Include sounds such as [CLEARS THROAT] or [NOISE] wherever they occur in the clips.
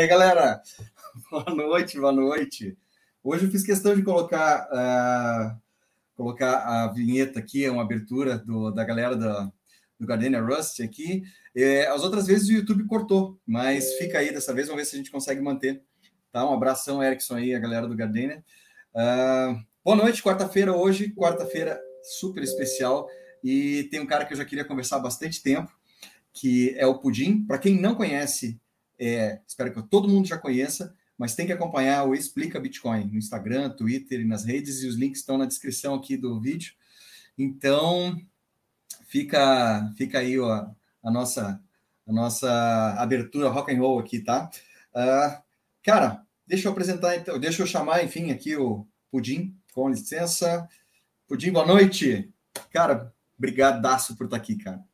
Aí, galera? [LAUGHS] Boa noite, boa noite. Hoje eu fiz questão de colocar, uh, colocar a vinheta aqui, uma abertura do, da galera da, do Gardenia Rust aqui. É, as outras vezes o YouTube cortou, mas fica aí dessa vez, vamos ver se a gente consegue manter. Tá? Um abração, Erickson, aí, a galera do Gardenia. Uh, boa noite, quarta-feira hoje, quarta-feira super especial. E tem um cara que eu já queria conversar há bastante tempo, que é o Pudim. Para quem não conhece, é, espero que todo mundo já conheça, mas tem que acompanhar o Explica Bitcoin no Instagram, Twitter e nas redes, e os links estão na descrição aqui do vídeo. Então, fica, fica aí ó, a, nossa, a nossa abertura rock and roll aqui, tá? Uh, cara, deixa eu apresentar, então, deixa eu chamar, enfim, aqui o Pudim, com licença. Pudim, boa noite. Cara, brigadaço por estar aqui, cara.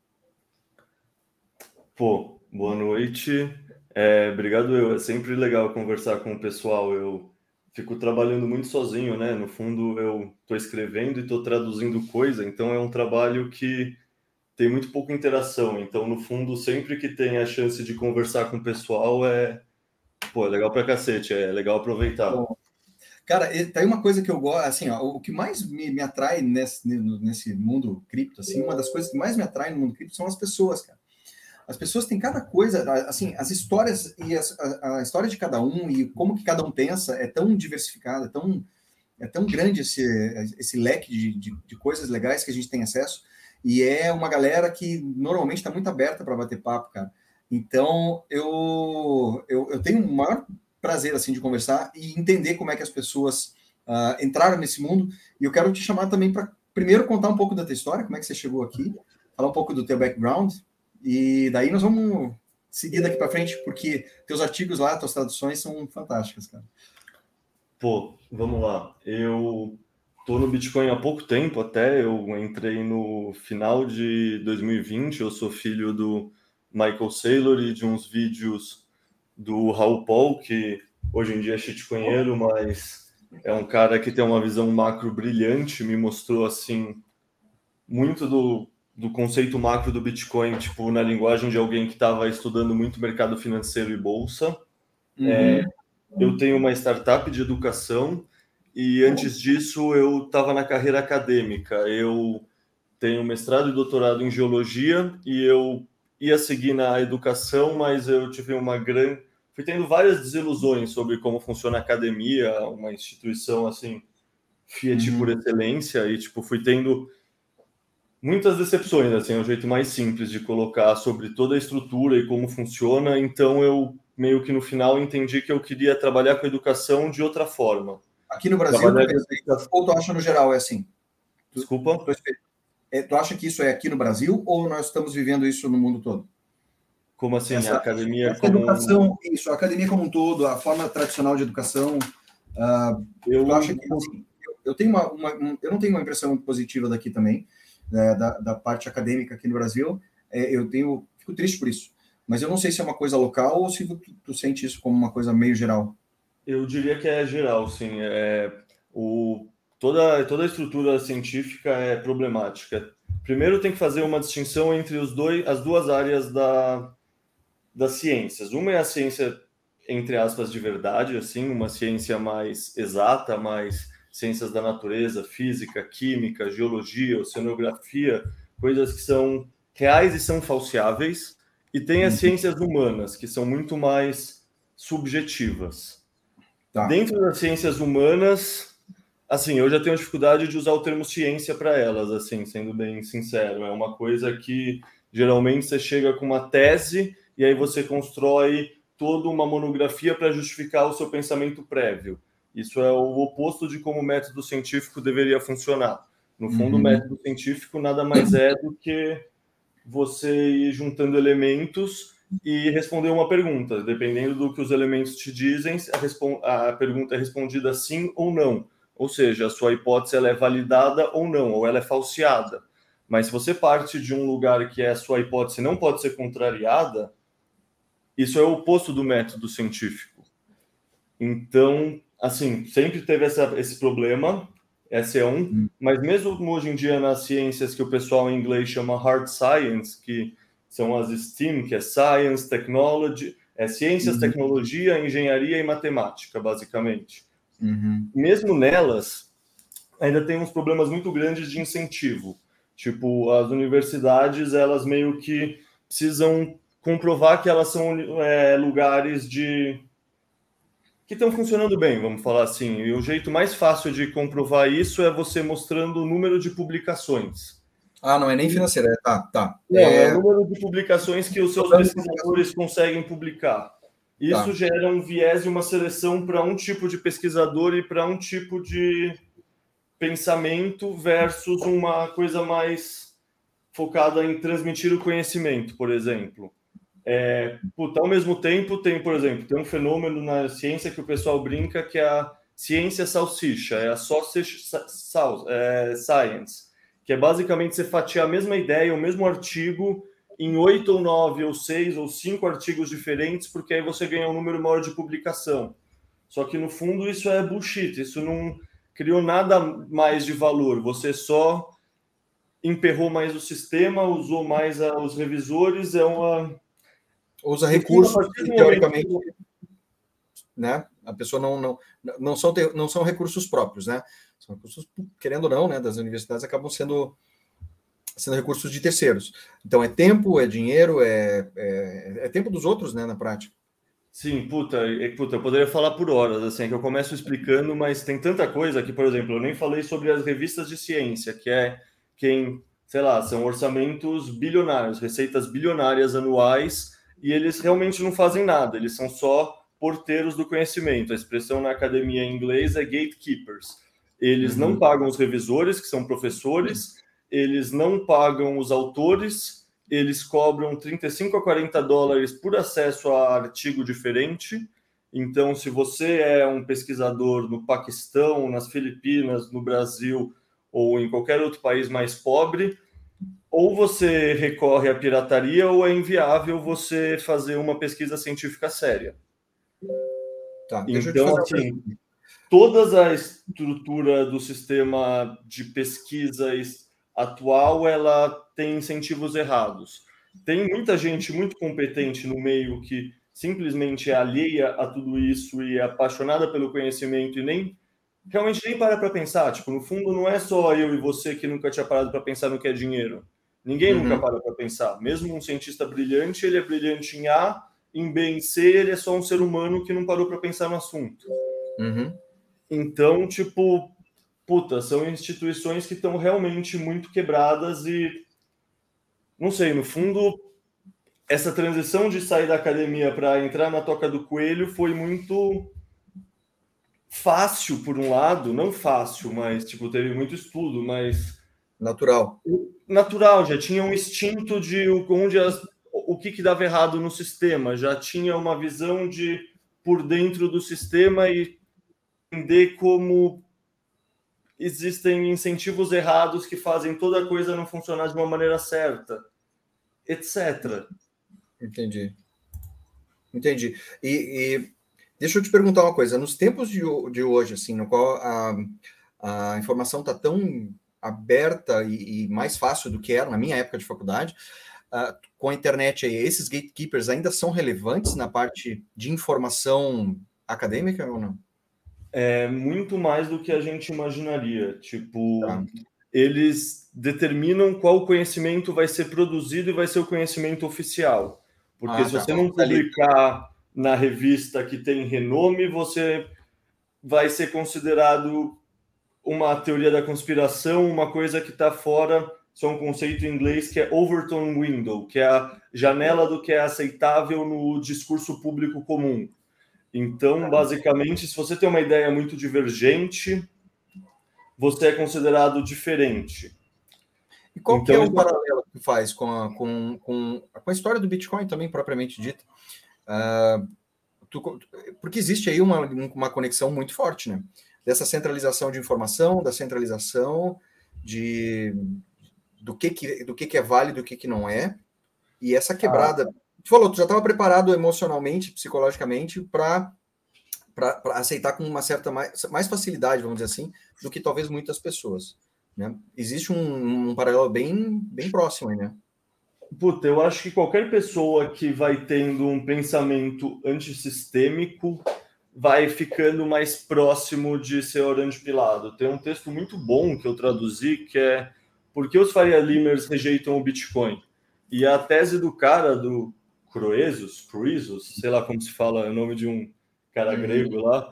Pô, boa noite. É, obrigado eu. É sempre legal conversar com o pessoal. Eu fico trabalhando muito sozinho, né? No fundo, eu estou escrevendo e estou traduzindo coisa, então é um trabalho que tem muito pouca interação. Então, no fundo, sempre que tem a chance de conversar com o pessoal, é, pô, é legal pra cacete, é legal aproveitar. Bom, cara, tá aí uma coisa que eu gosto, assim, ó, o que mais me, me atrai nesse, nesse mundo cripto, assim, uma das coisas que mais me atrai no mundo cripto são as pessoas, cara. As pessoas têm cada coisa, assim, as histórias e as, a, a, história de cada um e como que cada um pensa é tão diversificada, é tão, é tão grande esse, esse leque de, de, de coisas legais que a gente tem acesso. E é uma galera que normalmente está muito aberta para bater papo, cara. Então, eu, eu, eu tenho o maior prazer, assim, de conversar e entender como é que as pessoas uh, entraram nesse mundo. E eu quero te chamar também para, primeiro, contar um pouco da tua história, como é que você chegou aqui, falar um pouco do teu background, e daí nós vamos seguir daqui para frente, porque teus artigos lá, tuas traduções são fantásticas, cara. Pô, vamos lá. Eu tô no Bitcoin há pouco tempo até, eu entrei no final de 2020, eu sou filho do Michael Saylor e de uns vídeos do Raul Paul, que hoje em dia é shitcoinheiro, mas é um cara que tem uma visão macro brilhante, me mostrou assim muito do do conceito macro do Bitcoin, tipo, na linguagem de alguém que estava estudando muito mercado financeiro e bolsa. Uhum. É, eu tenho uma startup de educação e antes disso eu estava na carreira acadêmica. Eu tenho mestrado e doutorado em geologia e eu ia seguir na educação, mas eu tive uma grande. Fui tendo várias desilusões sobre como funciona a academia, uma instituição assim, Fiat uhum. por excelência, e tipo, fui tendo muitas decepções, assim, é o jeito mais simples de colocar sobre toda a estrutura e como funciona. Então eu meio que no final entendi que eu queria trabalhar com a educação de outra forma. Aqui no Brasil, ou tu acha no geral é assim? Desculpa? É, tu acha que isso é aqui no Brasil ou nós estamos vivendo isso no mundo todo? Como assim? Essa, a academia essa como... educação, isso, a academia como um todo, a forma tradicional de educação. Uh, eu acho que assim, eu, tenho uma, uma, eu não tenho uma impressão positiva daqui também né, da, da, parte acadêmica aqui no Brasil, é, eu tenho, fico triste por isso. Mas eu não sei se é uma coisa local ou se tu, tu sente isso como uma coisa meio geral. Eu diria que é geral, sim. É, o, toda, toda a estrutura científica é problemática. Primeiro tem que fazer uma distinção entre os dois, as duas áreas da, das ciências. Uma é a ciência, entre aspas, de verdade, assim, uma ciência mais exata, mais ciências da natureza, física, química, geologia, oceanografia, coisas que são reais e são falseáveis, e tem as uhum. ciências humanas, que são muito mais subjetivas. Tá. Dentro das ciências humanas, assim, eu já tenho dificuldade de usar o termo ciência para elas, assim, sendo bem sincero. É uma coisa que geralmente você chega com uma tese e aí você constrói toda uma monografia para justificar o seu pensamento prévio. Isso é o oposto de como o método científico deveria funcionar. No fundo, uhum. o método científico nada mais é do que você ir juntando elementos e responder uma pergunta. Dependendo do que os elementos te dizem, a, a pergunta é respondida sim ou não. Ou seja, a sua hipótese é validada ou não, ou ela é falseada. Mas se você parte de um lugar que é a sua hipótese não pode ser contrariada, isso é o oposto do método científico. Então, assim, sempre teve essa, esse problema, esse é um, hum. mas mesmo hoje em dia nas ciências que o pessoal em inglês chama hard science, que são as STEAM, que é Science, Technology, É ciências, uhum. tecnologia, engenharia e matemática, basicamente. Uhum. Mesmo nelas, ainda tem uns problemas muito grandes de incentivo. Tipo, as universidades, elas meio que precisam comprovar que elas são é, lugares de que estão funcionando bem, vamos falar assim. E o jeito mais fácil de comprovar isso é você mostrando o número de publicações. Ah, não é nem financeira, é, tá, tá. Não, é... é o número de publicações que os seus pesquisadores conseguem publicar. Isso tá. gera um viés e uma seleção para um tipo de pesquisador e para um tipo de pensamento versus uma coisa mais focada em transmitir o conhecimento, por exemplo. É, puta, ao mesmo tempo, tem, por exemplo, tem um fenômeno na ciência que o pessoal brinca que é a ciência salsicha, é a sausage é, science, que é basicamente você fatiar a mesma ideia, o mesmo artigo em oito ou nove ou seis ou cinco artigos diferentes, porque aí você ganha um número maior de publicação. Só que no fundo isso é bullshit, isso não criou nada mais de valor, você só emperrou mais o sistema, usou mais a, os revisores, é uma usa recursos teoricamente, né? A pessoa não não não são não são recursos próprios, né? São recursos querendo ou não, né? Das universidades acabam sendo sendo recursos de terceiros. Então é tempo, é dinheiro, é, é, é tempo dos outros, né? Na prática. Sim, puta, é, puta, eu poderia falar por horas, assim, que eu começo explicando, mas tem tanta coisa que, por exemplo, eu nem falei sobre as revistas de ciência, que é quem, sei lá, são orçamentos bilionários, receitas bilionárias anuais e eles realmente não fazem nada, eles são só porteiros do conhecimento. A expressão na academia em inglês é gatekeepers. Eles uhum. não pagam os revisores, que são professores, eles não pagam os autores, eles cobram 35 a 40 dólares por acesso a artigo diferente. Então, se você é um pesquisador no Paquistão, nas Filipinas, no Brasil ou em qualquer outro país mais pobre, ou você recorre à pirataria ou é inviável você fazer uma pesquisa científica séria. Tá, então, assim, toda a estrutura do sistema de pesquisa atual ela tem incentivos errados. Tem muita gente muito competente no meio que simplesmente é alheia a tudo isso e é apaixonada pelo conhecimento e nem realmente nem para para pensar. Tipo, no fundo, não é só eu e você que nunca tinha parado para pensar no que é dinheiro. Ninguém uhum. nunca para para pensar. Mesmo um cientista brilhante, ele é brilhante em A, em B, em C, ele é só um ser humano que não parou para pensar no assunto. Uhum. Então, tipo, puta, são instituições que estão realmente muito quebradas e não sei, no fundo, essa transição de sair da academia para entrar na toca do coelho foi muito fácil por um lado, não fácil, mas tipo teve muito estudo, mas natural natural, já tinha um instinto de onde as, o que, que dava errado no sistema, já tinha uma visão de por dentro do sistema e entender como existem incentivos errados que fazem toda a coisa não funcionar de uma maneira certa, etc. Entendi. Entendi. E, e, deixa eu te perguntar uma coisa. Nos tempos de, de hoje, assim, no qual a, a informação está tão aberta e, e, mais fácil do que era na minha época de faculdade. Uh, com a internet aí, esses gatekeepers ainda são relevantes na parte de informação acadêmica ou não? É muito mais do que a gente imaginaria. Tipo, tá. eles determinam qual conhecimento vai ser produzido e vai ser o conhecimento oficial. Porque ah, se tá. você não publicar na revista que tem renome, você vai ser considerado uma teoria da conspiração, uma coisa que está fora, só um conceito em inglês que é Overton Window, que é a janela do que é aceitável no discurso público comum. Então, basicamente, se você tem uma ideia muito divergente, você é considerado diferente. E qual então, é o paralelo que faz com a, com, com, com a história do Bitcoin também, propriamente dita? Uh, tu, porque existe aí uma, uma conexão muito forte, né? Dessa centralização de informação, da centralização de do que, que, do que, que é válido e do que, que não é. E essa ah. quebrada. Ah. Tu falou, tu já estava preparado emocionalmente, psicologicamente, para aceitar com uma certa mais, mais facilidade, vamos dizer assim, do que talvez muitas pessoas. Né? Existe um, um paralelo bem, bem próximo aí, né? Puta, eu acho que qualquer pessoa que vai tendo um pensamento antissistêmico vai ficando mais próximo de ser orange pilado. Tem um texto muito bom que eu traduzi que é Por que os Faria Limers rejeitam o Bitcoin? E a tese do cara, do Croesus, Croesus, sei lá como se fala, é o nome de um cara uhum. grego lá,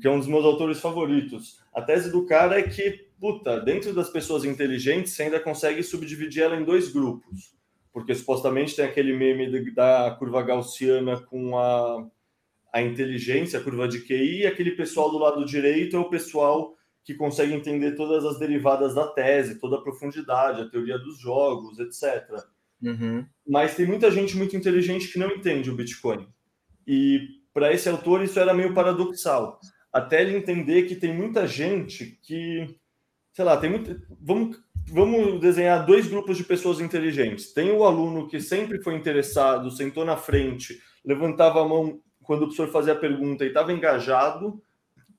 que é um dos meus autores favoritos. A tese do cara é que, puta, dentro das pessoas inteligentes, você ainda consegue subdividir ela em dois grupos. Porque supostamente tem aquele meme da curva gaussiana com a a inteligência, a curva de QI, e aquele pessoal do lado direito é o pessoal que consegue entender todas as derivadas da tese, toda a profundidade, a teoria dos jogos, etc. Uhum. Mas tem muita gente muito inteligente que não entende o Bitcoin. E para esse autor isso era meio paradoxal, até ele entender que tem muita gente que, sei lá, tem muito. Vamos, vamos desenhar dois grupos de pessoas inteligentes. Tem o aluno que sempre foi interessado, sentou na frente, levantava a mão quando o professor fazia a pergunta e estava engajado,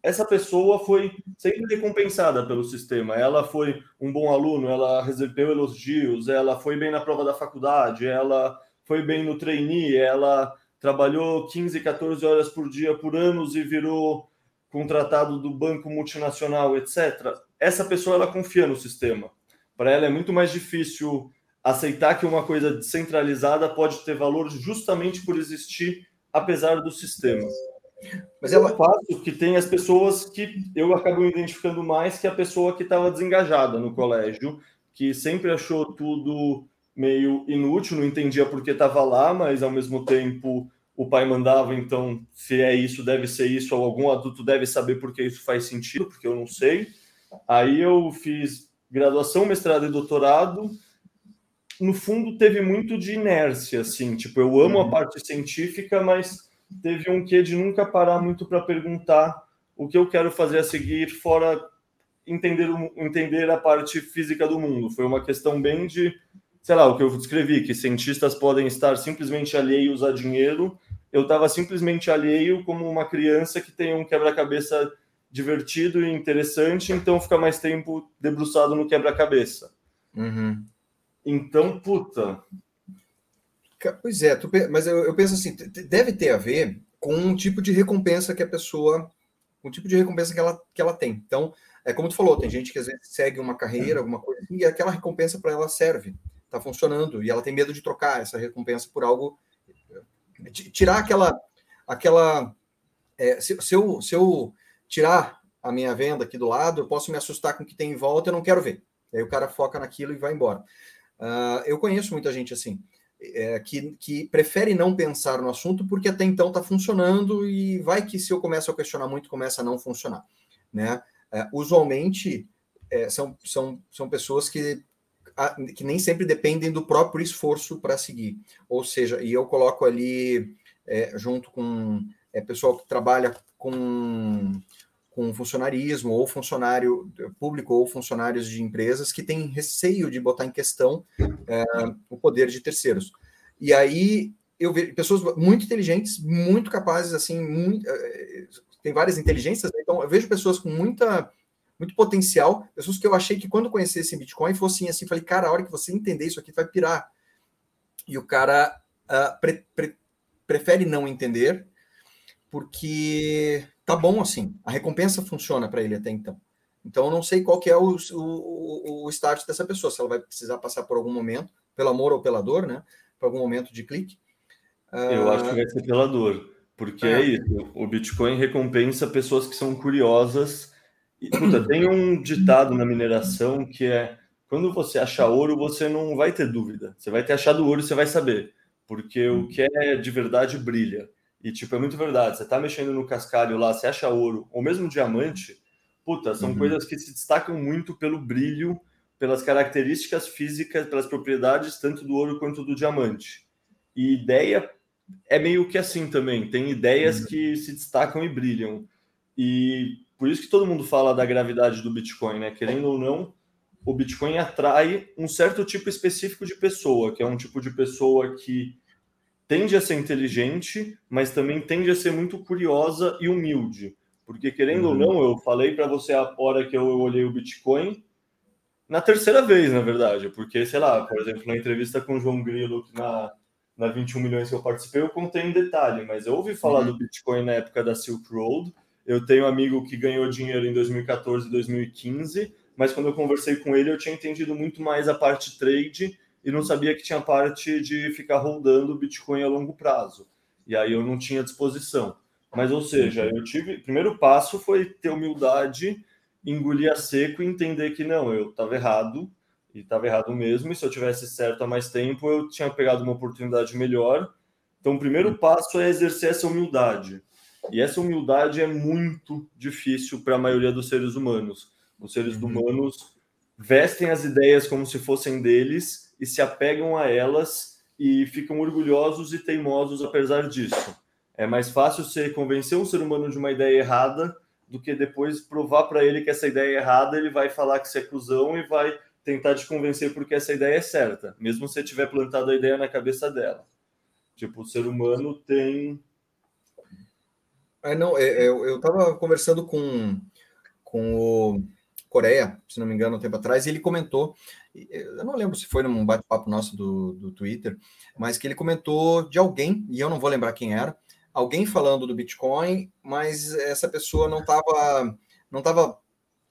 essa pessoa foi sempre recompensada pelo sistema. Ela foi um bom aluno, ela recebeu elogios, ela foi bem na prova da faculdade, ela foi bem no trainee, ela trabalhou 15, 14 horas por dia por anos e virou contratado do banco multinacional, etc. Essa pessoa ela confia no sistema. Para ela é muito mais difícil aceitar que uma coisa descentralizada pode ter valor justamente por existir apesar do sistema. Mas ela fato que tem as pessoas que eu acabo identificando mais que a pessoa que estava desengajada no colégio, que sempre achou tudo meio inútil, não entendia por que estava lá, mas ao mesmo tempo o pai mandava, então se é isso, deve ser isso, ou algum adulto deve saber por que isso faz sentido, porque eu não sei. Aí eu fiz graduação, mestrado e doutorado, no fundo, teve muito de inércia, assim. Tipo, eu amo uhum. a parte científica, mas teve um quê de nunca parar muito para perguntar o que eu quero fazer a seguir, fora entender, entender a parte física do mundo. Foi uma questão bem de, sei lá, o que eu descrevi, que cientistas podem estar simplesmente alheios a dinheiro. Eu estava simplesmente alheio como uma criança que tem um quebra-cabeça divertido e interessante, então fica mais tempo debruçado no quebra-cabeça. Uhum. Então, puta. Pois é, tu, mas eu, eu, penso assim, deve ter a ver com um tipo de recompensa que a pessoa, um tipo de recompensa que ela, que ela tem. Então, é como tu falou, tem gente que às vezes segue uma carreira, alguma coisa assim, e aquela recompensa para ela serve, está funcionando, e ela tem medo de trocar essa recompensa por algo, tirar aquela, aquela, é, se, se, eu, se eu tirar a minha venda aqui do lado, eu posso me assustar com o que tem em volta, eu não quero ver. Aí o cara foca naquilo e vai embora. Uh, eu conheço muita gente assim, é, que, que prefere não pensar no assunto porque até então está funcionando e vai que se eu começo a questionar muito, começa a não funcionar. Né? Uh, usualmente é, são, são, são pessoas que, que nem sempre dependem do próprio esforço para seguir. Ou seja, e eu coloco ali é, junto com é, pessoal que trabalha com com funcionarismo ou funcionário público ou funcionários de empresas que têm receio de botar em questão é, o poder de terceiros. E aí eu vejo pessoas muito inteligentes, muito capazes, assim, muito, é, tem várias inteligências, né? então eu vejo pessoas com muita muito potencial, pessoas que eu achei que quando conhecessem Bitcoin fossem assim, falei, cara, a hora que você entender isso aqui vai pirar. E o cara uh, pre, pre, prefere não entender, porque tá bom assim. A recompensa funciona para ele até então. Então, eu não sei qual que é o, o, o start dessa pessoa, se ela vai precisar passar por algum momento, pelo amor ou pela dor, né? Por algum momento de clique. Eu acho que vai ser pela dor, porque é, é isso. O Bitcoin recompensa pessoas que são curiosas. E, puta, tem um ditado na mineração que é quando você achar ouro, você não vai ter dúvida. Você vai ter achado ouro e você vai saber. Porque o que é de verdade brilha. E, tipo, é muito verdade. Você tá mexendo no cascalho lá, você acha ouro, ou mesmo diamante, puta, são uhum. coisas que se destacam muito pelo brilho, pelas características físicas, pelas propriedades, tanto do ouro quanto do diamante. E ideia é meio que assim também. Tem ideias uhum. que se destacam e brilham. E por isso que todo mundo fala da gravidade do Bitcoin, né? Querendo ou não, o Bitcoin atrai um certo tipo específico de pessoa, que é um tipo de pessoa que tende a ser inteligente, mas também tende a ser muito curiosa e humilde. Porque, querendo uhum. ou não, eu falei para você a hora que eu olhei o Bitcoin, na terceira vez, na verdade, porque, sei lá, por exemplo, na entrevista com o João Grilo, na, na 21 milhões que eu participei, eu contei em detalhe, mas eu ouvi falar uhum. do Bitcoin na época da Silk Road. Eu tenho um amigo que ganhou dinheiro em 2014 e 2015, mas quando eu conversei com ele, eu tinha entendido muito mais a parte trade e não sabia que tinha parte de ficar rodando o Bitcoin a longo prazo. E aí eu não tinha disposição. Mas, ou seja, eu tive. O primeiro passo foi ter humildade, engolir a seco e entender que não, eu estava errado, e estava errado mesmo, e se eu tivesse certo há mais tempo, eu tinha pegado uma oportunidade melhor. Então, o primeiro passo é exercer essa humildade. E essa humildade é muito difícil para a maioria dos seres humanos. Os seres uhum. humanos vestem as ideias como se fossem deles e se apegam a elas e ficam orgulhosos e teimosos apesar disso. É mais fácil você convencer um ser humano de uma ideia errada do que depois provar para ele que essa ideia é errada, ele vai falar que você é cuzão e vai tentar te convencer porque essa ideia é certa, mesmo se você tiver plantado a ideia na cabeça dela. Tipo, o ser humano tem. É, não, é, é, eu estava conversando com, com o Coreia, se não me engano, um tempo atrás, e ele comentou, eu não lembro se foi num bate-papo nosso do, do Twitter, mas que ele comentou de alguém, e eu não vou lembrar quem era, alguém falando do Bitcoin, mas essa pessoa não estava não tava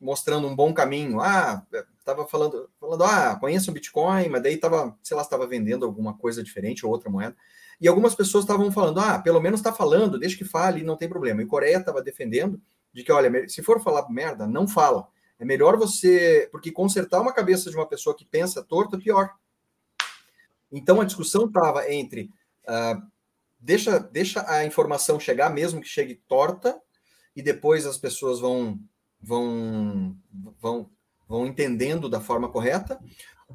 mostrando um bom caminho. Ah, estava falando, falando, ah, conheço o Bitcoin, mas daí estava, sei lá, estava vendendo alguma coisa diferente ou outra moeda. E algumas pessoas estavam falando, ah, pelo menos está falando, deixa que fale, não tem problema. E Coreia estava defendendo de que, olha, se for falar merda, não fala. É melhor você, porque consertar uma cabeça de uma pessoa que pensa torto é pior. Então a discussão estava entre uh, deixa, deixa a informação chegar, mesmo que chegue torta, e depois as pessoas vão, vão, vão, vão entendendo da forma correta,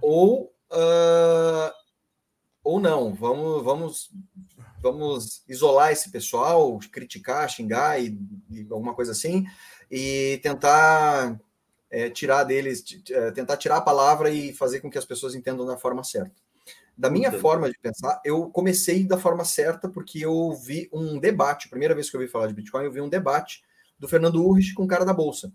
ou, uh, ou não, vamos, vamos, vamos isolar esse pessoal, criticar, xingar e, e alguma coisa assim, e tentar é, tirar deles, é, tentar tirar a palavra e fazer com que as pessoas entendam da forma certa. Da minha forma de pensar, eu comecei da forma certa porque eu vi um debate, primeira vez que eu ouvi falar de Bitcoin, eu vi um debate do Fernando Urrich com o cara da Bolsa.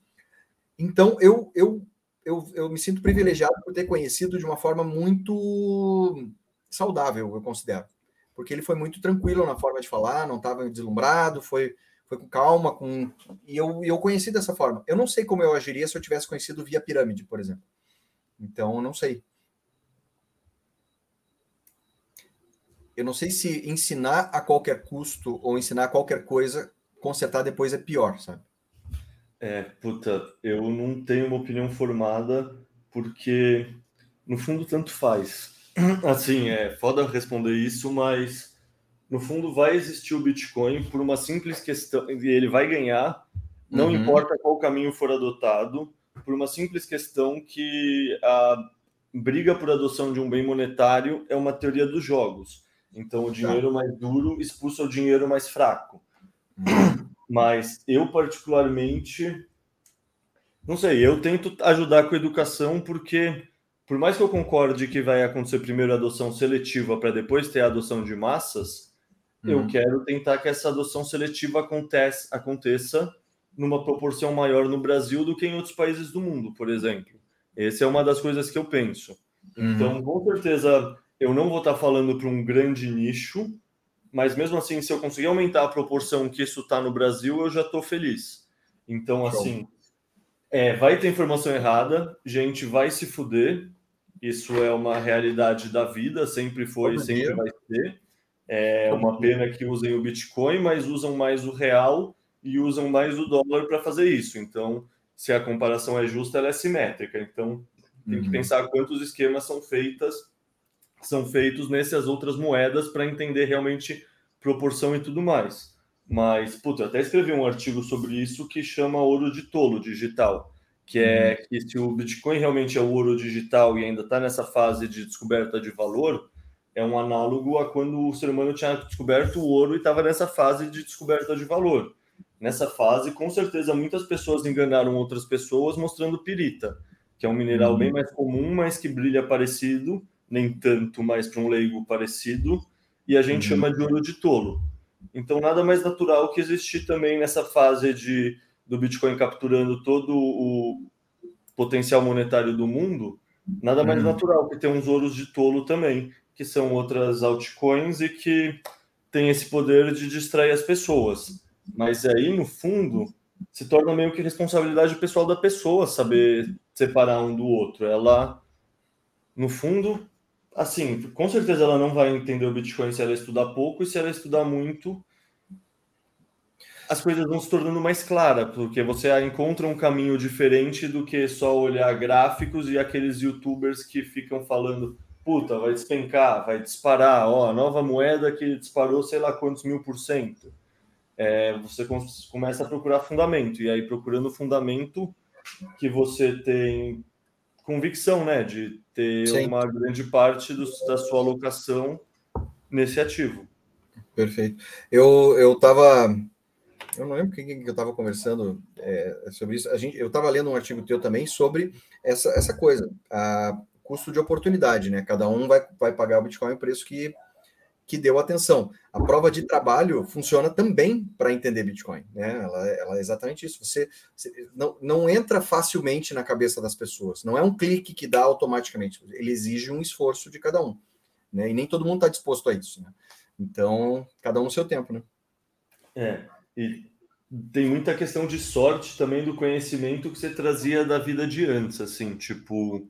Então, eu, eu, eu, eu me sinto privilegiado por ter conhecido de uma forma muito saudável, eu considero. Porque ele foi muito tranquilo na forma de falar, não estava deslumbrado, foi, foi com calma, com e eu, eu conheci dessa forma. Eu não sei como eu agiria se eu tivesse conhecido via pirâmide, por exemplo. Então, não sei. eu não sei se ensinar a qualquer custo ou ensinar qualquer coisa, consertar depois é pior, sabe? É, puta, eu não tenho uma opinião formada porque, no fundo, tanto faz. [CLEARS THROAT] Assim, é foda responder isso, mas no fundo vai existir o Bitcoin por uma simples questão, e ele vai ganhar, não uhum. importa qual caminho for adotado, por uma simples questão que a briga por adoção de um bem monetário é uma teoria dos jogos. Então, o dinheiro mais duro expulsa o dinheiro mais fraco. Uhum. Mas eu, particularmente, não sei, eu tento ajudar com a educação porque, por mais que eu concorde que vai acontecer primeiro a adoção seletiva para depois ter a adoção de massas, uhum. eu quero tentar que essa adoção seletiva aconteça, aconteça numa proporção maior no Brasil do que em outros países do mundo, por exemplo. Essa é uma das coisas que eu penso. Uhum. Então, com certeza, eu não vou estar falando para um grande nicho, mas mesmo assim, se eu conseguir aumentar a proporção que isso está no Brasil, eu já estou feliz. Então, assim, é, vai ter informação errada, gente vai se fuder, isso é uma realidade da vida, sempre foi, sempre vai ser. É uma pena que usem o Bitcoin, mas usam mais o real e usam mais o dólar para fazer isso. Então, se a comparação é justa, ela é simétrica. Então, tem que uhum. pensar quantos esquemas são feitas são feitos nessas outras moedas para entender realmente proporção e tudo mais. Mas, puta, eu até escrevi um artigo sobre isso que chama ouro de tolo digital, que é uhum. que se o Bitcoin realmente é o ouro digital e ainda está nessa fase de descoberta de valor, é um análogo a quando o ser humano tinha descoberto o ouro e estava nessa fase de descoberta de valor. Nessa fase, com certeza, muitas pessoas enganaram outras pessoas mostrando pirita, que é um mineral uhum. bem mais comum, mas que brilha parecido nem tanto mais para um leigo parecido, e a gente uhum. chama de ouro de tolo. Então, nada mais natural que existir também nessa fase de, do Bitcoin capturando todo o, potencial monetário do mundo, nada mais Uhum. natural que ter uns ouros de tolo também, que são outras altcoins e que tem esse poder de distrair as pessoas. Mas aí, no fundo, se torna meio que responsabilidade pessoal da pessoa saber separar um do outro. Ela, no fundo, assim, com certeza ela não vai entender o Bitcoin se ela estudar pouco, e se ela estudar muito, as coisas vão se tornando mais claras, porque você encontra um caminho diferente do que só olhar gráficos e aqueles youtubers que ficam falando, puta, vai despencar, vai disparar, ó, a nova moeda que disparou sei lá quantos mil por cento. É, você começa a procurar fundamento, e aí procurando fundamento que você tem convicção, né, de ter Sim. uma grande parte do, da sua alocação nesse ativo. Perfeito. Eu, eu tava. Eu não lembro com quem que eu estava conversando é, sobre isso. A gente, eu estava lendo um artigo teu também sobre essa, essa coisa, a custo de oportunidade, né? Cada um vai, vai pagar o Bitcoin o preço que, que deu atenção. A prova de trabalho funciona também para entender Bitcoin, né? Ela, ela é exatamente isso. Você, você não, não entra facilmente na cabeça das pessoas. Não é um clique que dá automaticamente. Ele exige um esforço de cada um, né? E nem todo mundo está disposto a isso, né? Então, cada um no seu tempo, né? É, e tem muita questão de sorte também do conhecimento que você trazia da vida de antes, assim, tipo,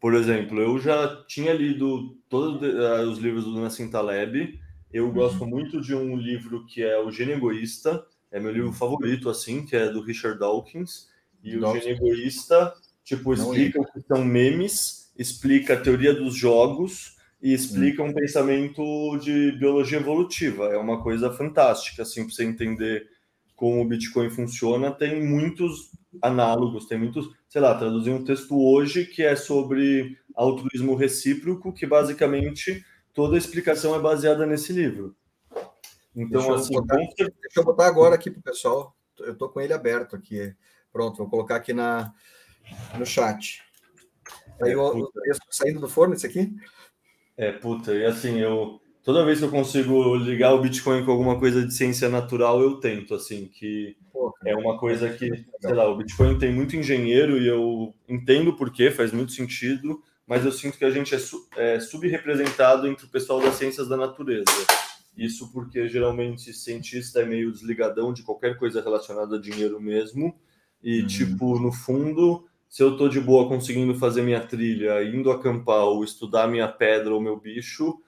por exemplo, eu já tinha lido todos uh, os livros do Nassim Taleb, eu uhum. gosto muito de um livro que é O Gênio Egoísta, é meu livro favorito, assim, que é do Richard Dawkins, e o Gênio Egoísta, tipo, explica o que são memes, explica a teoria dos jogos, e explica um pensamento de biologia evolutiva. É uma coisa fantástica, assim, para você entender como o Bitcoin funciona. Tem muitos análogos, tem muitos, sei lá, traduzi um texto hoje que é sobre altruísmo recíproco, que basicamente toda a explicação é baseada nesse livro. Então, deixa assim, eu botar, deixa eu botar agora aqui para o pessoal. Eu estou com ele aberto aqui. Pronto, vou colocar aqui na, no chat. Aí É, o, o texto saindo do forno, isso aqui? É, puta, e assim, eu toda vez que eu consigo ligar o Bitcoin com alguma coisa de ciência natural, eu tento, assim, que Pô, é uma coisa que, sei lá, o Bitcoin tem muito engenheiro e eu entendo por quê, faz muito sentido, mas eu sinto que a gente é, su é subrepresentado entre o pessoal das ciências da natureza. Isso porque geralmente cientista é meio desligadão de qualquer coisa relacionada a dinheiro mesmo, e Uhum. tipo, no fundo, se eu tô de boa conseguindo fazer minha trilha, indo acampar ou estudar minha pedra ou meu bicho,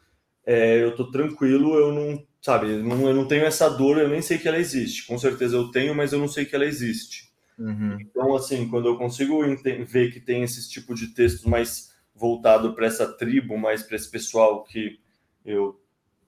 é, eu tô tranquilo, eu não, sabe, não, eu não tenho essa dor, eu nem sei que ela existe. Com certeza eu tenho, mas eu não sei que ela existe. Uhum. Então, assim, quando eu consigo ver que tem esse tipo de texto mais voltado para essa tribo, mais para esse pessoal que eu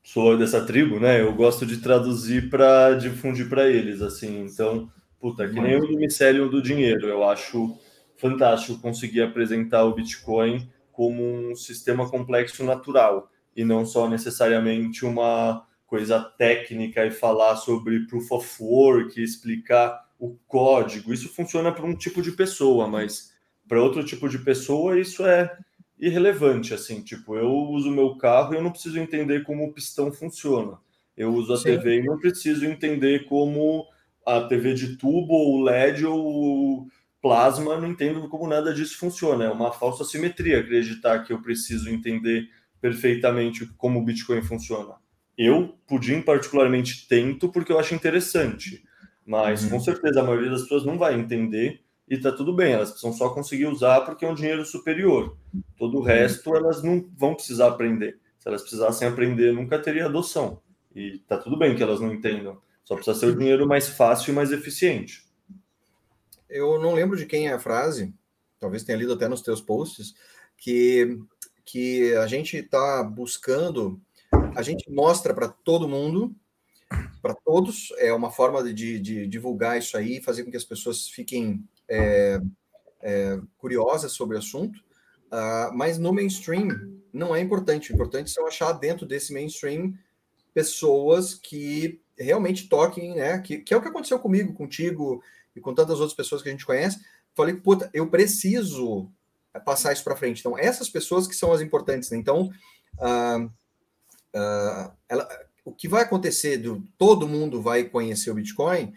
sou dessa tribo, né? Eu gosto de traduzir para difundir para eles, assim. Então, puta, que nem o do do dinheiro. Eu acho fantástico conseguir apresentar o Bitcoin como um sistema complexo natural e não só necessariamente uma coisa técnica e falar sobre proof of work, explicar o código. Isso funciona para um tipo de pessoa, mas para outro tipo de pessoa isso é irrelevante assim, tipo, eu uso meu carro e eu não preciso entender como o pistão funciona. Eu uso a Sim. TV e não preciso entender como a TV de tubo ou LED ou plasma, não entendo como nada disso funciona. É uma falsa simetria acreditar que eu preciso entender perfeitamente como o Bitcoin funciona. Eu, Pudim, particularmente tento porque eu acho interessante, mas Uhum. com certeza a maioria das pessoas não vai entender e tá tudo bem, elas precisam só conseguir usar porque é um dinheiro superior. Todo o resto elas não vão precisar aprender. Se elas precisassem aprender, nunca teria adoção. E tá tudo bem que elas não entendam. Só precisa ser o dinheiro mais fácil e mais eficiente. Eu não lembro de quem é a frase, talvez tenha lido até nos teus posts, que, que a gente está buscando, a gente mostra para todo mundo, para todos, é uma forma de, de divulgar isso aí, fazer com que as pessoas fiquem é, é, curiosas sobre o assunto, ah, mas no mainstream não é importante. O importante são achar dentro desse mainstream pessoas que realmente toquem, né? Que, que é o que aconteceu comigo, contigo e com tantas outras pessoas que a gente conhece. Falei, puta, eu preciso passar isso para frente. Então, essas pessoas que são as importantes. Né? Então, ah, ah, ela, o que vai acontecer? Do, todo mundo vai conhecer o Bitcoin,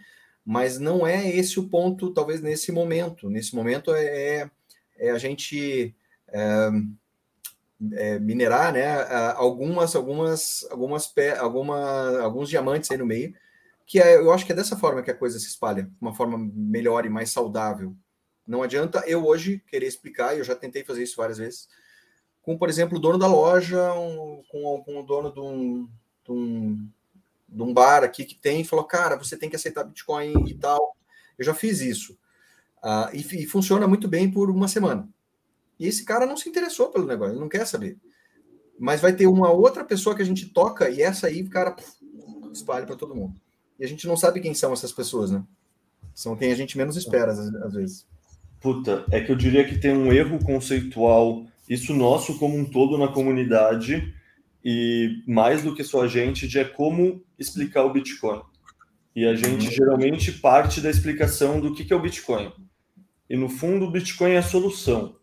mas não é esse o ponto, talvez nesse momento. Nesse momento é, é é a gente é, é, minerar, né, algumas, algumas, algumas, alguma, alguns diamantes aí no meio, que é, eu acho que é dessa forma que a coisa se espalha, uma forma melhor e mais saudável. Não adianta eu hoje querer explicar, eu já tentei fazer isso várias vezes, com, por exemplo, o dono da loja, um, com, com o dono de um, de um, de um bar aqui que tem, e falou, cara, você tem que aceitar Bitcoin e tal. Eu já fiz isso. Uh, e, e, funciona muito bem por uma semana. E esse cara não se interessou pelo negócio, ele não quer saber. Mas vai ter uma outra pessoa que a gente toca e essa aí, cara puf, espalha para todo mundo. E a gente não sabe quem são essas pessoas, né? São quem a gente menos espera, às, às vezes. Puta, é que eu diria que tem um erro conceitual, isso nosso como um todo na comunidade, e mais do que só a gente, de é como explicar o Bitcoin. E a gente uhum. geralmente parte da explicação do que é o Bitcoin. E no fundo, o Bitcoin é a solução.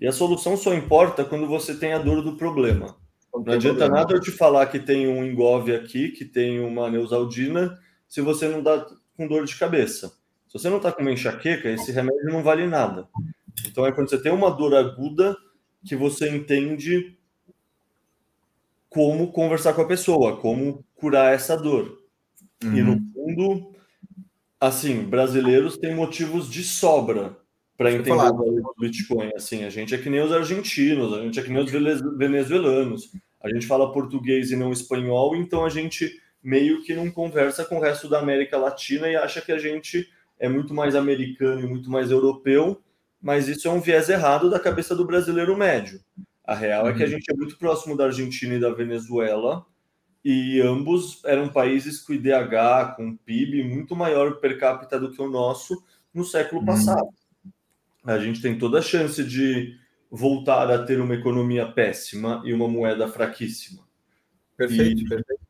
E a solução só importa quando você tem a dor do problema. Não adianta nada eu te falar que tem um engove aqui, que tem uma neusaldina, se você não dá com dor de cabeça. Se você não está com uma enxaqueca, esse remédio não vale nada. Então é quando você tem uma dor aguda que você entende como conversar com a pessoa, como curar essa dor. Uhum. E no uhum. fundo, assim, brasileiros têm motivos de sobra para entender o valor do Bitcoin. Assim, a gente é que nem os argentinos, a gente é que nem os venezuelanos. A gente fala português e não espanhol, então a gente meio que não conversa com o resto da América Latina e acha que a gente é muito mais americano e muito mais europeu, mas isso é um viés errado da cabeça do brasileiro médio. A real uhum. é que a uhum. gente é muito próximo da Argentina e da Venezuela, e ambos eram países com IDH, com PIB muito maior per capita do que o nosso no século uhum. passado. A gente tem toda a chance de voltar a ter uma economia péssima e uma moeda fraquíssima. Perfeito, e perfeito.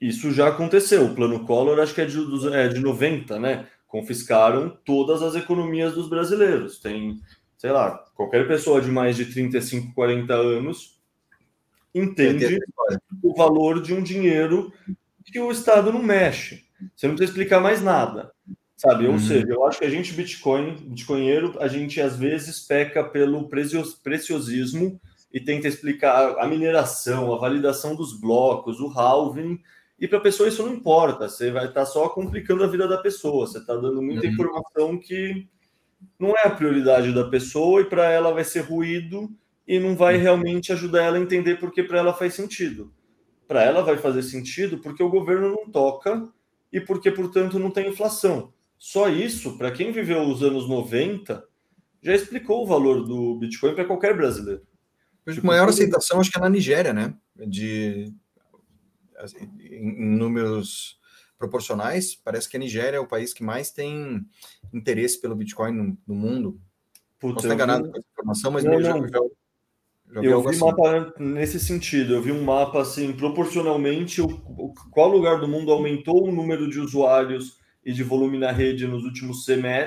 Isso já aconteceu. O plano Collor, acho que é de, é de 90, né? Confiscaram todas as economias dos brasileiros. Tem, sei lá, qualquer pessoa de mais de 35, 40 anos entende o valor de um dinheiro que o Estado não mexe. Você não precisa explicar mais nada, sabe? Ou uhum. seja, eu acho que a gente, Bitcoin, Bitcoinheiro, a gente às vezes peca pelo preciosismo e tenta explicar a mineração, a validação dos blocos, o halving, e para a pessoa isso não importa, você vai estar tá só complicando a vida da pessoa, você está dando muita uhum. informação que não é a prioridade da pessoa e para ela vai ser ruído e não vai uhum. realmente ajudar ela a entender porque para ela faz sentido. Para ela vai fazer sentido porque o governo não toca e porque, portanto, não tem inflação. Só isso, para quem viveu os anos 90, já explicou o valor do Bitcoin para qualquer brasileiro. A tipo, maior aceitação acho que é na Nigéria, né? De em números proporcionais, parece que a Nigéria é o país que mais tem interesse pelo Bitcoin no, no mundo. Putz, Posso estar enganado com essa informação, mas não, não. Já, já eu vi assim. mapa nesse sentido. Eu vi um mapa assim, proporcionalmente, o, o, qual lugar do mundo aumentou o número de usuários e de volume na rede nos últimos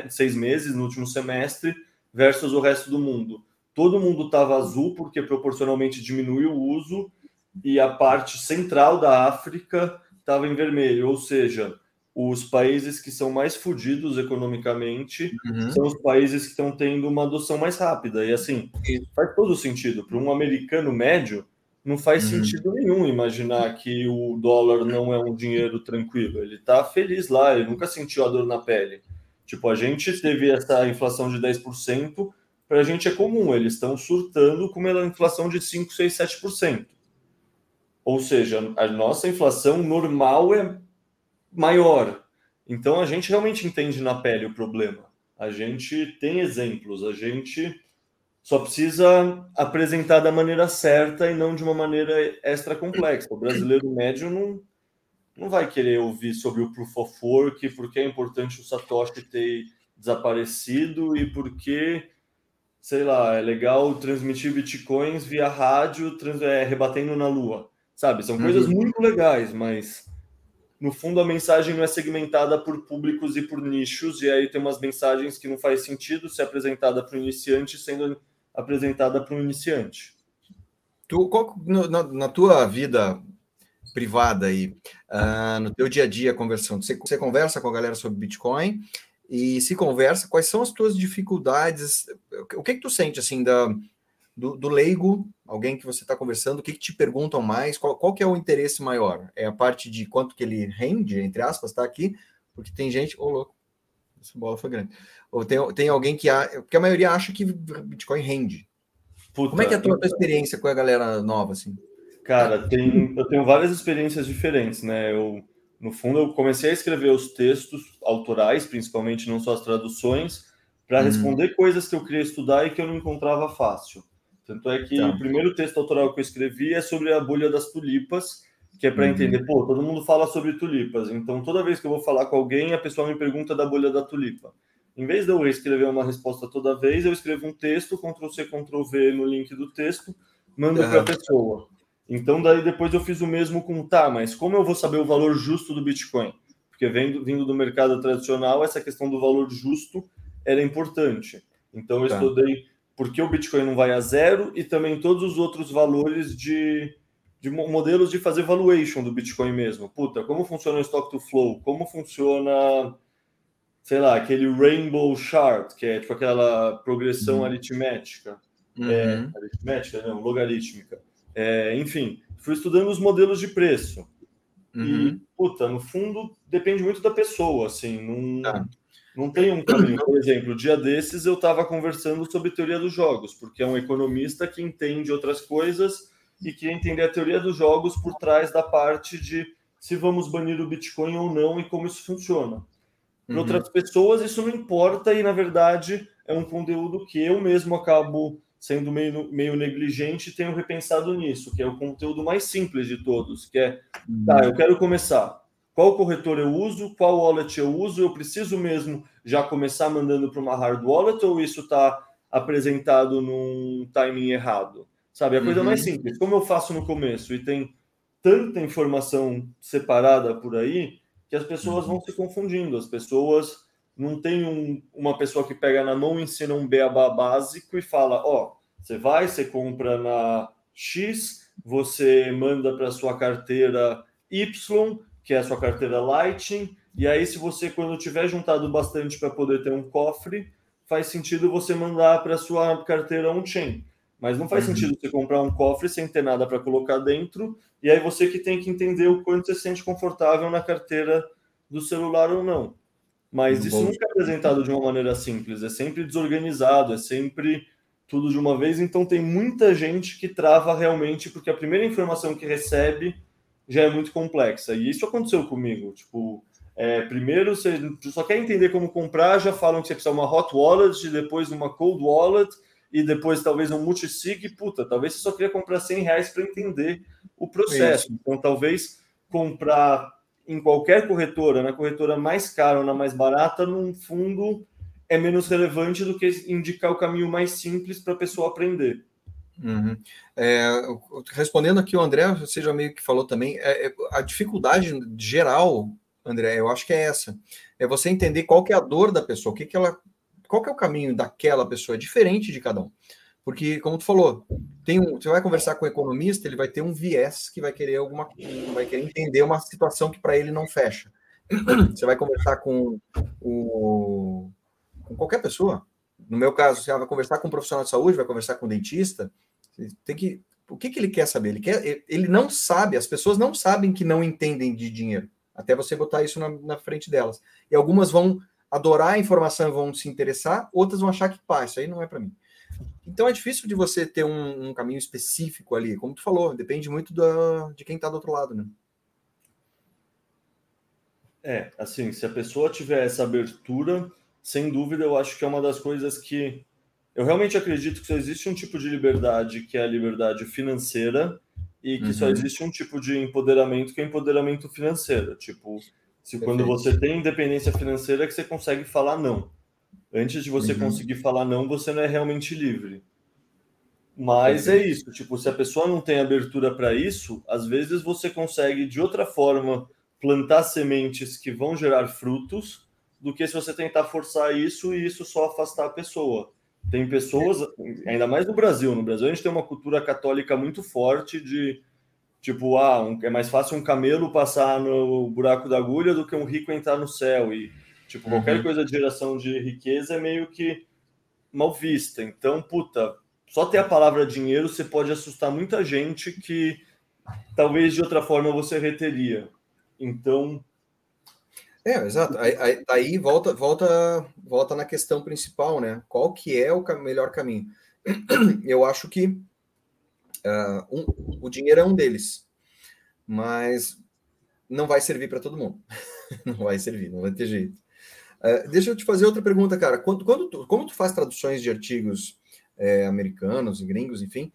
seis meses, no último semestre, versus o resto do mundo. Todo mundo estava azul, porque proporcionalmente diminuiu o uso, e a parte central da África estava em vermelho, ou seja, os países que são mais fodidos economicamente uhum. são os países que estão tendo uma adoção mais rápida. E assim, faz todo sentido. Para um americano médio, não faz uhum. sentido nenhum imaginar que o dólar não é um dinheiro tranquilo. Ele está feliz lá, ele nunca sentiu a dor na pele. Tipo, a gente teve essa inflação de 10%, para a gente é comum, eles estão surtando com uma inflação de 5, 6, 7%. Ou seja, a nossa inflação normal é maior. Então a gente realmente entende na pele o problema. A gente tem exemplos, a gente só precisa apresentar da maneira certa e não de uma maneira extra complexa. O brasileiro médio não, não vai querer ouvir sobre o proof of work, porque é importante o Satoshi ter desaparecido e porque, sei lá, é legal transmitir bitcoins via rádio, trans, é, rebatendo na Lua. Sabe? São coisas uhum. muito legais, mas no fundo a mensagem não é segmentada por públicos e por nichos, e aí tem umas mensagens que não faz sentido ser apresentada para o iniciante sendo apresentada para um iniciante. Tu, qual, no, na, na, tua vida privada aí, uh, no teu dia a dia conversando, você, você conversa com a galera sobre Bitcoin e se conversa, quais são as tuas dificuldades? O que que tu sente assim da do, do leigo, alguém que você está conversando, o que, que, te perguntam mais? Qual, qual que é o interesse maior? É a parte de quanto que ele rende, entre aspas, tá aqui? Porque tem gente, ô oh, louco, essa bola foi grande. Ou tem, tem alguém que, porque a maioria acha que Bitcoin rende. Puta, Como é que é a tua, tua experiência com a galera nova, assim? Cara, tem, eu tenho várias experiências diferentes, né? Eu, no fundo, eu comecei a escrever os textos autorais, principalmente, não só as traduções, para hum. responder coisas que eu queria estudar e que eu não encontrava fácil. Tanto é que tá. o primeiro texto autoral que eu escrevi é sobre a bolha das tulipas, que é para uhum. entender, pô, todo mundo fala sobre tulipas, então toda vez que eu vou falar com alguém, a pessoa me pergunta da bolha da tulipa. Em vez de eu escrever uma resposta toda vez, eu escrevo um texto, Ctrl C, Ctrl V no link do texto, mando uhum. para a pessoa. Então, daí depois eu fiz o mesmo com, tá, mas como eu vou saber o valor justo do Bitcoin? Porque vindo, vindo do mercado tradicional, essa questão do valor justo era importante. Então, eu tá. estudei por que o Bitcoin não vai a zero e também todos os outros valores de, de modelos de fazer valuation do Bitcoin mesmo. Puta, como funciona o stock to flow? Como funciona, sei lá, aquele rainbow chart, que é tipo aquela progressão uhum. aritmética. Uhum. É, aritmética, não, logarítmica. É, enfim, fui estudando os modelos de preço. Uhum. E, puta, no fundo, depende muito da pessoa, assim, não... Tá. Não tem um caminho. Por exemplo, dia desses eu estava conversando sobre teoria dos jogos, porque é um economista que entende outras coisas e que entender a teoria dos jogos por trás da parte de se vamos banir o Bitcoin ou não e como isso funciona. Para uhum. outras pessoas, isso não importa e, na verdade, é um conteúdo que eu mesmo acabo sendo meio, meio negligente e tenho repensado nisso, que é o conteúdo mais simples de todos, que é, tá, eu quero começar qual corretor eu uso, qual wallet eu uso, eu preciso mesmo já começar mandando para uma hard wallet ou isso está apresentado num timing errado? Sabe, a coisa uhum. mais simples, como eu faço no começo e tem tanta informação separada por aí que as pessoas uhum. vão se confundindo, as pessoas não tem um, uma pessoa que pega na mão, ensina um beabá básico e fala, ó, oh, você vai, você compra na X, você manda para sua carteira Y, que é a sua carteira Lightning. E aí, se você, quando tiver juntado bastante para poder ter um cofre, faz sentido você mandar para sua carteira on-chain. Mas não faz uhum. sentido você comprar um cofre sem ter nada para colocar dentro, e aí você que tem que entender o quanto você se sente confortável na carteira do celular ou não. Mas isso bom. nunca é apresentado de uma maneira simples, é sempre desorganizado, é sempre tudo de uma vez. Então tem muita gente que trava realmente, porque a primeira informação que recebe já é muito complexa. E isso aconteceu comigo. Tipo, é, primeiro você só quer entender como comprar, já falam que você precisa uma hot wallet, depois uma cold wallet e depois talvez um multisig. Puta, talvez você só queria comprar 100 reais para entender o processo. Isso. Então, talvez comprar em qualquer corretora, na corretora mais cara ou na mais barata, num fundo é menos relevante do que indicar o caminho mais simples para a pessoa aprender. Uhum. É, respondendo aqui o André, você já meio que falou também, é, é, a dificuldade geral, André, eu acho que é essa, é você entender qual que é a dor da pessoa, o que, que ela, qual que é o caminho daquela pessoa, é diferente de cada um. Porque, como tu falou, tem um, você vai conversar com o um economista, ele vai ter um viés que vai querer alguma, vai querer entender uma situação que para ele não fecha. [CLEARS THROAT] Você vai conversar com o com qualquer pessoa, no meu caso, você vai conversar com um profissional de saúde, vai conversar com um dentista, tem que. O que, que ele quer saber? Ele quer. Ele não sabe, as pessoas não sabem que não entendem de dinheiro. Até você botar isso na, na frente delas. E algumas vão adorar a informação vão se interessar, outras vão achar que, pá, isso aí não é para mim. Então é difícil de você ter um, um, caminho específico ali, como tu falou, depende muito da, de quem está do outro lado, né? É, assim, se a pessoa tiver essa abertura, sem dúvida, eu acho que é uma das coisas que eu realmente acredito que só existe um tipo de liberdade que é a liberdade financeira e que uhum. só existe um tipo de empoderamento que é empoderamento financeiro. Tipo, se Perfeito. quando você tem independência financeira é que você consegue falar não. Antes de você uhum. conseguir falar não, você não é realmente livre. Mas Perfeito. é isso, tipo, se a pessoa não tem abertura para isso, às vezes você consegue de outra forma plantar sementes que vão gerar frutos do que se você tentar forçar isso e isso só afastar a pessoa. Tem pessoas, ainda mais no Brasil, no Brasil a gente tem uma cultura católica muito forte de tipo, ah, um, é mais fácil um camelo passar no buraco da agulha do que um rico entrar no céu. E Tipo, qualquer uhum. coisa de geração de riqueza é meio que mal vista. Então, puta, só ter a palavra dinheiro você pode assustar muita gente que talvez de outra forma você reteria. Então. É, exato. Aí, aí, aí, volta, volta, volta na questão principal, né? Qual que é o melhor caminho? [CLEARS THROAT] Eu acho que uh, um, o dinheiro é um deles, mas não vai servir para todo mundo. [LAUGHS] não vai servir, não vai ter jeito. Uh, deixa eu te fazer outra pergunta, cara. Quando, quando tu, como tu faz traduções de artigos é, americanos, gringos, enfim,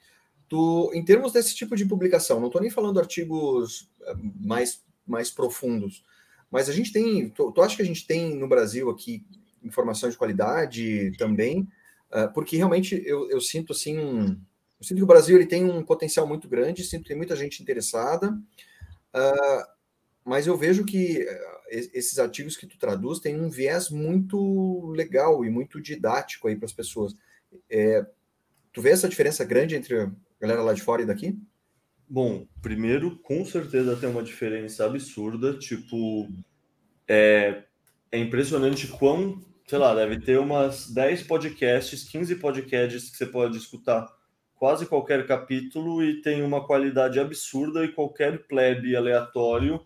tu, em termos desse tipo de publicação, não estou nem falando artigos eh, mais, mais profundos, mas a gente tem, tu, tu acha que a gente tem no Brasil aqui informação de qualidade também? Uh, porque realmente eu, eu sinto assim, eu sinto que o Brasil ele tem um potencial muito grande, sinto que tem muita gente interessada, uh, mas eu vejo que esses artigos que tu traduz têm um viés muito legal e muito didático aí para as pessoas. É, tu vê essa diferença grande entre a galera lá de fora e daqui? Bom, primeiro, com certeza tem uma diferença absurda. Tipo, é, é impressionante quão, sei lá, deve ter umas 10 podcasts, 15 podcasts que você pode escutar quase qualquer capítulo e tem uma qualidade absurda e qualquer plebe aleatório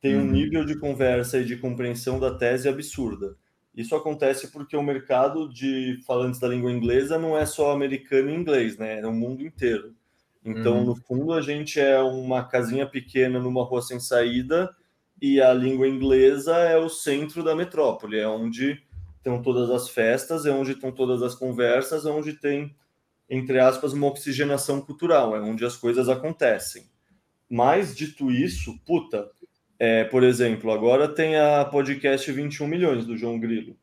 tem um uhum. nível de conversa e de compreensão da tese absurda. Isso acontece porque o mercado de falantes da língua inglesa não é só americano e inglês, né? É o mundo inteiro. Então, uhum. no fundo, a gente é uma casinha pequena numa rua sem saída e a língua inglesa é o centro da metrópole, é onde estão todas as festas, é onde estão todas as conversas, é onde tem, entre aspas, uma oxigenação cultural, é onde as coisas acontecem. Mas, dito isso, puta, é, por exemplo, agora tem a podcast 21 milhões do João Grilo.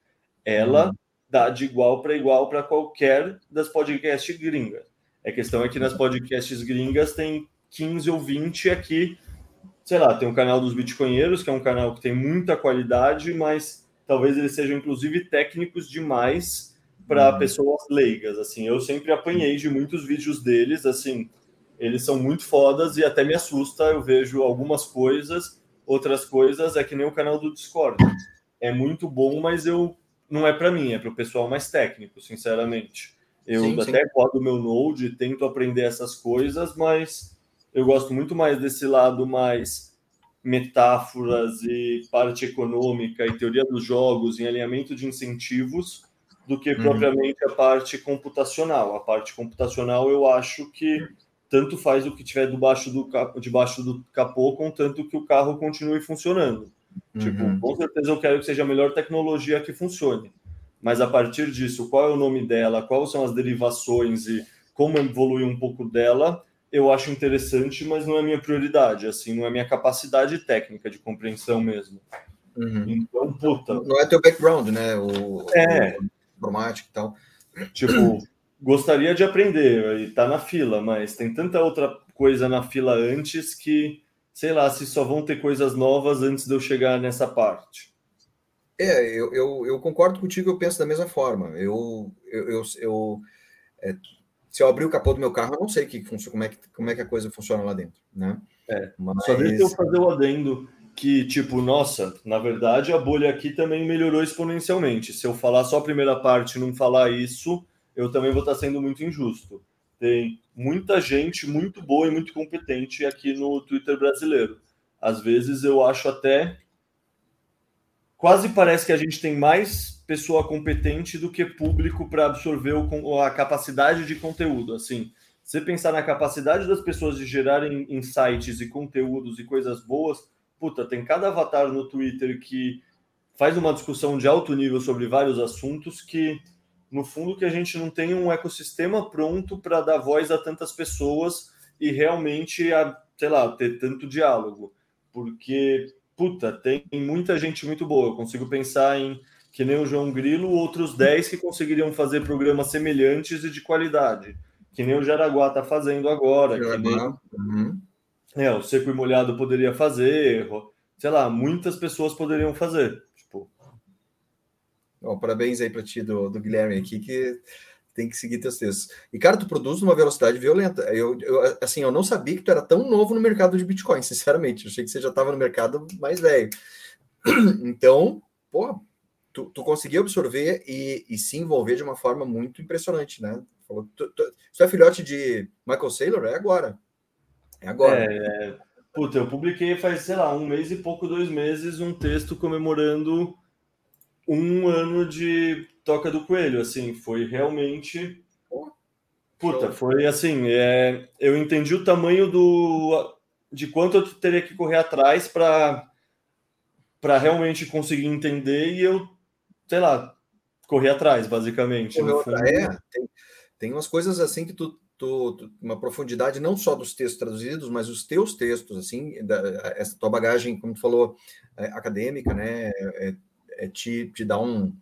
Ela uhum. dá de igual para igual para qualquer das podcasts gringas. A questão é que nas podcasts gringas tem 15 ou 20 aqui, sei lá, tem o canal dos Bitcoinheiros, que é um canal que tem muita qualidade, mas talvez eles sejam inclusive técnicos demais para uhum. pessoas leigas. Assim, eu sempre apanhei de muitos vídeos deles, assim, eles são muito fodas e até me assusta, eu vejo algumas coisas Outras coisas é que nem o canal do Discord. É muito bom, mas eu não é para mim, é para o pessoal mais técnico, sinceramente. Eu sim, até rodo meu Node, tento aprender essas coisas, mas eu gosto muito mais desse lado mais metáforas e parte econômica e teoria dos jogos em alinhamento de incentivos do que uhum. propriamente a parte computacional. A parte computacional eu acho que tanto faz o que tiver debaixo do, debaixo do capô, contanto que o carro continue funcionando. Tipo, uhum. Tipo, com certeza eu quero que seja a melhor tecnologia que funcione. Mas a partir disso, qual é o nome dela, quais são as derivações e como evoluir um pouco dela, eu acho interessante, mas não é minha prioridade, assim, não é minha capacidade técnica de compreensão mesmo. Uhum. Então, puta. Não é teu background, né? O, é. O informática e tal. Tipo, gostaria de aprender e tá na fila, mas tem tanta outra coisa na fila antes que, sei lá, se só vão ter coisas novas antes de eu chegar nessa parte. É, eu, eu, eu concordo contigo, eu penso da mesma forma. Eu, eu, eu, eu é, se eu abrir o capô do meu carro, eu não sei que, como, é que, como é que a coisa funciona lá dentro, né? É, mas... só deixa eu fazer o adendo que, tipo, nossa, na verdade a bolha aqui também melhorou exponencialmente. Se eu falar só a primeira parte e não falar isso, eu também vou estar sendo muito injusto. Tem muita gente muito boa e muito competente aqui no Twitter brasileiro. Às vezes eu acho até. Quase parece que a gente tem mais pessoa competente do que público para absorver o, a capacidade de conteúdo. Assim, você pensar na capacidade das pessoas de gerarem insights e conteúdos e coisas boas, puta, tem cada avatar no Twitter que faz uma discussão de alto nível sobre vários assuntos que no fundo, que a gente não tem um ecossistema pronto para dar voz a tantas pessoas e realmente, a, sei lá, ter tanto diálogo. Porque, puta, tem muita gente muito boa. Eu consigo pensar em, que nem o João Grilo, outros 10 que conseguiriam fazer programas semelhantes e de qualidade. Que nem o Jaraguá está fazendo agora. Que nem... uhum. é, o Seco e Molhado poderia fazer. Sei lá, muitas pessoas poderiam fazer. Bom, parabéns aí para ti do, do Guilherme aqui, que tem que seguir teus textos. E, cara, tu produz numa velocidade violenta. Eu, eu, assim, eu não sabia que tu era tão novo no mercado de Bitcoin, [LAUGHS] sinceramente. Eu achei que você já estava no mercado mais velho. [CLEARS THROAT] Então, pô, tu, tu conseguiu absorver e, e, se envolver de uma forma muito impressionante, né? Falou, tu, tu, tu é filhote de Michael Saylor? É agora. É agora. É, é, puta, eu publiquei faz, sei lá, um mês e pouco, dois meses, um texto comemorando um ano de Toca do Coelho. Assim, foi realmente. Puta, foi assim. É, eu entendi o tamanho do. de quanto eu teria que correr atrás para para realmente conseguir entender e eu sei lá, correr atrás, basicamente. É, tem, tem umas coisas assim que tu, tu, tu, uma profundidade não só dos textos traduzidos, mas os teus textos, assim, da, essa tua bagagem, como tu falou, é, acadêmica, né, é, é te, te dá um,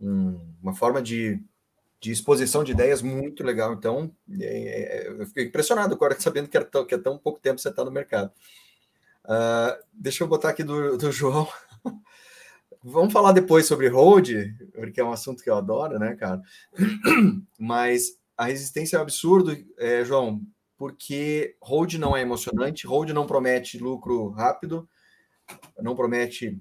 um, uma forma de, de exposição de ideias muito legal. Então, é, é eu fiquei impressionado agora sabendo que, era tão, que é tão pouco tempo você está no mercado. Uh, deixa eu botar aqui do, do João. [LAUGHS] Vamos falar depois sobre hold, porque é um assunto que eu adoro, né, cara? [CLEARS THROAT] Mas a resistência é um absurdo, é, João, porque hold não é emocionante, hold não promete lucro rápido, não promete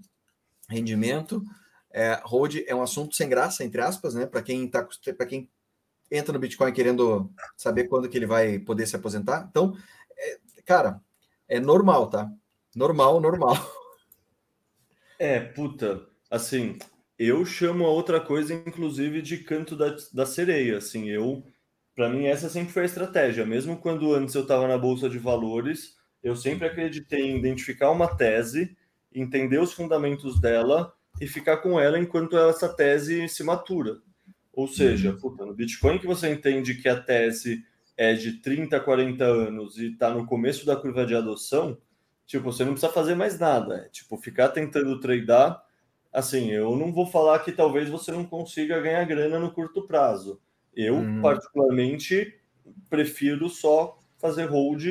rendimento. É, hold é um assunto sem graça, entre aspas, né? Para quem tá, para quem entra no Bitcoin querendo saber quando que ele vai poder se aposentar. Então, é, cara, é normal, tá? Normal, normal. [LAUGHS] É, puta, assim, eu chamo a outra coisa, inclusive, de canto da, da sereia, assim, eu, para mim, essa sempre foi a estratégia, mesmo quando antes eu estava na Bolsa de Valores, eu sempre acreditei em identificar uma tese, entender os fundamentos dela e ficar com ela enquanto essa tese se matura. Ou seja, uhum. puta, no Bitcoin que você entende que a tese é de 30, 40 anos e está no começo da curva de adoção, Tipo, você não precisa fazer mais nada. É, tipo, ficar tentando tradar. Assim, eu não vou falar que talvez você não consiga ganhar grana no curto prazo. Eu, hum. particularmente, prefiro só fazer hold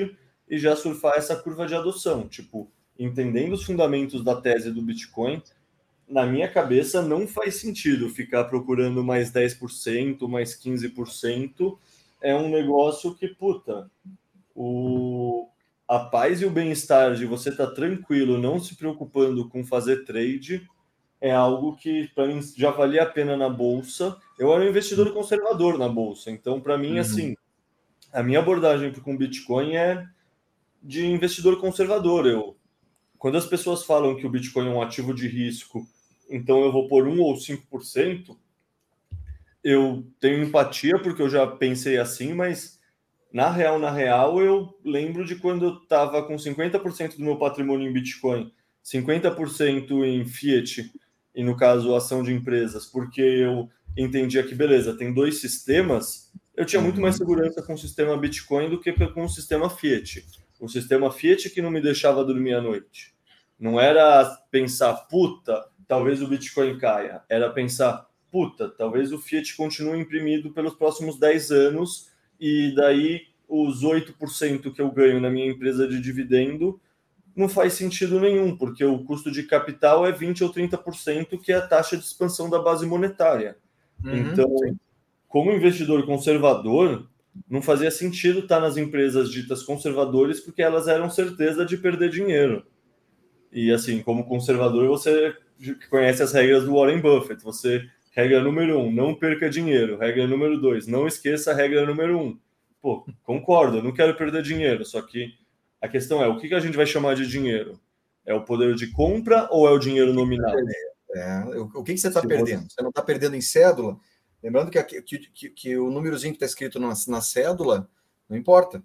e já surfar essa curva de adoção. Tipo, entendendo os fundamentos da tese do Bitcoin, na minha cabeça não faz sentido ficar procurando mais 10%, mais 15%. É um negócio que, puta, o, a paz e o bem-estar de você estar tá tranquilo, não se preocupando com fazer trade, é algo que para mim já valia a pena na bolsa. Eu era um investidor conservador na bolsa, então para mim uhum. assim, a minha abordagem com Bitcoin é de investidor conservador. Eu quando as pessoas falam que o Bitcoin é um ativo de risco, então eu vou por 1 ou 5%, eu tenho empatia porque eu já pensei assim, mas na real, na real, eu lembro de quando eu estava com 50% do meu patrimônio em Bitcoin, 50% em Fiat, e no caso, ação de empresas, porque eu entendia que, beleza, tem dois sistemas, eu tinha muito mais segurança com o sistema Bitcoin do que com o sistema Fiat. O sistema Fiat que não me deixava dormir à noite. Não era pensar, puta, talvez o Bitcoin caia. Era pensar, puta, talvez o Fiat continue imprimido pelos próximos 10 anos e daí os 8% que eu ganho na minha empresa de dividendo não faz sentido nenhum, porque o custo de capital é 20 ou 30%, que é a taxa de expansão da base monetária. Uhum, então, como investidor conservador, não fazia sentido estar nas empresas ditas conservadoras, porque elas eram certeza de perder dinheiro. E assim, como conservador, você conhece as regras do Warren Buffett. Você Regra número um, não perca dinheiro. Regra número dois, não esqueça a regra número um. Pô, concordo, não quero perder dinheiro, só que a questão é, o que a gente vai chamar de dinheiro? É o poder de compra ou é o dinheiro nominal? É, o que, você está perdendo? Você não está perdendo em cédula? Lembrando que, que, que, que o númerozinho que está escrito na, na cédula não importa.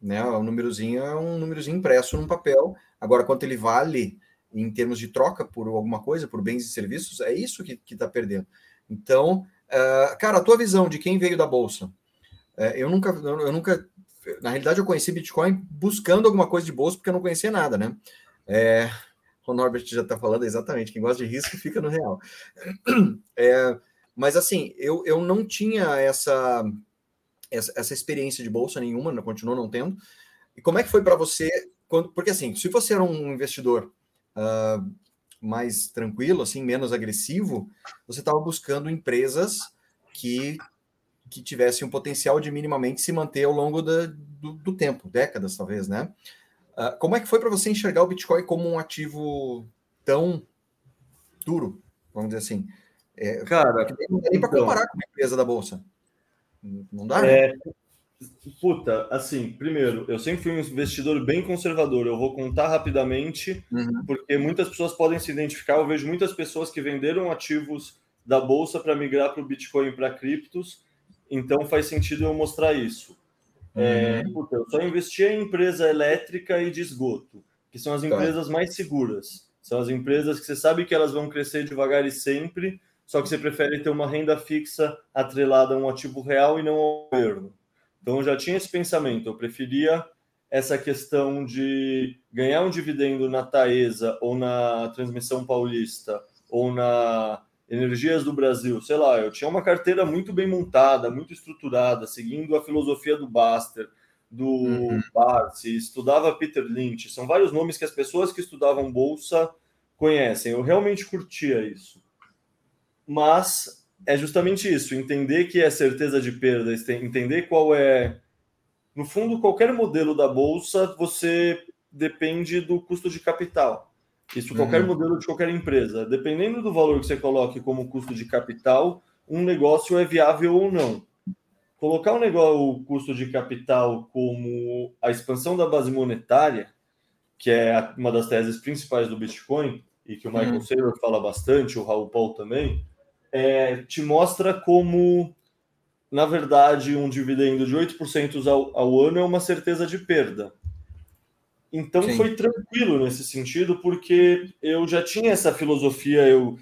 Né? O númerozinho é um númerozinho impresso num papel. Agora, quanto ele vale em termos de troca por alguma coisa, por bens e serviços, é isso que está perdendo. Então, uh, cara, a tua visão de quem veio da Bolsa, uh, eu nunca, eu nunca, na realidade eu conheci Bitcoin buscando alguma coisa de bolsa, porque eu não conhecia nada, né? É, o Norbert já está falando exatamente, quem gosta de risco fica no real. É, mas assim, eu, eu não tinha essa, essa, essa experiência de bolsa nenhuma, continuo não tendo. E como é que foi para você? Quando, porque assim, se você era um investidor uh, mais tranquilo, assim, menos agressivo, você estava buscando empresas que, que tivessem um potencial de minimamente se manter ao longo da, do, do, tempo, décadas talvez, né? Uh, como é que foi para você enxergar o Bitcoin como um ativo tão duro, vamos dizer assim? É, Cara, não dá nem para então, comparar com a empresa da Bolsa. Não dá, né? Puta, assim, primeiro, eu sempre fui um investidor bem conservador. Eu vou contar rapidamente, uhum. porque muitas pessoas podem se identificar. Eu vejo muitas pessoas que venderam ativos da bolsa para migrar para o Bitcoin e para criptos. Então faz sentido eu mostrar isso. É, uhum. É, puta, eu só investi em empresa elétrica e de esgoto, que são as tá. empresas tá. mais seguras. São as empresas que você sabe que elas vão crescer devagar e sempre, só que você prefere ter uma renda fixa atrelada a um ativo real e não ao governo. Então eu já tinha esse pensamento, eu preferia essa questão de ganhar um dividendo na Taesa ou na Transmissão Paulista ou na Energias do Brasil, sei lá, eu tinha uma carteira muito bem montada, muito estruturada, seguindo a filosofia do Baster, do uhum. Barsi, estudava Peter Lynch, são vários nomes que as pessoas que estudavam bolsa conhecem. Eu realmente curtia isso. Mas é justamente isso, entender que é certeza de perda, entender qual é. No fundo, qualquer modelo da bolsa, você depende do custo de capital. Isso qualquer uhum. modelo de qualquer empresa. Dependendo do valor que você coloque como custo de capital, um negócio é viável ou não. Colocar um negócio, o custo de capital como a expansão da base monetária, que é uma das teses principais do Bitcoin, e que o Michael uhum. Saylor fala bastante, o Raul Paul também, é, te mostra como, na verdade, um dividendo de 8% ao, ao ano é uma certeza de perda. Então Sim. foi tranquilo nesse sentido, porque eu já tinha essa filosofia, eu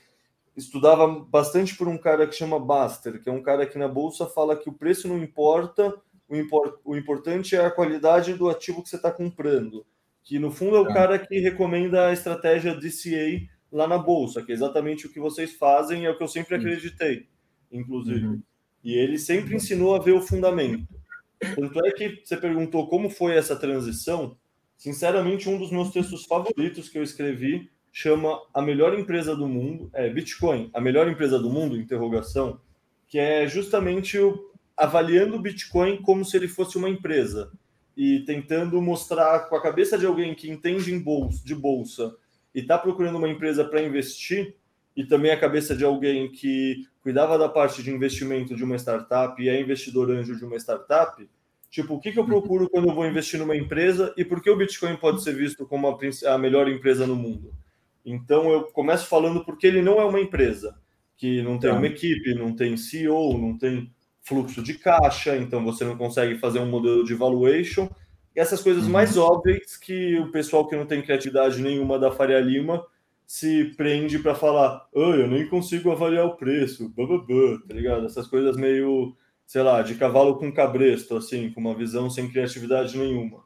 estudava bastante por um cara que chama Baster, que é um cara que na bolsa fala que o preço não importa, o, import, o importante é a qualidade do ativo que você está comprando. Que no fundo é o tá. cara que recomenda a estratégia DCA lá na bolsa, que é exatamente o que vocês fazem, é o que eu sempre acreditei, inclusive. Uhum. E ele sempre ensinou a ver o fundamento. Tanto é que você perguntou como foi essa transição. Sinceramente, um dos meus textos favoritos que eu escrevi chama A Melhor Empresa do Mundo, é Bitcoin, a melhor empresa do mundo, interrogação, que é justamente o, avaliando o Bitcoin como se ele fosse uma empresa e tentando mostrar com a cabeça de alguém que entende em bolsa, de bolsa e está procurando uma empresa para investir, e também a cabeça de alguém que cuidava da parte de investimento de uma startup e é investidor anjo de uma startup, tipo, o que, que eu procuro quando eu vou investir numa empresa e por que o Bitcoin pode ser visto como a, a melhor empresa no mundo? Então eu começo falando porque ele não é uma empresa que não tem tá. uma equipe, não tem CEO, não tem fluxo de caixa, então você não consegue fazer um modelo de valuation essas coisas uhum. mais óbvias que o pessoal que não tem criatividade nenhuma da Faria Lima se prende para falar, oh, eu nem consigo avaliar o preço, bababá, tá ligado? Essas coisas meio, sei lá, de cavalo com cabresto, assim, com uma visão sem criatividade nenhuma.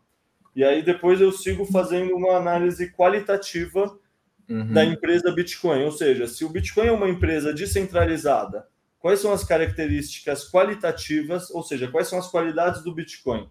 E aí depois eu sigo fazendo uma análise qualitativa uhum. da empresa Bitcoin, ou seja, se o Bitcoin é uma empresa descentralizada, quais são as características qualitativas, ou seja, quais são as qualidades do Bitcoin?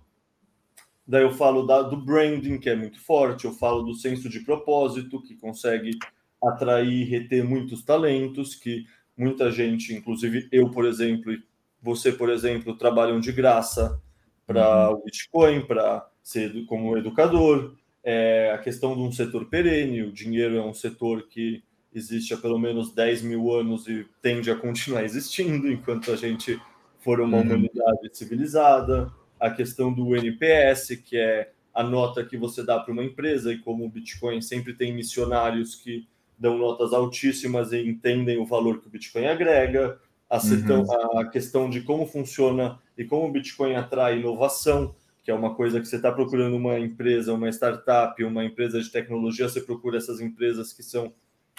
Daí eu falo da, do branding, que é muito forte, eu falo do senso de propósito, que consegue atrair e reter muitos talentos, que muita gente, inclusive eu, por exemplo, e você, por exemplo, trabalham de graça para uhum. o Bitcoin, para ser como educador. É, a questão de um setor perene, o dinheiro é um setor que existe há pelo menos 10 mil anos e tende a continuar [LAUGHS] existindo enquanto a gente for uma uhum. humanidade civilizada a questão do NPS, que é a nota que você dá para uma empresa, e como o Bitcoin sempre tem missionários que dão notas altíssimas e entendem o valor que o Bitcoin agrega, a, uhum. a questão de como funciona e como o Bitcoin atrai inovação, que é uma coisa que você está procurando uma empresa, uma startup, uma empresa de tecnologia, você procura essas empresas que são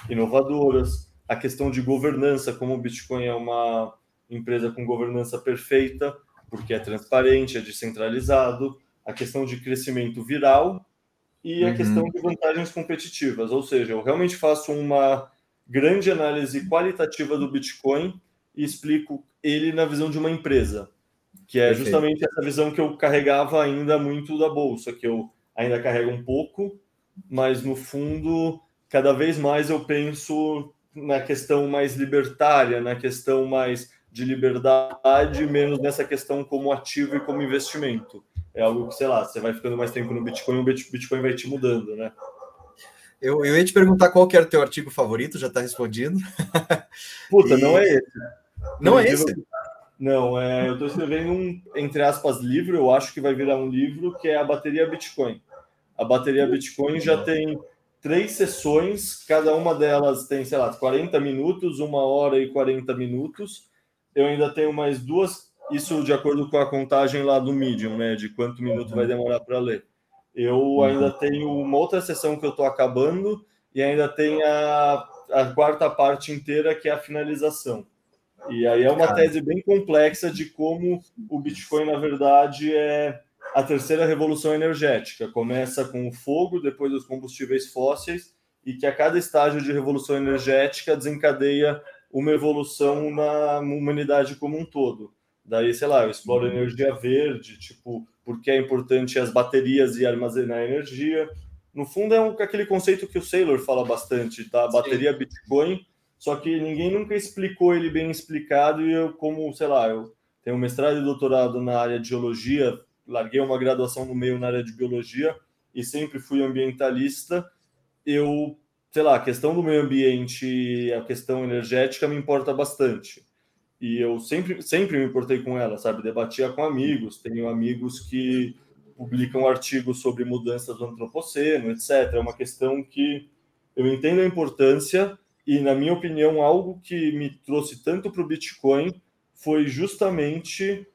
inovadoras, a questão de governança, como o Bitcoin é uma empresa com governança perfeita, porque é transparente, é descentralizado, a questão de crescimento viral e a uhum. questão de vantagens competitivas. Ou seja, eu realmente faço uma grande análise qualitativa do Bitcoin e explico ele na visão de uma empresa, que é Perfeito. justamente essa visão que eu carregava ainda muito da bolsa, que eu ainda carrego um pouco, mas no fundo, cada vez mais eu penso na questão mais libertária, na questão mais de liberdade, menos nessa questão como ativo e como investimento. É algo que, sei lá, você vai ficando mais tempo no Bitcoin, o Bitcoin vai te mudando, né? Eu, eu ia te perguntar qual que era o teu artigo favorito, já está respondido. [LAUGHS] Puta, e... não é esse. Não é esse? Não, é, eu estou escrevendo um, entre aspas, livro, eu acho que vai virar um livro, que é a bateria Bitcoin. A bateria Bitcoin já tem três sessões, cada uma delas tem, sei lá, 40 minutos, uma hora e 40 minutos. Eu ainda tenho mais duas, isso de acordo com a contagem lá do Medium, né, de quanto minuto vai demorar para ler. Eu uhum. ainda tenho uma outra sessão que eu estou acabando e ainda tem a, a quarta parte inteira, que é a finalização. E aí é uma tese bem complexa de como o Bitcoin, na verdade, é a terceira revolução energética. Começa com o fogo, depois os combustíveis fósseis, e que a cada estágio de revolução energética desencadeia uma evolução na humanidade como um todo. Daí, sei lá, eu exploro energia verde, tipo, porque é importante as baterias e armazenar energia. No fundo, é um, aquele conceito que o Saylor fala bastante, tá? Bateria Sim. Bitcoin, só que ninguém nunca explicou ele bem explicado e eu, como, sei lá, eu tenho mestrado e doutorado na área de geologia, larguei uma graduação no meio na área de biologia e sempre fui ambientalista, eu, sei lá, a questão do meio ambiente a questão energética me importa bastante e eu sempre, sempre me importei com ela, sabe? Debatia com amigos, tenho amigos que publicam artigos sobre mudanças do antropoceno, etc. É uma questão que eu entendo a importância e, na minha opinião, algo que me trouxe tanto para o Bitcoin foi justamente.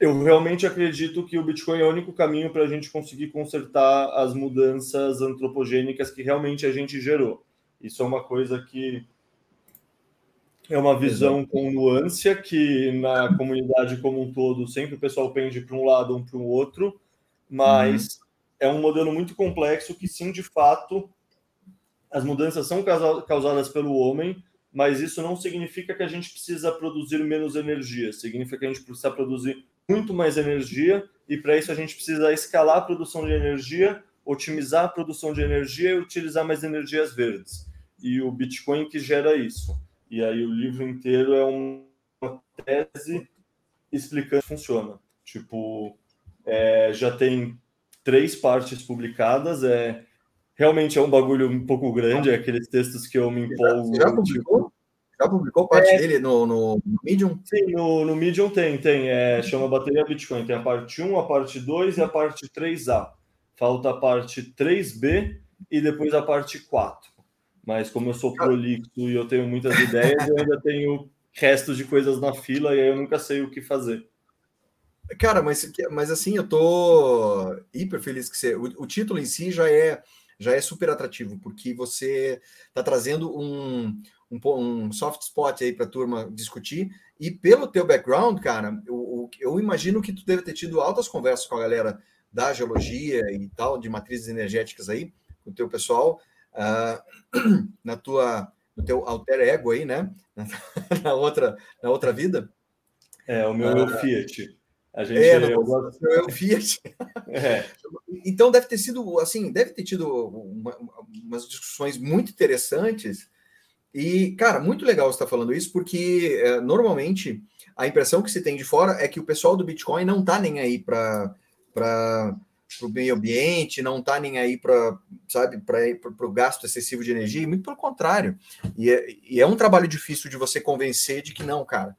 Eu realmente acredito que o Bitcoin é o único caminho para a gente conseguir consertar as mudanças antropogênicas que realmente a gente gerou. Isso é uma coisa que é uma visão com nuance que na comunidade como um todo sempre o pessoal pende para um lado ou para o outro, mas uhum. é um modelo muito complexo que sim, de fato, as mudanças são causadas pelo homem, mas isso não significa que a gente precisa produzir menos energia, significa que a gente precisa produzir muito mais energia e para isso a gente precisa escalar a produção de energia, otimizar a produção de energia e utilizar mais energias verdes. E o Bitcoin que gera isso. E aí o livro inteiro é uma tese explicando como funciona. Tipo, é, já tem três partes publicadas, é realmente é um bagulho um pouco grande, é aqueles textos que eu me empolgo. Já publicou? Tipo... Já publicou parte é, dele no, no, Medium? Sim, no, no Medium tem, tem. É, chama Bateria Bitcoin. Tem a parte 1, a parte 2 e a parte 3A. Falta a parte 3B e depois a parte 4 mas como eu sou prolixo e eu tenho muitas ideias, eu ainda tenho restos de coisas na fila e aí eu nunca sei o que fazer. Cara, mas, mas assim, eu tô hiper feliz que você. O, o título em si já é já é super atrativo, porque você está trazendo um, um, um, soft spot aí para a turma discutir. E pelo teu background, cara, eu, eu imagino que tu deve ter tido altas conversas com a galera da geologia e tal, de matrizes energéticas aí, com o teu pessoal, uh, [CLEARS THROAT] na tua no teu alter ego aí, né? [LAUGHS] na outra na outra vida. É, o meu uh, eu Fiat. A gente é, eu gosto... meu eu Fiat. [LAUGHS] É. Então deve ter sido assim, deve ter tido uma, umas discussões muito interessantes. E, cara, muito legal você estar tá falando isso, porque é, normalmente a impressão que se tem de fora é que o pessoal do Bitcoin não tá nem aí para o meio ambiente, não está nem aí para, sabe, para o gasto excessivo de energia, muito pelo contrário. E é, e é, um trabalho difícil de você convencer de que não, cara,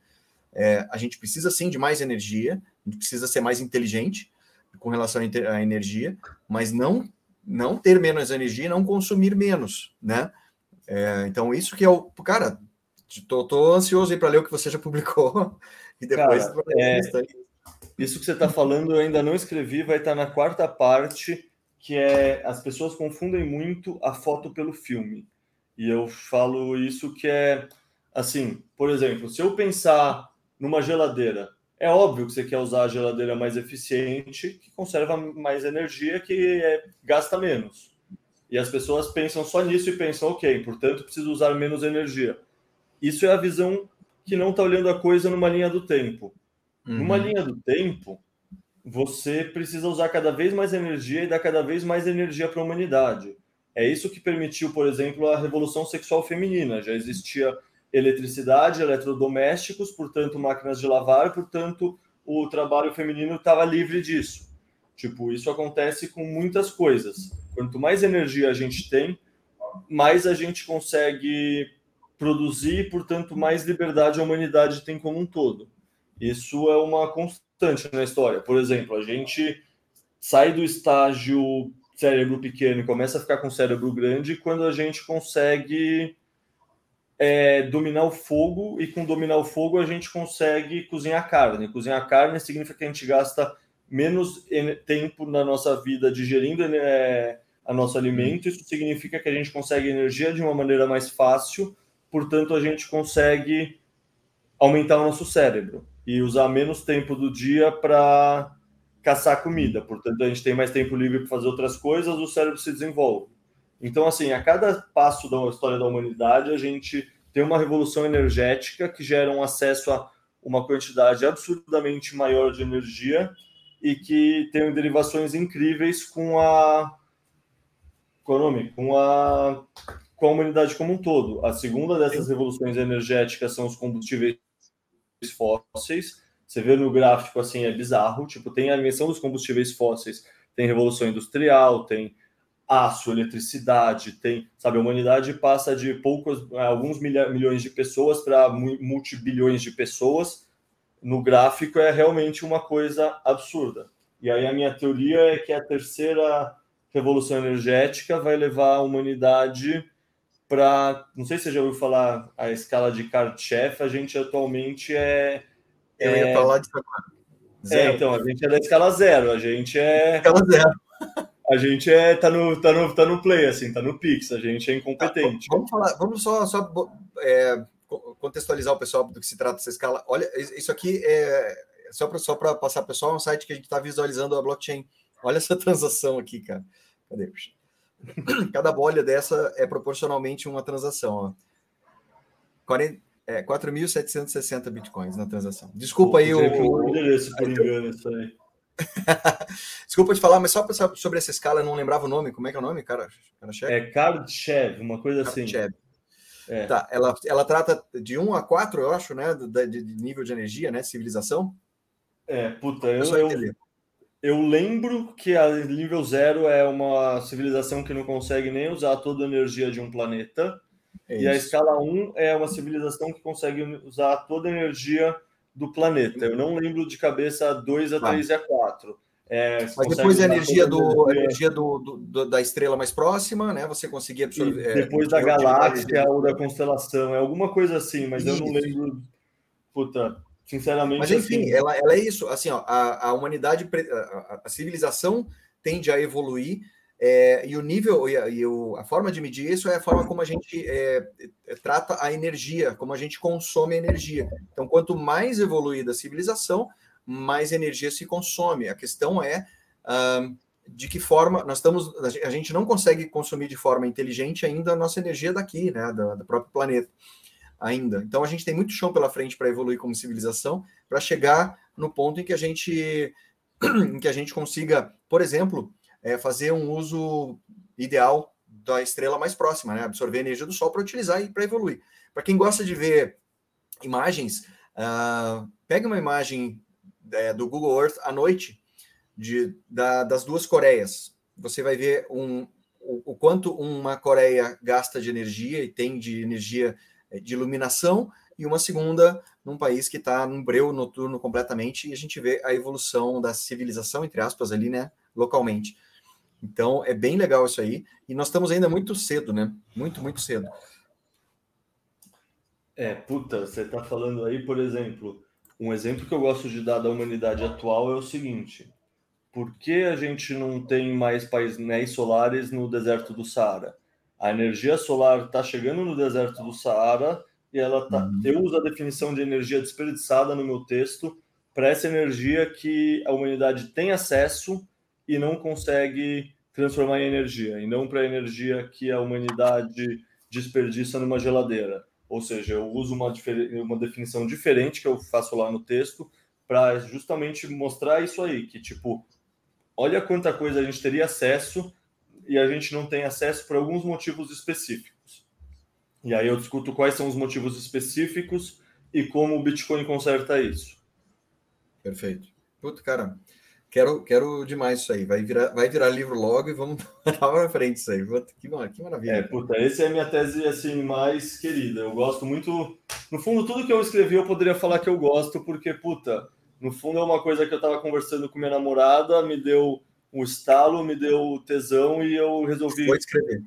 é, a gente precisa sim de mais energia, a gente precisa ser mais inteligente com relação à energia, mas não não ter menos energia, não consumir menos, né? É, então isso que é o cara, tô, tô ansioso aí para ler o que você já publicou [LAUGHS] e depois cara, é, isso que você está falando eu ainda não escrevi, vai estar tá na quarta parte, que é as pessoas confundem muito a foto pelo filme. E eu falo isso que é assim, por exemplo, se eu pensar numa geladeira, é óbvio que você quer usar a geladeira mais eficiente, que conserva mais energia, que é, gasta menos. E as pessoas pensam só nisso e pensam, ok, portanto preciso usar menos energia. Isso é a visão que não está olhando a coisa numa linha do tempo. Uhum. Numa linha do tempo, você precisa usar cada vez mais energia e dar cada vez mais energia para a humanidade. É isso que permitiu, por exemplo, a revolução sexual feminina. Já existia eletricidade, eletrodomésticos, portanto, máquinas de lavar, portanto, o trabalho feminino estava livre disso. Tipo, isso acontece com muitas coisas. Quanto mais energia a gente tem, mais a gente consegue produzir portanto, mais liberdade a humanidade tem como um todo. Isso é uma constante na história. Por exemplo, a gente sai do estágio cérebro pequeno e começa a ficar com cérebro grande quando a gente consegue é, dominar o fogo, e com dominar o fogo a gente consegue cozinhar carne. Cozinhar carne significa que a gente gasta menos tempo na nossa vida digerindo é, a nosso alimento. Isso significa que a gente consegue energia de uma maneira mais fácil, portanto, a gente consegue aumentar o nosso cérebro e usar menos tempo do dia para caçar comida. Portanto, a gente tem mais tempo livre para fazer outras coisas, o cérebro se desenvolve. Então, assim, a cada passo da história da humanidade, a gente tem uma revolução energética que gera um acesso a uma quantidade absurdamente maior de energia e que tem derivações incríveis com a com a com a humanidade como um todo. A segunda dessas revoluções energéticas são os combustíveis fósseis. Você vê no gráfico assim é bizarro, tipo, tem a invenção dos combustíveis fósseis, tem revolução industrial, tem aço, eletricidade, tem, sabe, a humanidade passa de poucos, alguns milhões de pessoas para multibilhões de pessoas. No gráfico é realmente uma coisa absurda. E aí a minha teoria é que a terceira revolução energética vai levar a humanidade para, não sei se você já ouviu falar a escala de Kardashev, a gente atualmente é eu ia falar disso agora. É, então, a gente é da escala zero, a gente é. Escala zero [LAUGHS] a gente é, tá, no, tá, no, tá no play, assim, tá no Pix, a gente é incompetente. Tá, vamos falar, vamos só, só é, contextualizar o pessoal do que se trata essa escala. Olha, isso aqui é só para só passar pessoal, é um site que a gente está visualizando a blockchain. Olha essa [LAUGHS] transação aqui, cara. Cadê? [COUGHS] Cada bolha dessa é proporcionalmente uma transação. Ó. 40, é, 4.760 bitcoins na transação. Desculpa Pô, aí o. endereço, por engano, isso aí. [LAUGHS] Desculpa te falar, mas só sobre essa escala, eu não lembrava o nome. Como é que é o nome, cara? cara é Kardashev, uma coisa assim. É. Tá, ela, ela trata de 1 a 4, eu acho, né? De, de, de nível de energia, né? Civilização. É, puta, eu, eu, eu, lembro que a nível zero é uma civilização que não consegue nem usar toda a energia de um planeta. É e a escala 1 é uma civilização que consegue usar toda a energia do planeta. Eu não lembro de cabeça a 2, a 3 e a 4. É, Mas depois a energia, do, a energia do, do, da estrela mais próxima, né? Você conseguia absorver. É, depois é, da galáxia ou da constelação, é alguma coisa assim, mas isso. eu não lembro. Puta, sinceramente. Mas enfim, assim... ela, ela é isso. Assim, ó, a, a humanidade, a, a civilização tende a evoluir é, e o nível e, a, e o, a, forma de medir isso é a forma como a gente é, é, trata a energia, como a gente consome energia. Então, quanto mais evoluída a civilização, mais energia se consome. A questão é uh, de que forma nós estamos. A gente não consegue consumir de forma inteligente ainda a nossa energia daqui, né, do, do próprio planeta. Ainda. Então, a gente tem muito chão pela frente para evoluir como civilização, para chegar no ponto em que a gente, [CLEARS THROAT] em que a gente consiga, por exemplo, é, fazer um uso ideal da estrela mais próxima, né? absorver energia do Sol para utilizar e para evoluir. Para quem gosta de ver imagens, uh, pega uma imagem é, do Google Earth à noite de, da, das duas Coreias. Você vai ver um, o, o, quanto uma Coreia gasta de energia e tem de energia de iluminação, e uma segunda num país que está num breu noturno completamente, e a gente vê a evolução da civilização, entre aspas, ali, né, localmente. Então, é bem legal isso aí. E nós estamos ainda muito cedo, né? Muito, muito cedo. É, puta, você está falando aí, por exemplo, um exemplo que eu gosto de dar da humanidade atual é o seguinte: por que a gente não tem mais painéis solares no deserto do Saara? A energia solar está chegando no deserto do Saara e ela tá. Uhum. Eu uso a definição de energia desperdiçada no meu texto para essa energia que a humanidade tem acesso e não consegue transformar em energia, e não para a energia que a humanidade desperdiça numa geladeira. Ou seja, eu uso uma, uma definição diferente que eu faço lá no texto para justamente mostrar isso aí, que tipo, olha quanta coisa a gente teria acesso e a gente não tem acesso por alguns motivos específicos. E aí eu discuto quais são os motivos específicos e como o Bitcoin conserta isso. Perfeito. Puta, cara, Quero, quero demais isso aí. Vai virar, vai virar livro logo e vamos [LAUGHS] para frente isso aí. Que, que maravilha. É, puta, essa é a minha tese assim mais querida. Eu gosto muito. No fundo, tudo que eu escrevi eu poderia falar que eu gosto, porque, puta, no fundo é uma coisa que eu estava conversando com minha namorada, me deu um estalo, me deu tesão e eu resolvi. Foi escrever.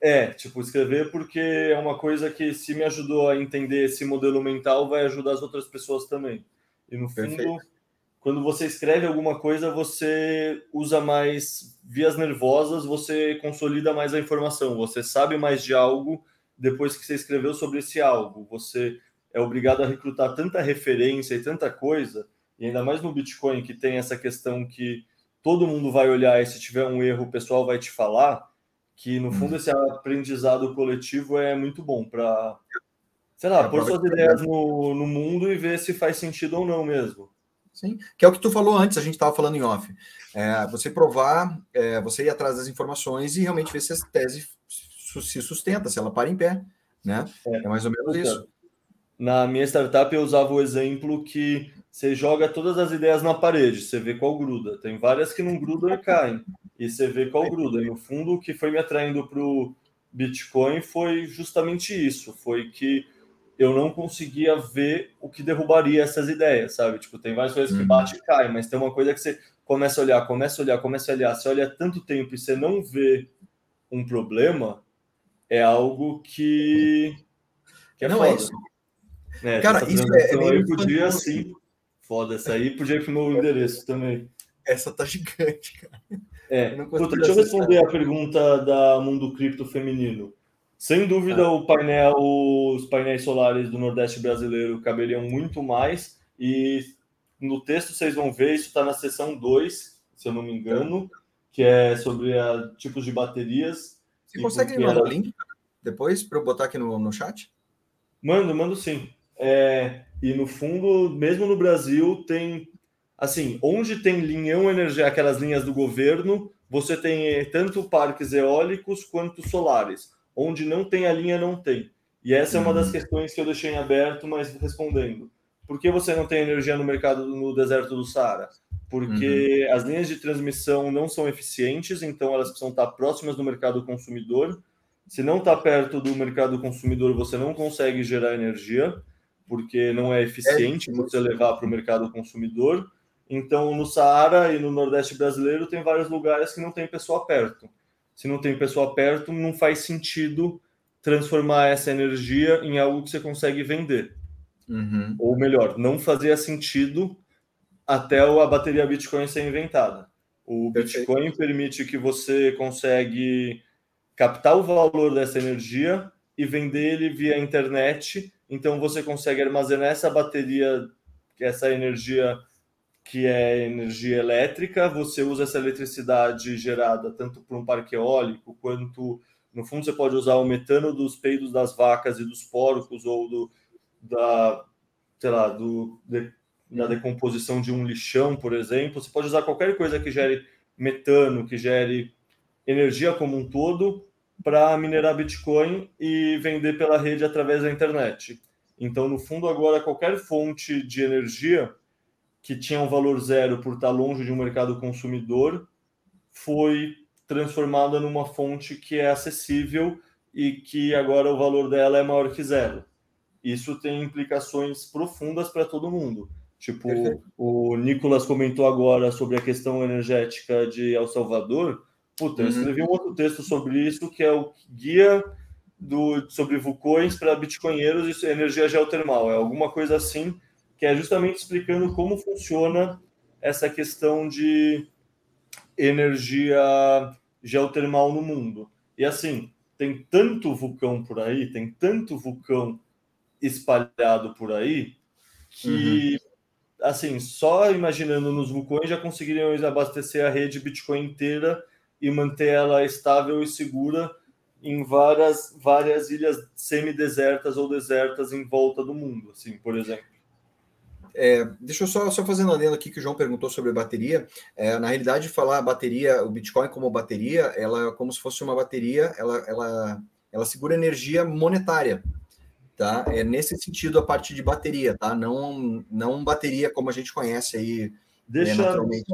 É, tipo, escrever porque é uma coisa que se me ajudou a entender esse modelo mental, vai ajudar as outras pessoas também. E no fundo. Perfeito quando você escreve alguma coisa, você usa mais vias nervosas, você consolida mais a informação, você sabe mais de algo depois que você escreveu sobre esse algo. Você é obrigado a recrutar tanta referência e tanta coisa, e ainda mais no Bitcoin, que tem essa questão que todo mundo vai olhar e se tiver um erro, o pessoal vai te falar, que no fundo esse aprendizado coletivo é muito bom para, sei lá, é pôr suas ideias no, no mundo e ver se faz sentido ou não mesmo. Sim, que é o que tu falou antes, a gente estava falando em off. É, você provar, é, você ir atrás das informações e realmente ver se a tese se sustenta, se ela para em pé, né? É, é mais ou menos isso. Na minha startup eu usava o exemplo que você joga todas as ideias na parede, você vê qual gruda. Tem várias que não grudam e caem, e você vê qual gruda. E no fundo, o que foi me atraindo para o Bitcoin foi justamente isso, foi que eu não conseguia ver o que derrubaria essas ideias, sabe? Tipo, tem várias coisas que uhum. bate e cai, mas tem uma coisa que você começa a olhar, começa a olhar, começa a olhar, você olha tanto tempo e você não vê um problema, é algo que, que é não foda. É isso. É, Cara, isso é, é meio podia assim, foda, essa aí podia pro meu endereço também. Essa tá gigante, cara. É, Puta, deixa eu responder a pergunta da Mundo Cripto Feminino. Sem dúvida, ah. o painel, os painéis solares do Nordeste brasileiro caberiam muito mais. E no texto vocês vão ver, isso está na seção 2, se eu não me engano, que é sobre a, tipos de baterias. Você consegue me mandar o link depois para eu botar aqui no, no chat? Mando, mando sim. É, e no fundo, mesmo no Brasil, tem assim, onde tem linhão energia, aquelas linhas do governo, você tem tanto parques eólicos quanto solares. Onde não tem a linha, não tem. E essa é uma das uhum. questões que eu deixei em aberto, mas respondendo. Por que você não tem energia no mercado no deserto do Saara? Porque uhum. as linhas de transmissão não são eficientes, então elas precisam estar próximas do mercado consumidor. Se não está perto do mercado consumidor, você não consegue gerar energia, porque não é eficiente é você levar para o mercado consumidor. Então, no Saara e no Nordeste brasileiro, tem vários lugares que não tem pessoa perto se não tem pessoa perto, não faz sentido transformar essa energia em algo que você consegue vender. Uhum. Ou melhor, não fazia sentido até a bateria Bitcoin ser inventada. O Perfeito. Bitcoin permite que você consegue captar o valor dessa energia e vender ele via internet. Então você consegue armazenar essa bateria, essa energia que é energia elétrica, você usa essa eletricidade gerada tanto por um parque eólico, quanto, no fundo, você pode usar o metano dos peidos das vacas e dos porcos, ou do, da, sei lá, do, de, da decomposição de um lixão, por exemplo. Você pode usar qualquer coisa que gere metano, que gere energia como um todo, para minerar Bitcoin e vender pela rede através da internet. Então, no fundo, agora, qualquer fonte de energia que tinha um valor zero por estar longe de um mercado consumidor, foi transformada numa fonte que é acessível e que agora o valor dela é maior que zero. Isso tem implicações profundas para todo mundo. Tipo, Perfeito. o Nicolas comentou agora sobre a questão energética de El Salvador. Puta, uhum. eu escrevi um outro texto sobre isso, que é o guia do, sobre vulcões para bitcoinheiros e energia geotermal. É alguma coisa assim que é justamente explicando como funciona essa questão de energia geotermal no mundo. E assim, tem tanto vulcão por aí, tem tanto vulcão espalhado por aí, que, uhum. assim, só imaginando nos vulcões já conseguiriam abastecer a rede Bitcoin inteira e manter ela estável e segura em várias, várias ilhas semidesertas ou desertas em volta do mundo, assim, por exemplo. É, deixa eu só, só fazendo adendo aqui que o João perguntou sobre bateria. É, na realidade, falar bateria, o Bitcoin como bateria, ela é como se fosse uma bateria, ela, ela, ela segura energia monetária. Tá? É nesse sentido a parte de bateria, tá? Não, não bateria como a gente conhece aí deixa, é, naturalmente.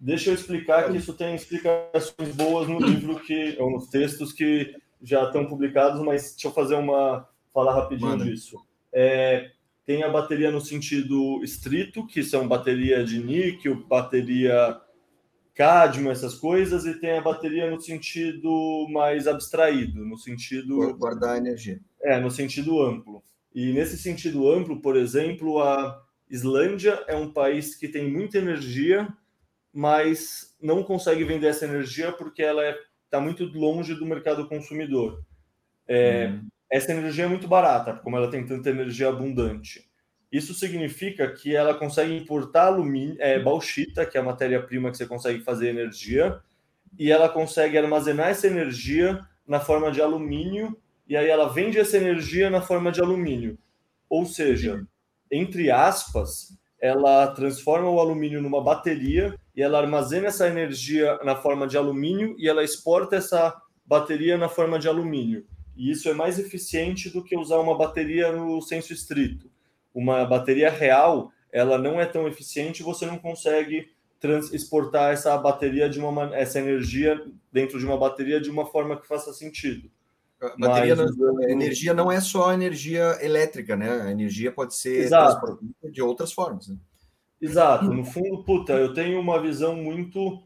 Deixa eu explicar que isso tem explicações boas no livro que ou nos textos que já estão publicados, mas deixa eu fazer uma falar rapidinho disso. É, tem a bateria no sentido estrito, que são bateria de níquel, bateria cádmio, essas coisas, e tem a bateria no sentido mais abstraído, no sentido guardar energia. É, no sentido amplo. E nesse sentido amplo, por exemplo, a Islândia é um país que tem muita energia, mas não consegue vender essa energia porque ela está é, tá muito longe do mercado consumidor. É, hum. Essa energia é muito barata, como ela tem tanta energia abundante. Isso significa que ela consegue importar alumínio, é, bauxita, que é a matéria-prima que você consegue fazer energia, e ela consegue armazenar essa energia na forma de alumínio, e aí ela vende essa energia na forma de alumínio. Ou seja, entre aspas, ela transforma o alumínio numa bateria e ela armazena essa energia na forma de alumínio e ela exporta essa bateria na forma de alumínio. E isso é mais eficiente do que usar uma bateria no senso estrito. Uma bateria real, ela não é tão eficiente, você não consegue exportar essa bateria de uma essa energia dentro de uma bateria de uma forma que faça sentido. Bateria Mas, não, a energia não é só energia elétrica, né? A energia pode ser de outras formas. Né? Exato. No fundo, puta, eu tenho uma visão muito.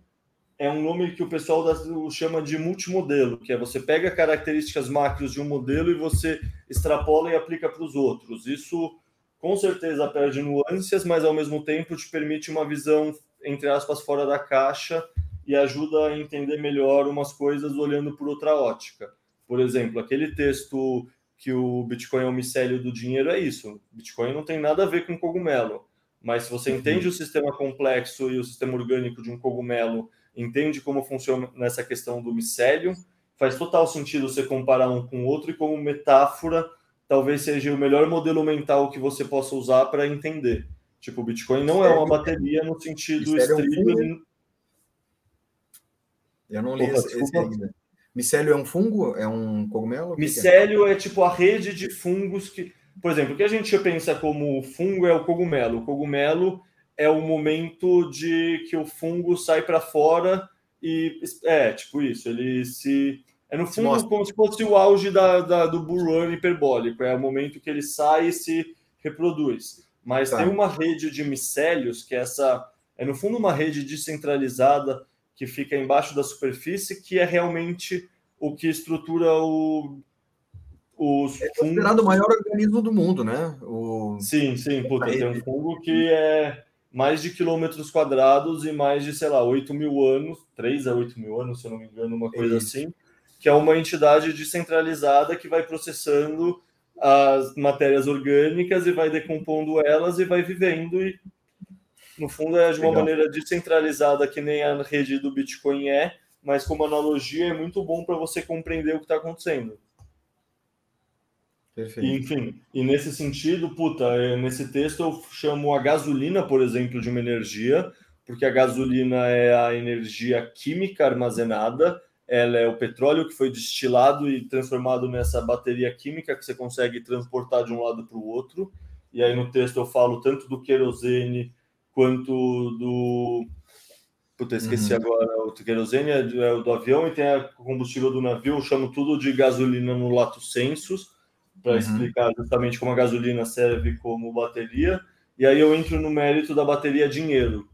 É um nome que o pessoal chama de multimodelo, que é você pega características macros de um modelo e você extrapola e aplica para os outros. Isso com certeza perde nuances, mas ao mesmo tempo te permite uma visão, entre aspas, fora da caixa e ajuda a entender melhor umas coisas olhando por outra ótica. Por exemplo, aquele texto que o Bitcoin é o micélio do dinheiro é isso. Bitcoin não tem nada a ver com cogumelo. Mas se você uhum. entende o sistema complexo e o sistema orgânico de um cogumelo, entende como funciona nessa questão do micélio, faz total sentido você comparar um com o outro e como metáfora, talvez seja o melhor modelo mental que você possa usar para entender. Tipo, o Bitcoin não é uma bateria no sentido estrito. É um Eu não li Opa, esse, esse ainda. Micélio é um fungo? É um cogumelo? Micélio é? é? tipo a rede de fungos que. Por exemplo, o que a gente pensa como fungo é o cogumelo. O cogumelo é o momento de que o fungo sai para fora e. É, tipo isso. Ele se. É no fundo como se fosse o auge da, da, do Burn hiperbólico. É o momento que ele sai e se reproduz. Mas tá. tem uma rede de micélios, que é essa. É no fundo uma rede descentralizada que fica embaixo da superfície, que é realmente o que estrutura o, os é considerado o maior organismo do mundo, né? O... Sim, sim, puta, tem um fungo que é mais de quilômetros quadrados e mais de, sei lá, 8 mil anos, 3 a 8 mil anos, se eu não me engano, uma coisa é assim, que é uma entidade descentralizada que vai processando as matérias orgânicas e vai decompondo elas e vai vivendo e no fundo, é de uma Legal. maneira descentralizada, que nem a rede do Bitcoin é, mas como analogia é muito bom para você compreender o que está acontecendo. Perfeito. E, enfim, e nesse sentido, puta, é, nesse texto eu chamo a gasolina, por exemplo, de uma energia, porque a gasolina é a energia química armazenada, ela é o petróleo que foi destilado e transformado nessa bateria química que você consegue transportar de um lado para o outro. E aí no texto eu falo tanto do querosene quanto do. Puta, esqueci uhum. agora. O querosene é, é o do avião e tem a combustível do navio. Eu chamo tudo de gasolina no lato sensus, para uhum. explicar justamente como a gasolina serve como bateria. E aí eu entro no mérito da bateria dinheiro,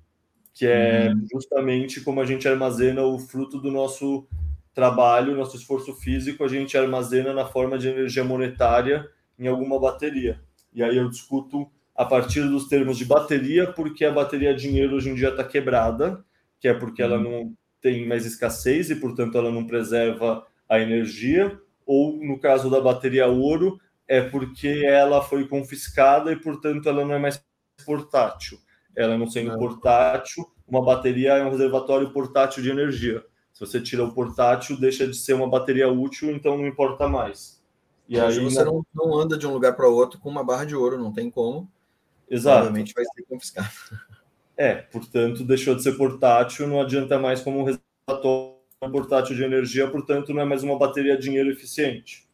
que é uhum. justamente como a gente armazena o fruto do nosso trabalho, nosso esforço físico, a gente armazena na forma de energia monetária em alguma bateria. E aí eu discuto a partir dos termos de bateria, porque a bateria dinheiro hoje em dia está quebrada, que é porque ela uhum. não tem mais escassez e, portanto, ela não preserva a energia, ou no caso da bateria ouro, é porque ela foi confiscada e, portanto, ela não é mais portátil. Ela não sendo portátil, uma bateria é um reservatório portátil de energia. Se você tira o portátil, deixa de ser uma bateria útil, então não importa mais. E aí você não, não anda de um lugar para outro com uma barra de ouro, não tem como. Exato. Provavelmente vai ser confiscado. É, portanto, deixou de ser portátil, não adianta mais como um reservatório portátil de energia, portanto, não é mais uma bateria dinheiro eficiente.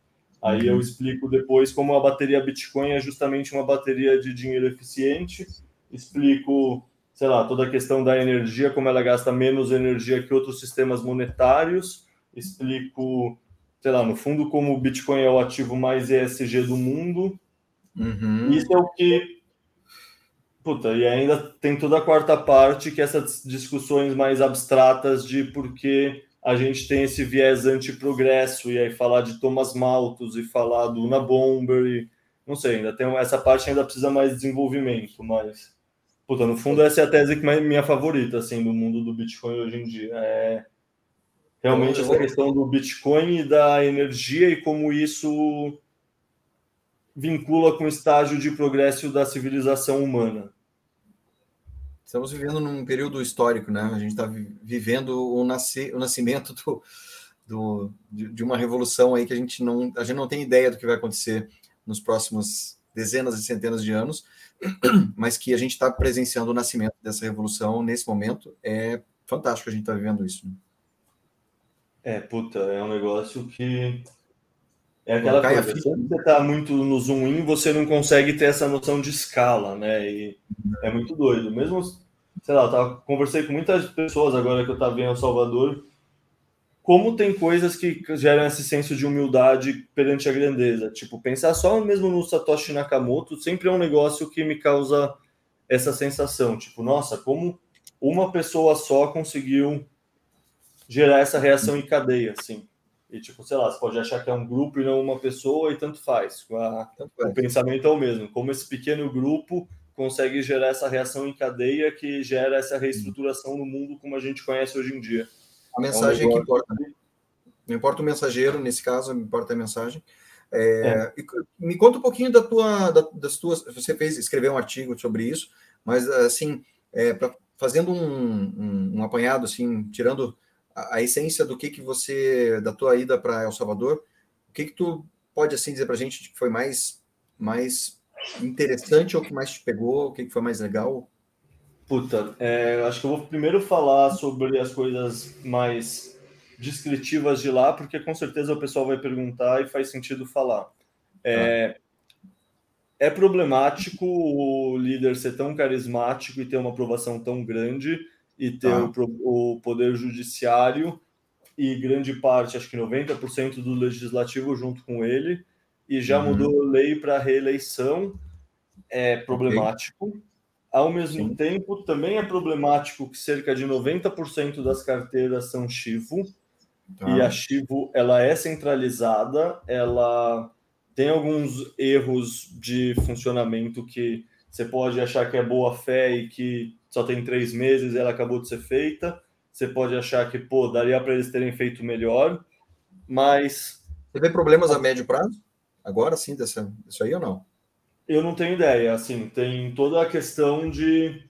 Aí uhum. eu explico depois como a bateria Bitcoin é justamente uma bateria de dinheiro eficiente, explico sei lá, toda a questão da energia, como ela gasta menos energia que outros sistemas monetários. Explico, sei lá, no fundo, como o Bitcoin é o ativo mais ESG do mundo. Uhum. Isso é o que. Puta, e ainda tem toda a quarta parte, que é essas discussões mais abstratas de por que a gente tem esse viés anti-progresso, e aí falar de Thomas Malthus e falar do Una Bomber, e, não sei, ainda tem essa parte ainda precisa mais desenvolvimento, mas puta, no fundo essa é a tese que é minha favorita assim do mundo do Bitcoin hoje em dia. É realmente essa questão do Bitcoin e da energia e como isso vincula com o estágio de progresso da civilização humana. Estamos vivendo num período histórico, né? A gente está vivendo o, nasce, o nascimento do, do, de, de, uma revolução aí que a gente não a gente não tem ideia do que vai acontecer nos próximos dezenas e centenas de anos, [CLEARS THROAT] mas que a gente está presenciando o nascimento dessa revolução nesse momento. É fantástico a gente estar tá vivendo isso. Né? É, puta, é um negócio que é aquela coisa, quando você está muito no zoom in, você não consegue ter essa noção de escala, né? E é muito doido. Mesmo, sei lá, eu tava, conversei com muitas pessoas agora que eu estava em El Salvador, como tem coisas que geram esse senso de humildade perante a grandeza. Tipo, pensar só mesmo no Satoshi Nakamoto sempre é um negócio que me causa essa sensação. Tipo, nossa, como uma pessoa só conseguiu gerar essa reação em cadeia, assim. E, tipo, sei lá, você pode achar que é um grupo e não uma pessoa, e tanto faz. A, tanto faz. O pensamento é o mesmo. Como esse pequeno grupo consegue gerar essa reação em cadeia que gera essa reestruturação no mundo como a gente conhece hoje em dia. A mensagem é, um é que importa. Não importa o mensageiro, nesse caso, não importa a mensagem. É, é. Me conta um pouquinho da tua, da, das tuas. Você fez, escreveu um artigo sobre isso, mas assim, é, pra, fazendo um, um, um apanhado, assim, tirando a, essência do que que você da tua ida para El Salvador, o que que tu pode assim dizer para a gente que foi mais mais interessante ou que mais te pegou, o que que foi mais legal? Puta, é, acho que eu vou primeiro falar sobre as coisas mais descritivas de lá, porque com certeza o pessoal vai perguntar e faz sentido falar. É, tá. é problemático o líder ser tão carismático e ter uma aprovação tão grande, e ter ah. o, o poder judiciário e grande parte, acho que 90% do legislativo junto com ele, e já uhum. mudou lei para reeleição, é problemático. Okay. Ao mesmo Sim. tempo, também é problemático que cerca de 90% das carteiras são Chivo, tá. e a Chivo ela é centralizada, ela tem alguns erros de funcionamento que você pode achar que é boa fé e que só tem três meses e ela acabou de ser feita. Você pode achar que, pô, daria para eles terem feito melhor, mas. Você vê problemas a médio prazo? Agora sim, dessa, disso aí ou não? Eu não tenho ideia. Assim, tem toda a questão de.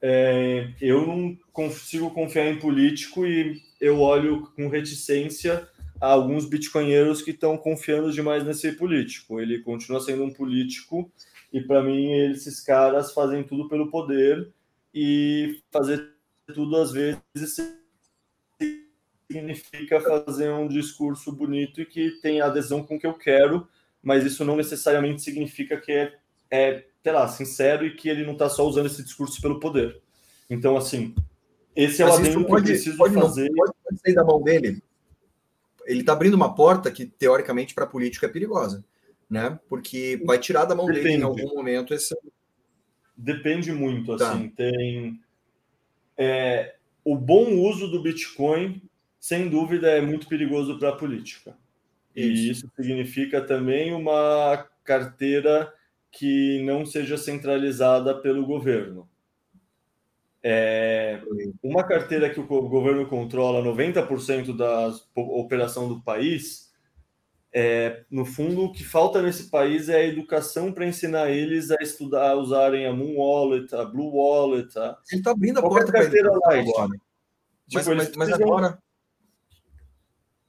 É, eu não consigo confiar em político e eu olho com reticência a alguns bitcoinheiros que estão confiando demais nesse político. Ele continua sendo um político e, para mim, esses caras fazem tudo pelo poder e fazer tudo às vezes significa fazer um discurso bonito e que tem adesão com o que eu quero, mas isso não necessariamente significa que é, é sei lá, sincero e que ele não está só usando esse discurso pelo poder. Então, assim, esse é o adendo que eu preciso pode fazer. Não, pode, pode sair da mão dele. Ele está abrindo uma porta que, teoricamente, para a política é perigosa, né? Porque vai tirar da mão Depende. dele em algum momento esse, Depende muito, tá. assim, tem é, o bom uso do Bitcoin, sem dúvida, é muito perigoso para a política. Isso. E isso significa também uma carteira que não seja centralizada pelo governo. É, uma carteira que o governo controla 90% da operação do país, é, no fundo, o que falta nesse país é a educação para ensinar eles a estudar, a usarem a Moon Wallet, a Blue Wallet. A... Ele está abrindo a porta para carteira light. Agora. Tipo, mas, mas, mas agora.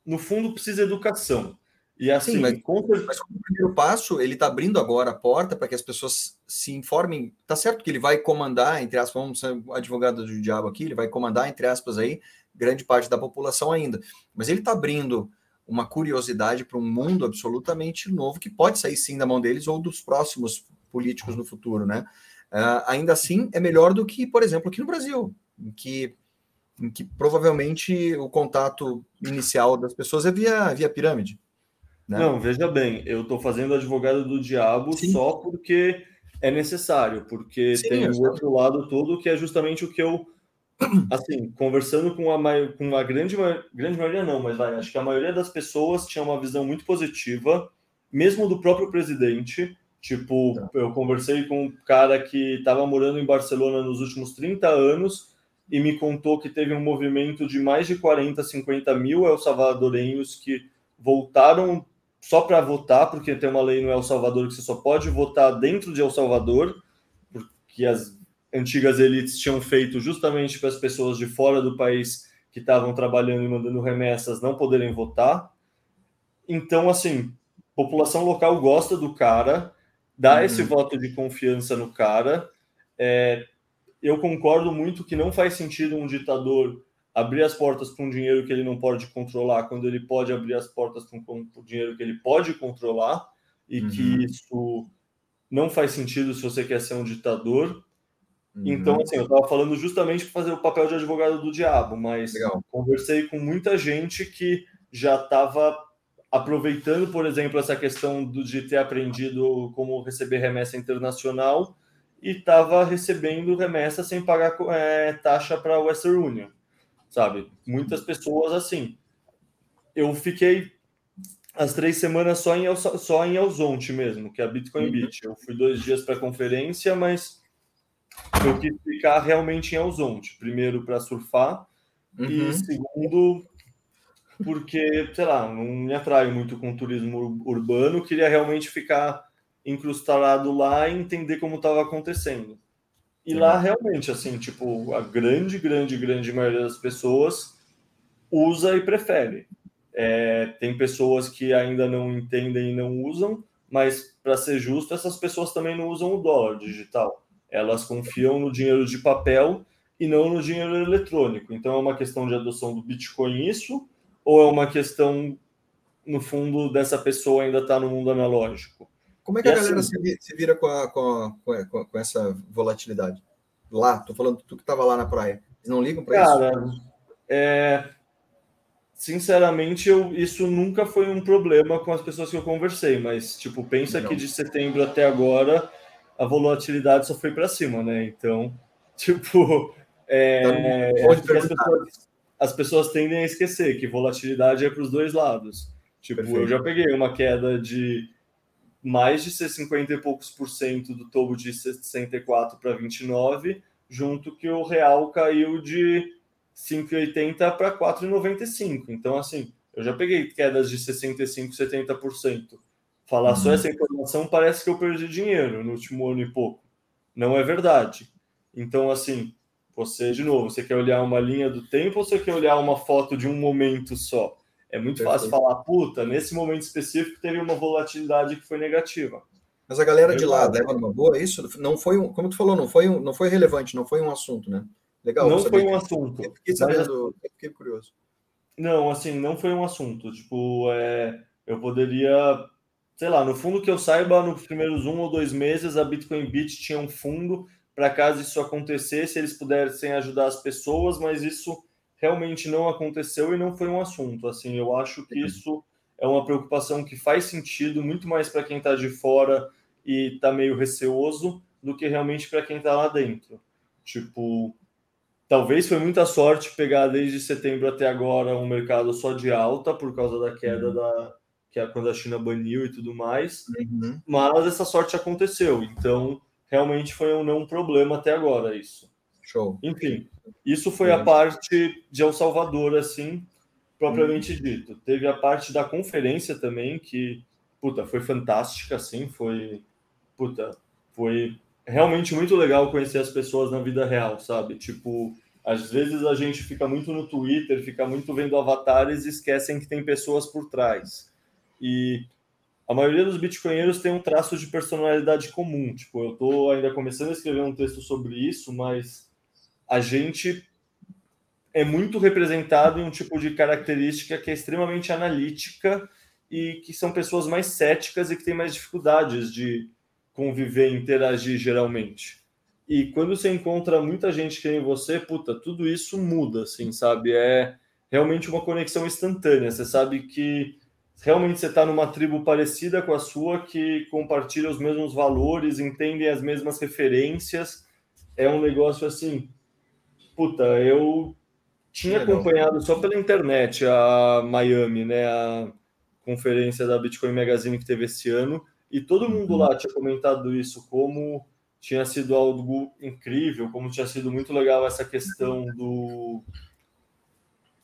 No fundo, precisa educação. E assim, Sim, mas, mas como primeiro passo, ele está abrindo agora a porta para que as pessoas se informem. Tá certo que ele vai comandar, entre aspas, vamos ser advogado do diabo aqui, ele vai comandar, entre aspas, aí, grande parte da população ainda. Mas ele está abrindo uma curiosidade para um mundo absolutamente novo que pode sair sim da mão deles ou dos próximos políticos no futuro, né? Uh, ainda assim, é melhor do que, por exemplo, aqui no Brasil, em que, em que provavelmente o contato inicial das pessoas é via, via pirâmide. Né? Não, veja bem, eu estou fazendo advogado do diabo Sim. só porque é necessário, porque Sim, tem o outro lado todo que é justamente o que eu assim, conversando com a, com a grande, grande maioria, não, mas vai, acho que a maioria das pessoas tinha uma visão muito positiva, mesmo do próprio presidente. Tipo, tá. eu conversei com um cara que estava morando em Barcelona nos últimos 30 anos e me contou que teve um movimento de mais de 40, 50 mil El Salvadorenhos que voltaram só para votar, porque tem uma lei no El Salvador que você só pode votar dentro de El Salvador, porque as antigas elites tinham feito justamente para as pessoas de fora do país que estavam trabalhando e mandando remessas não poderem votar. Então, assim, população local gosta do cara, dá uhum. esse voto de confiança no cara. É, eu concordo muito que não faz sentido um ditador abrir as portas para um dinheiro que ele não pode controlar, quando ele pode abrir as portas para um, dinheiro que ele pode controlar, e uhum. que isso não faz sentido se você quer ser um ditador. Uhum. Então, assim, eu estava falando justamente para fazer o papel de advogado do diabo, mas Legal. conversei com muita gente que já estava aproveitando, por exemplo, essa questão do, de ter aprendido como receber remessa internacional e estava recebendo remessa sem pagar é, taxa para a Western Union, sabe? Muitas pessoas assim. Eu fiquei as três semanas só em, só em Alzonte mesmo, que é a Bitcoin uhum. Beach. Eu fui dois dias para a conferência, mas eu quis ficar realmente em Alzonte. Primeiro para surfar uhum. e segundo porque, sei lá, não me atrai muito com turismo urbano, queria realmente ficar incrustado lá e entender como estava acontecendo. E lá realmente, assim, tipo, a grande, grande, grande maioria das pessoas usa e prefere. É, tem pessoas que ainda não entendem e não usam, mas para ser justo, essas pessoas também não usam o dólar digital. Elas confiam no dinheiro de papel e não no dinheiro eletrônico. Então é uma questão de adoção do Bitcoin isso, ou é uma questão, no fundo, dessa pessoa ainda estar tá no mundo analógico? Como é que e a galera assim, se vira com, a, com, a, com, com, essa volatilidade? Lá, tô falando tu que estava lá na praia. Eles não ligam para isso? Cara, é, sinceramente, eu, isso nunca foi um problema com as pessoas que eu conversei, mas, tipo, pensa não. que de setembro até agora a volatilidade só foi para cima, né? Então, [LAUGHS] tipo, é, então, as, pessoas, as, pessoas, tendem a esquecer que volatilidade é para os dois lados. Tipo, Perfeito. eu já peguei uma queda de mais de ser 50 e poucos por cento do topo de 64 para 29, junto que o real caiu de 5,80 para 4,95. Então, assim, eu já peguei quedas de 65, 70%. Falar uhum. só essa informação parece que eu perdi dinheiro no último ano e pouco. Não é verdade. Então, assim, você, de novo, você quer olhar uma linha do tempo ou você quer olhar uma foto de um momento só? É muito Perfeito. fácil falar, puta, nesse momento específico teve uma volatilidade que foi negativa. Mas a galera de lá leva numa boa isso? Não foi um, como tu falou, não foi um, não foi relevante, não foi um assunto, né? Legal. Não foi um assunto. Eu fiquei sabendo, eu fiquei curioso. Não, assim, não foi um assunto. Tipo, é, eu poderia sei lá, no fundo que eu saiba, nos primeiros um ou dois meses, a Bitcoin Beach tinha um fundo para caso isso acontecesse, eles pudessem ajudar as pessoas, mas isso realmente não aconteceu e não foi um assunto. Assim, eu acho que isso é uma preocupação que faz sentido muito mais para quem está de fora e está meio receoso do que realmente para quem está lá dentro. Tipo, talvez foi muita sorte pegar desde setembro até agora um mercado só de alta por causa da queda uhum. da, que é quando a China baniu e tudo mais. Uhum. Mas essa sorte aconteceu. Então, realmente foi um não problema até agora isso. Show. Enfim, isso foi a parte de El Salvador, assim, propriamente uhum. dito. Teve a parte da conferência também, que, puta, foi fantástica, assim, foi, puta, foi realmente muito legal conhecer as pessoas na vida real, sabe? Tipo, às vezes a gente fica muito no Twitter, fica muito vendo avatares e esquecem que tem pessoas por trás. E a maioria dos bitcoinheiros tem um traço de personalidade comum. Tipo, eu estou ainda começando a escrever um texto sobre isso, mas a gente é muito representado em um tipo de característica que é extremamente analítica e que são pessoas mais céticas e que têm mais dificuldades de conviver interagir geralmente. E quando você encontra muita gente que nem você, puta, tudo isso muda, assim, sabe? É realmente uma conexão instantânea. Você sabe que realmente você está numa tribo parecida com a sua, que compartilha os mesmos valores, entendem as mesmas referências. É um negócio assim. Puta, eu tinha acompanhado só pela internet a Miami, né? A conferência da Bitcoin Magazine que teve esse ano, e todo mundo uhum. lá tinha comentado isso como tinha sido algo incrível, como tinha sido muito legal essa questão do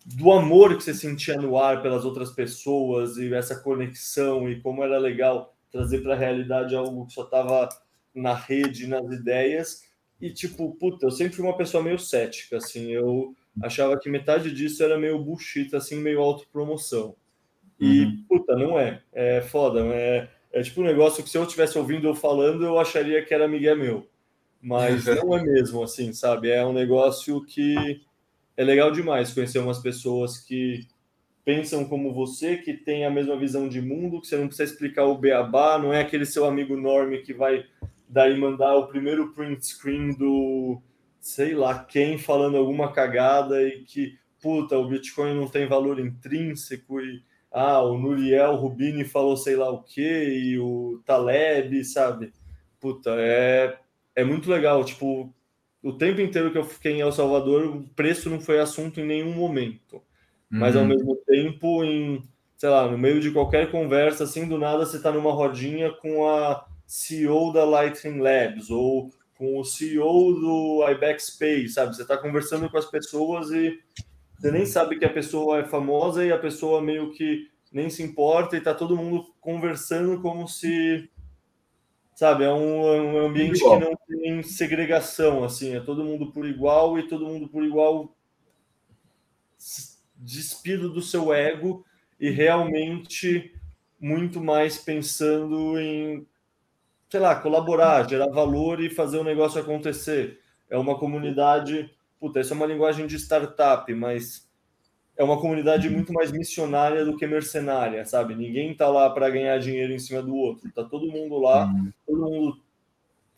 do amor que você sentia no ar pelas outras pessoas e essa conexão e como era legal trazer para a realidade algo que só estava na rede, nas ideias. E tipo, puta, eu sempre fui uma pessoa meio cética, assim, eu achava que metade disso era meio bullshit, assim, meio autopromoção. E, uhum. puta, não é. É foda, é, é tipo um negócio que se eu estivesse ouvindo eu falando, eu acharia que era Miguel meu. Mas uhum. não é mesmo, assim, sabe? É um negócio que é legal demais conhecer umas pessoas que pensam como você, que tem a mesma visão de mundo, que você não precisa explicar o beabá, não é aquele seu amigo norme que vai daí mandar o primeiro print screen do sei lá quem falando alguma cagada e que puta, o Bitcoin não tem valor intrínseco e ah, o Nuriel Rubini falou sei lá o que e o Taleb, sabe? Puta, é é muito legal, tipo, o tempo inteiro que eu fiquei em El Salvador, o preço não foi assunto em nenhum momento. Mas ao uhum. mesmo tempo, em, sei lá, no meio de qualquer conversa, assim, do nada você está numa rodinha com a CEO da Lightning Labs ou com o CEO do Ibex Pay, sabe? Você está conversando com as pessoas e você nem sabe que a pessoa é famosa e a pessoa meio que nem se importa e está todo mundo conversando como se sabe, é um, é um ambiente que não tem segregação, assim, é todo mundo por igual e todo mundo por igual despido do seu ego e realmente muito mais pensando em, sei lá, colaborar, gerar valor e fazer o negócio acontecer. É uma comunidade, puta, isso é uma linguagem de startup, mas é uma comunidade muito mais missionária do que mercenária, sabe? Ninguém tá lá para ganhar dinheiro em cima do outro. Tá todo mundo lá, uhum. todo mundo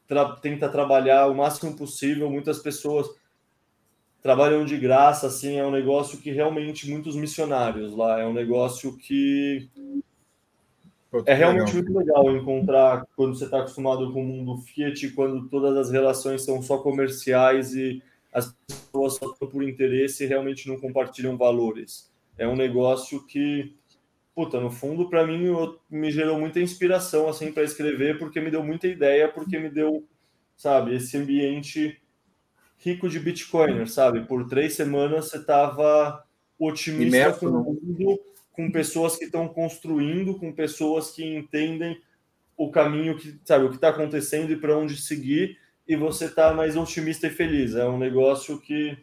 tra tenta trabalhar o máximo possível. Muitas pessoas trabalham de graça, assim, é um negócio que realmente muitos missionários lá, é um negócio que é realmente legal. muito legal encontrar quando você está acostumado com o mundo Fiat, quando todas as relações são só comerciais e as pessoas só estão por interesse e realmente não compartilham valores. É um negócio que, puta, no fundo, para mim, eu, me gerou muita inspiração assim para escrever, porque me deu muita ideia, porque me deu, sabe, esse ambiente rico de Bitcoiner, sabe? Por três semanas você estava otimista Imerso, com o mundo, com pessoas que estão construindo, com pessoas que entendem o caminho que, sabe, o que está acontecendo e para onde seguir e você está mais otimista e feliz. É um negócio que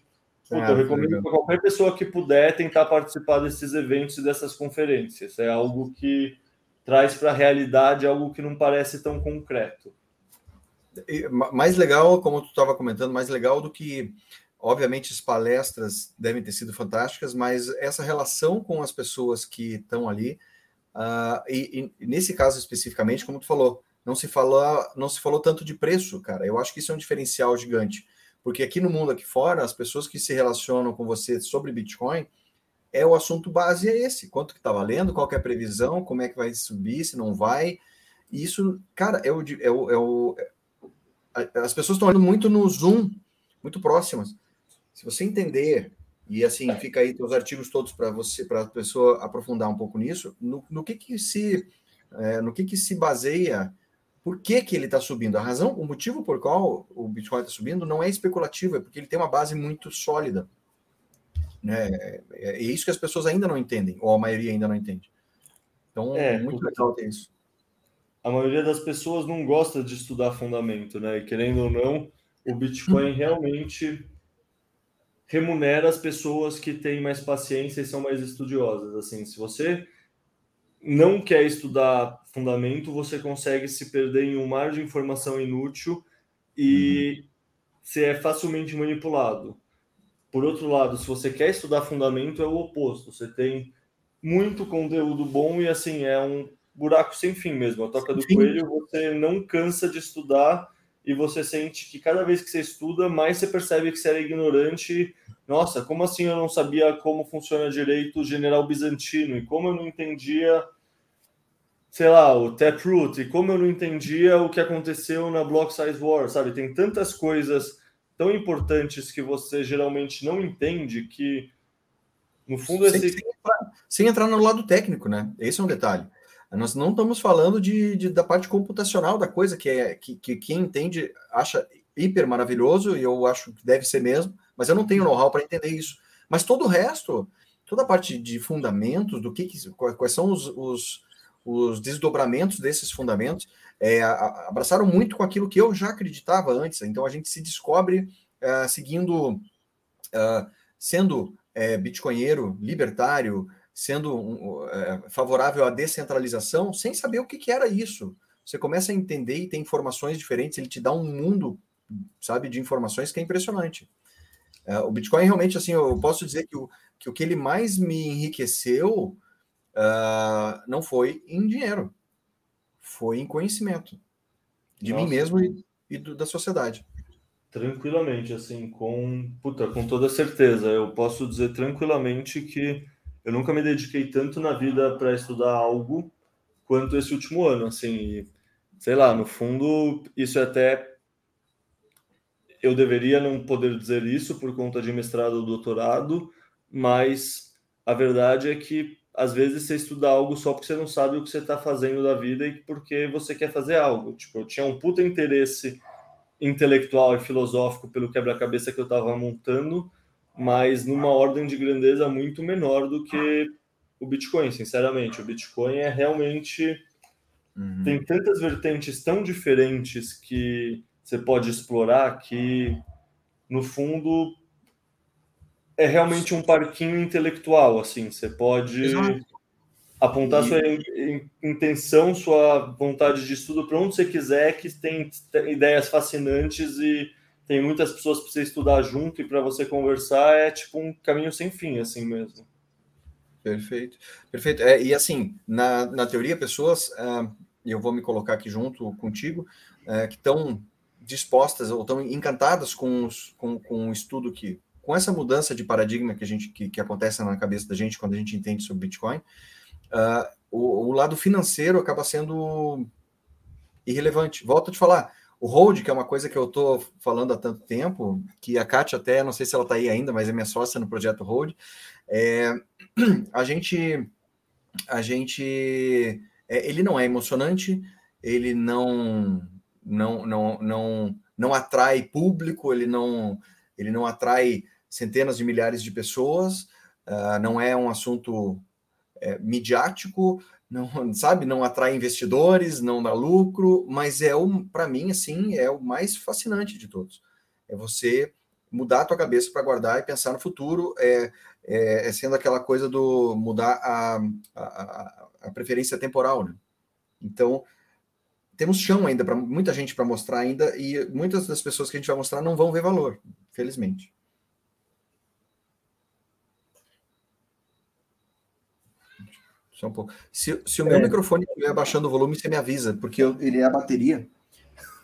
puta, eu recomendo para qualquer pessoa que puder tentar participar desses eventos e dessas conferências. É algo que traz para a realidade algo que não parece tão concreto. Mais legal, como tu estava comentando, mais legal do que, obviamente, as palestras devem ter sido fantásticas, mas essa relação com as pessoas que estão ali, uh, e, e, nesse caso especificamente, como tu falou, não se falou, não se falou tanto de preço, cara. Eu acho que isso é um diferencial gigante, porque aqui no mundo aqui fora, as pessoas que se relacionam com você sobre Bitcoin, é o assunto base é esse, quanto que tá valendo, qual é a previsão, como é que vai subir, se não vai. E isso, cara, é o, é o, é o é, as pessoas estão olhando muito no Zoom, muito próximas. Se você entender e assim fica aí os artigos todos para você, para a pessoa aprofundar um pouco nisso, no, no que que se é, no que que se baseia por que, que ele está subindo? A razão, o motivo por qual o Bitcoin está subindo não é especulativo, é porque ele tem uma base muito sólida. Né? É, é isso que as pessoas ainda não entendem, ou a maioria ainda não entende. Então, é muito legal ter isso. A maioria das pessoas não gosta de estudar fundamento, né? E querendo ou não, o Bitcoin [LAUGHS] realmente remunera as pessoas que têm mais paciência e são mais estudiosas. Assim, se você não quer estudar fundamento, você consegue se perder em um mar de informação inútil e uhum. você é facilmente manipulado. Por outro lado, se você quer estudar fundamento, é o oposto. Você tem muito conteúdo bom e assim é um buraco sem fim mesmo. A toca do Sim. coelho, você não cansa de estudar e você sente que cada vez que você estuda, mais você percebe que você era ignorante. Nossa, como assim eu não sabia como funciona direito o general bizantino? E como eu não entendia, sei lá, o Taproot? E como eu não entendia o que aconteceu na Block Size War, sabe? Tem tantas coisas tão importantes que você geralmente não entende que, no fundo, sem, esse... sem, entrar, sem entrar no lado técnico, né? Esse é um detalhe. Nós não estamos falando de, de, da parte computacional da coisa, que é que, que quem entende acha hiper maravilhoso, e eu acho que deve ser mesmo, mas eu não tenho know-how para entender isso. Mas todo o resto, toda a parte de fundamentos, do que, quais são os, os, os, desdobramentos desses fundamentos, é, abraçaram muito com aquilo que eu já acreditava antes. Então a gente se descobre uh, seguindo, uh, sendo é, bitcoinheiro, libertário, sendo um, é, favorável à descentralização, sem saber o que, que, era isso. Você começa a entender e tem informações diferentes, ele te dá um mundo, sabe, de informações que é impressionante. É, o Bitcoin realmente, assim, eu posso dizer que o que, o que ele mais me enriqueceu uh, não foi em dinheiro, foi em conhecimento de Nossa. mim mesmo e, e do, da sociedade. Tranquilamente, assim, com, puta, com toda certeza. Eu posso dizer tranquilamente que eu nunca me dediquei tanto na vida para estudar algo quanto esse último ano, assim, sei lá, no fundo, isso é até eu deveria não poder dizer isso por conta de mestrado ou doutorado, mas a verdade é que às vezes você estuda algo só porque você não sabe o que você está fazendo da vida e porque você quer fazer algo. Tipo, eu tinha um puta interesse intelectual e filosófico pelo quebra-cabeça que eu estava montando, mas numa ordem de grandeza muito menor do que o Bitcoin, sinceramente. O Bitcoin é realmente. Uhum. Tem tantas vertentes tão diferentes que você pode explorar que, no fundo, é realmente um parquinho intelectual. Assim, você pode Exato. apontar e... sua intenção, sua vontade de estudo para onde você quiser, que tem ideias fascinantes e tem muitas pessoas para você estudar junto e para você conversar, é tipo um caminho sem fim, assim mesmo. Perfeito, perfeito. É, e assim, na, na teoria, pessoas, uh, e eu vou me colocar aqui junto contigo, uh, que estão dispostas ou estão encantadas com, os, com, com o estudo que, com essa mudança de paradigma que a gente que, que acontece na cabeça da gente quando a gente entende sobre Bitcoin, uh, o, o lado financeiro acaba sendo irrelevante. Volto a te falar, o hold, que é uma coisa que eu estou falando há tanto tempo, que a Kátia até, não sei se ela está aí ainda, mas é minha sócia no projeto hold, é, [CLEARS THROAT] a gente, a gente, é, ele não é emocionante, ele não, não, não, não, não atrai público, ele não, ele não atrai centenas de milhares de pessoas, uh, não é um assunto é, midiático, não [LAUGHS] sabe, não atrai investidores, não dá lucro, mas é o para mim assim é o mais fascinante de todos. É você mudar a tua cabeça para guardar e pensar no futuro, é, é, é, sendo aquela coisa do mudar a, a, a preferência temporal, né? Então temos chão ainda para muita gente para mostrar ainda e muitas das pessoas que a gente vai mostrar não vão ver valor, felizmente. Só um pouco. Se, se o meu é. microfone estiver abaixando o volume, você me avisa, porque eu, ele é a bateria.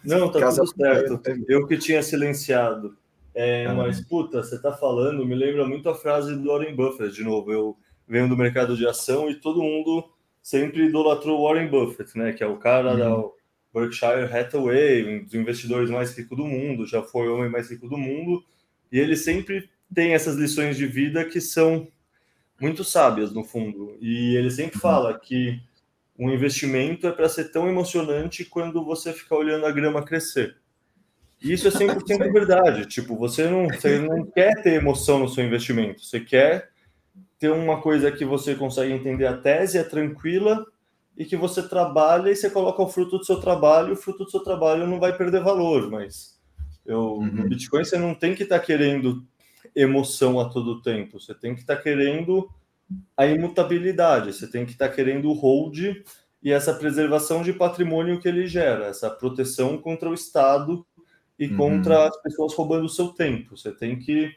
Não, tá Caso tudo certo. Eu que tinha silenciado. É, ah, mas, puta, você tá falando, me lembra muito a frase do Warren Buffett, de novo. Eu venho do mercado de ação e todo mundo sempre idolatrou Warren Buffett, né? Que é o cara uhum. da Berkshire Hathaway, um dos investidores mais ricos do mundo, já foi o homem mais rico do mundo. E ele sempre tem essas lições de vida que são muito sábias, no fundo. E ele sempre uhum. fala que um investimento é para ser tão emocionante quando você fica olhando a grama crescer. E isso é 100% [LAUGHS] verdade. Tipo, você não, você não [LAUGHS] quer ter emoção no seu investimento. Você quer ter uma coisa que você consegue entender a tese, é tranquila, e que você trabalha e você coloca o fruto do seu trabalho, o fruto do seu trabalho não vai perder valor, mas eu, uhum. no Bitcoin você não tem que estar tá querendo emoção a todo tempo. Você tem que estar tá querendo a imutabilidade, você tem que estar tá querendo o hold e essa preservação de patrimônio que ele gera, essa proteção contra o Estado e uhum. contra as pessoas roubando o seu tempo. Você tem que.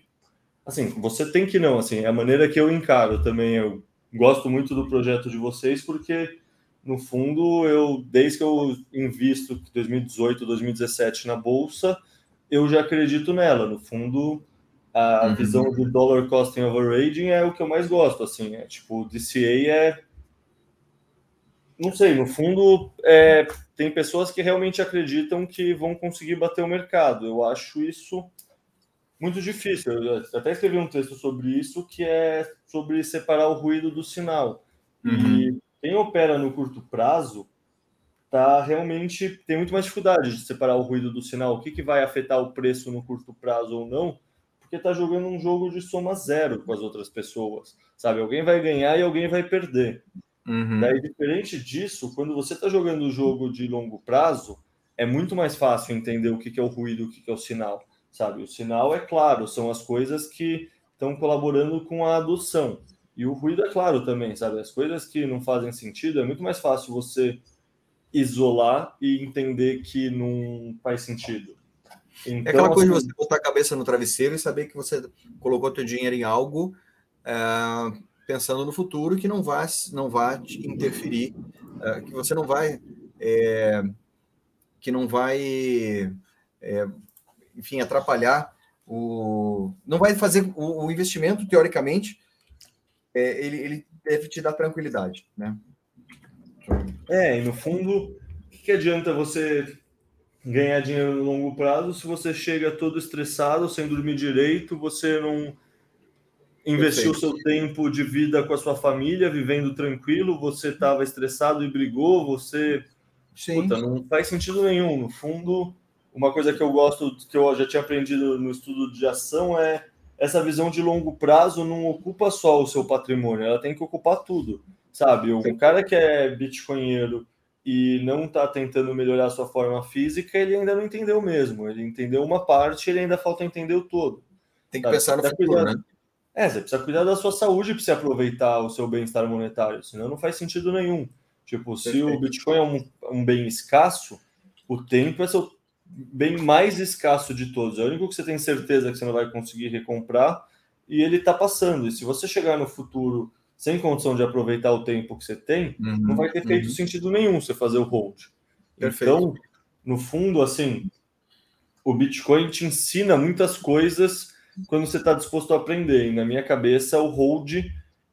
Assim, você tem que não, assim, é a maneira que eu encaro também. Eu gosto muito do projeto de vocês porque no fundo, eu desde que eu invisto 2018, 2017 na bolsa, eu já acredito nela. No fundo, a uhum. visão de dollar costing overaging é o que eu mais gosto, assim, é tipo, DCA é não sei, no fundo, é, tem pessoas que realmente acreditam que vão conseguir bater o mercado. Eu acho isso muito difícil. Eu até escrevi um texto sobre isso, que é sobre separar o ruído do sinal. Uhum. E quem opera no curto prazo tá realmente tem muito mais dificuldade de separar o ruído do sinal. O que, que vai afetar o preço no curto prazo ou não? Porque está jogando um jogo de soma zero com as outras pessoas, sabe? Alguém vai ganhar e alguém vai perder. Uhum. Daí, diferente disso, quando você está jogando o jogo de longo prazo, é muito mais fácil entender o que, que é o ruído, o que, que é o sinal, sabe? O sinal é claro, são as coisas que estão colaborando com a adoção. E o ruído é claro também, sabe? As coisas que não fazem sentido, é muito mais fácil você isolar e entender que não faz sentido. Então, é aquela coisa assim, de você botar a cabeça no travesseiro e saber que você colocou seu dinheiro em algo é, pensando no futuro que não vai, não vai te interferir, é, que você não vai, é, que não vai, é, enfim, atrapalhar o, não vai fazer o, o investimento teoricamente é, ele, ele deve te dar tranquilidade, né? É, e no fundo, o que, que adianta você ganhar dinheiro no longo prazo se você chega todo estressado, sem dormir direito, você não investiu o seu tempo de vida com a sua família, vivendo tranquilo, você estava estressado e brigou, você. Sim. Puta, não faz sentido nenhum. No fundo, uma coisa que eu gosto, que eu já tinha aprendido no estudo de ação é essa visão de longo prazo não ocupa só o seu patrimônio, ela tem que ocupar tudo, sabe? O cara que é bitcoinheiro e não está tentando melhorar a sua forma física, ele ainda não entendeu mesmo. Ele entendeu uma parte, ele ainda falta entender o todo. Tem que sabe? pensar no futuro, cuidar... né? É, você precisa cuidar da sua saúde para você aproveitar o seu bem-estar monetário, senão não faz sentido nenhum. Tipo, Perfeito. se o Bitcoin é um, um bem escasso, o tempo é seu bem mais escasso de todos. É o único que você tem certeza que você não vai conseguir recomprar e ele está passando. E se você chegar no futuro sem condição de aproveitar o tempo que você tem, uhum, não vai ter feito uhum. sentido nenhum você fazer o hold. Perfeito. Então, no fundo, assim, o Bitcoin te ensina muitas coisas quando você está disposto a aprender. E na minha cabeça, o hold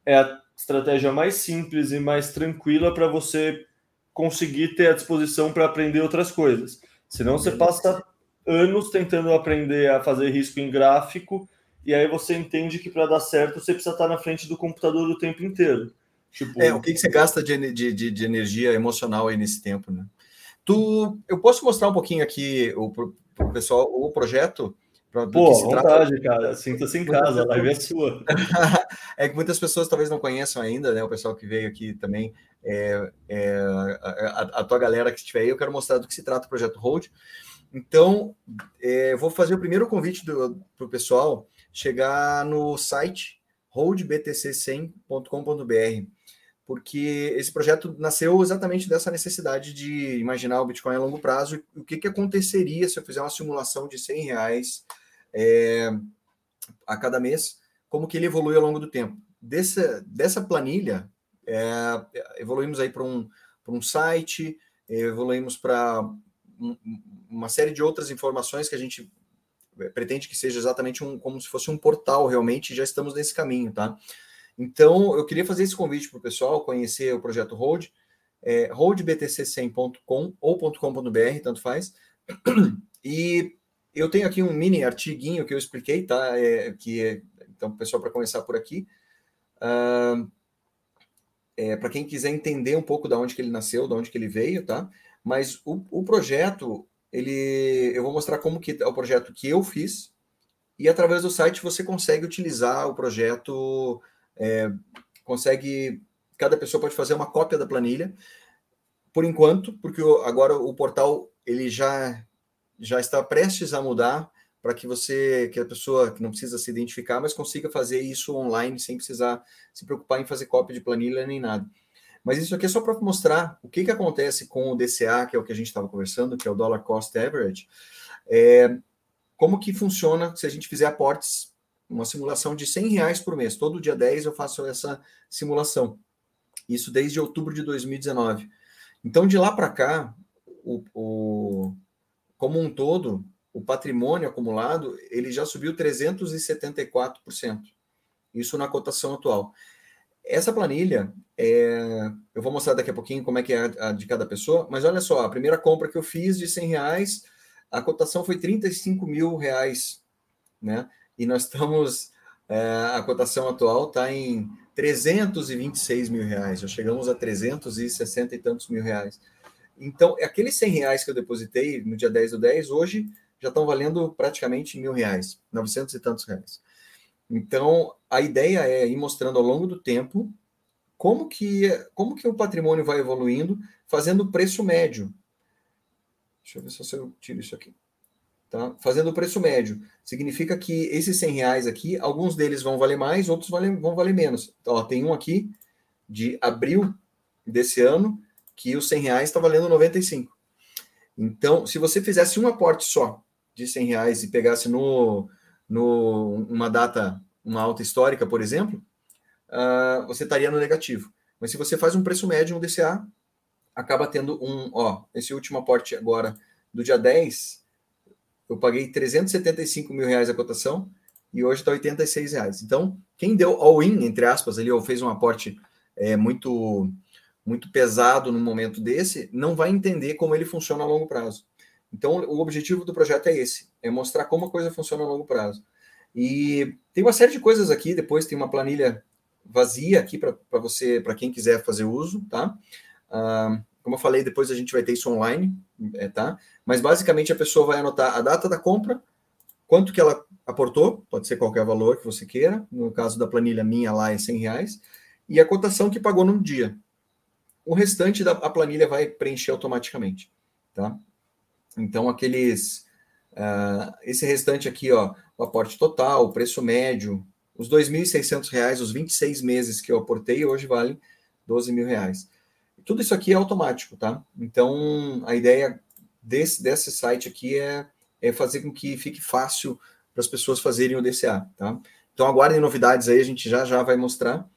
é a estratégia mais simples e mais tranquila para você conseguir ter a disposição para aprender outras coisas. Senão você passa anos tentando aprender a fazer risco em gráfico e aí você entende que para dar certo você precisa estar na frente do computador o tempo inteiro. Tipo... É, o que, que você gasta de, de, de, energia emocional aí nesse tempo, né? Tu, eu posso mostrar um pouquinho aqui o pro pessoal o projeto? Pô, vontade, trata. cara. Sinta-se em casa, a live é sua. [LAUGHS] é que muitas pessoas talvez não conheçam ainda, né? O pessoal que veio aqui também, é, é a, a, tua galera que estiver aí, eu quero mostrar do que se trata o projeto Hold. Então, é, vou fazer o primeiro convite para o pessoal chegar no site holdbtc100.com.br, porque esse projeto nasceu exatamente dessa necessidade de imaginar o Bitcoin a longo prazo e o que, que aconteceria se eu fizer uma simulação de 100 reais é, a cada mês, como que ele evolui ao longo do tempo. Dessa, dessa planilha, é, evoluímos aí para um, um site, evoluímos para um, uma série de outras informações que a gente é, pretende que seja exatamente um, como se fosse um portal realmente, já estamos nesse caminho, tá? Então, eu queria fazer esse convite para o pessoal conhecer o projeto Hold, é, holdbtc100.com ou .com.br, tanto faz. E eu tenho aqui um mini artiguinho que eu expliquei, tá? É, que é, então, pessoal, para começar por aqui. Uh, é, para quem quiser entender um pouco de onde que ele nasceu, de onde que ele veio, tá? Mas o, o projeto, ele, eu vou mostrar como que é o projeto que eu fiz e através do site você consegue utilizar o projeto, é, consegue, cada pessoa pode fazer uma cópia da planilha, por enquanto, porque agora o portal ele já já está prestes a mudar para que você, que a pessoa que não precisa se identificar, mas consiga fazer isso online sem precisar se preocupar em fazer cópia de planilha nem nada. Mas isso aqui é só para mostrar o que, que acontece com o DCA, que é o que a gente estava conversando, que é o Dollar Cost Average, é, como que funciona se a gente fizer aportes, uma simulação de 100 reais por mês. Todo dia 10 eu faço essa simulação. Isso desde outubro de 2019. Então, de lá para cá, o, o, como um todo, o patrimônio acumulado ele já subiu 374%. Isso na cotação atual. Essa planilha, é, eu vou mostrar daqui a pouquinho como é que é a, de cada pessoa, mas olha só, a primeira compra que eu fiz de 100 reais, a cotação foi 35 mil reais, né? E nós estamos, é, a cotação atual está em 326 mil reais, já chegamos a 360 e tantos mil reais. Então, aqueles 100 reais que eu depositei no dia 10 do 10, hoje já estão valendo praticamente mil reais, 900 e tantos reais. Então, a ideia é ir mostrando ao longo do tempo como que, como que o patrimônio vai evoluindo, fazendo preço médio. Deixa eu ver se eu tiro isso aqui. Tá? Fazendo o preço médio. Significa que esses 100 reais aqui, alguns deles vão valer mais, outros vão valer menos. Então, ó, tem um aqui de abril desse ano, que os 100 reais está valendo 95. Então, se você fizesse um aporte só de 100 reais e pegasse no, no uma data, uma alta histórica, por exemplo, uh, você estaria no negativo. Mas se você faz um preço médio, um DCA, acaba tendo um, ó, esse último aporte agora do dia 10, eu paguei 375 mil reais a cotação e hoje está 86 reais. Então, quem deu all-in, entre aspas, ali, ou fez um aporte é, muito muito pesado no momento desse, não vai entender como ele funciona a longo prazo. Então, o objetivo do projeto é esse: é mostrar como a coisa funciona a longo prazo. E tem uma série de coisas aqui, depois tem uma planilha vazia aqui para você, para quem quiser fazer uso, tá? Ah, como eu falei, depois a gente vai ter isso online, é, tá? Mas basicamente a pessoa vai anotar a data da compra, quanto que ela aportou, pode ser qualquer valor que você queira, no caso da planilha minha lá é 100 reais, e a cotação que pagou no dia. O restante da planilha vai preencher automaticamente, tá? Então, aqueles. Uh, esse restante aqui, ó, o aporte total, o preço médio, os R$ 2.600, os 26 meses que eu aportei, hoje valem R$ mil reais. Tudo isso aqui é automático, tá? Então, a ideia desse, desse site aqui é, é fazer com que fique fácil para as pessoas fazerem o DCA, tá? Então, aguardem novidades aí, a gente já já vai mostrar.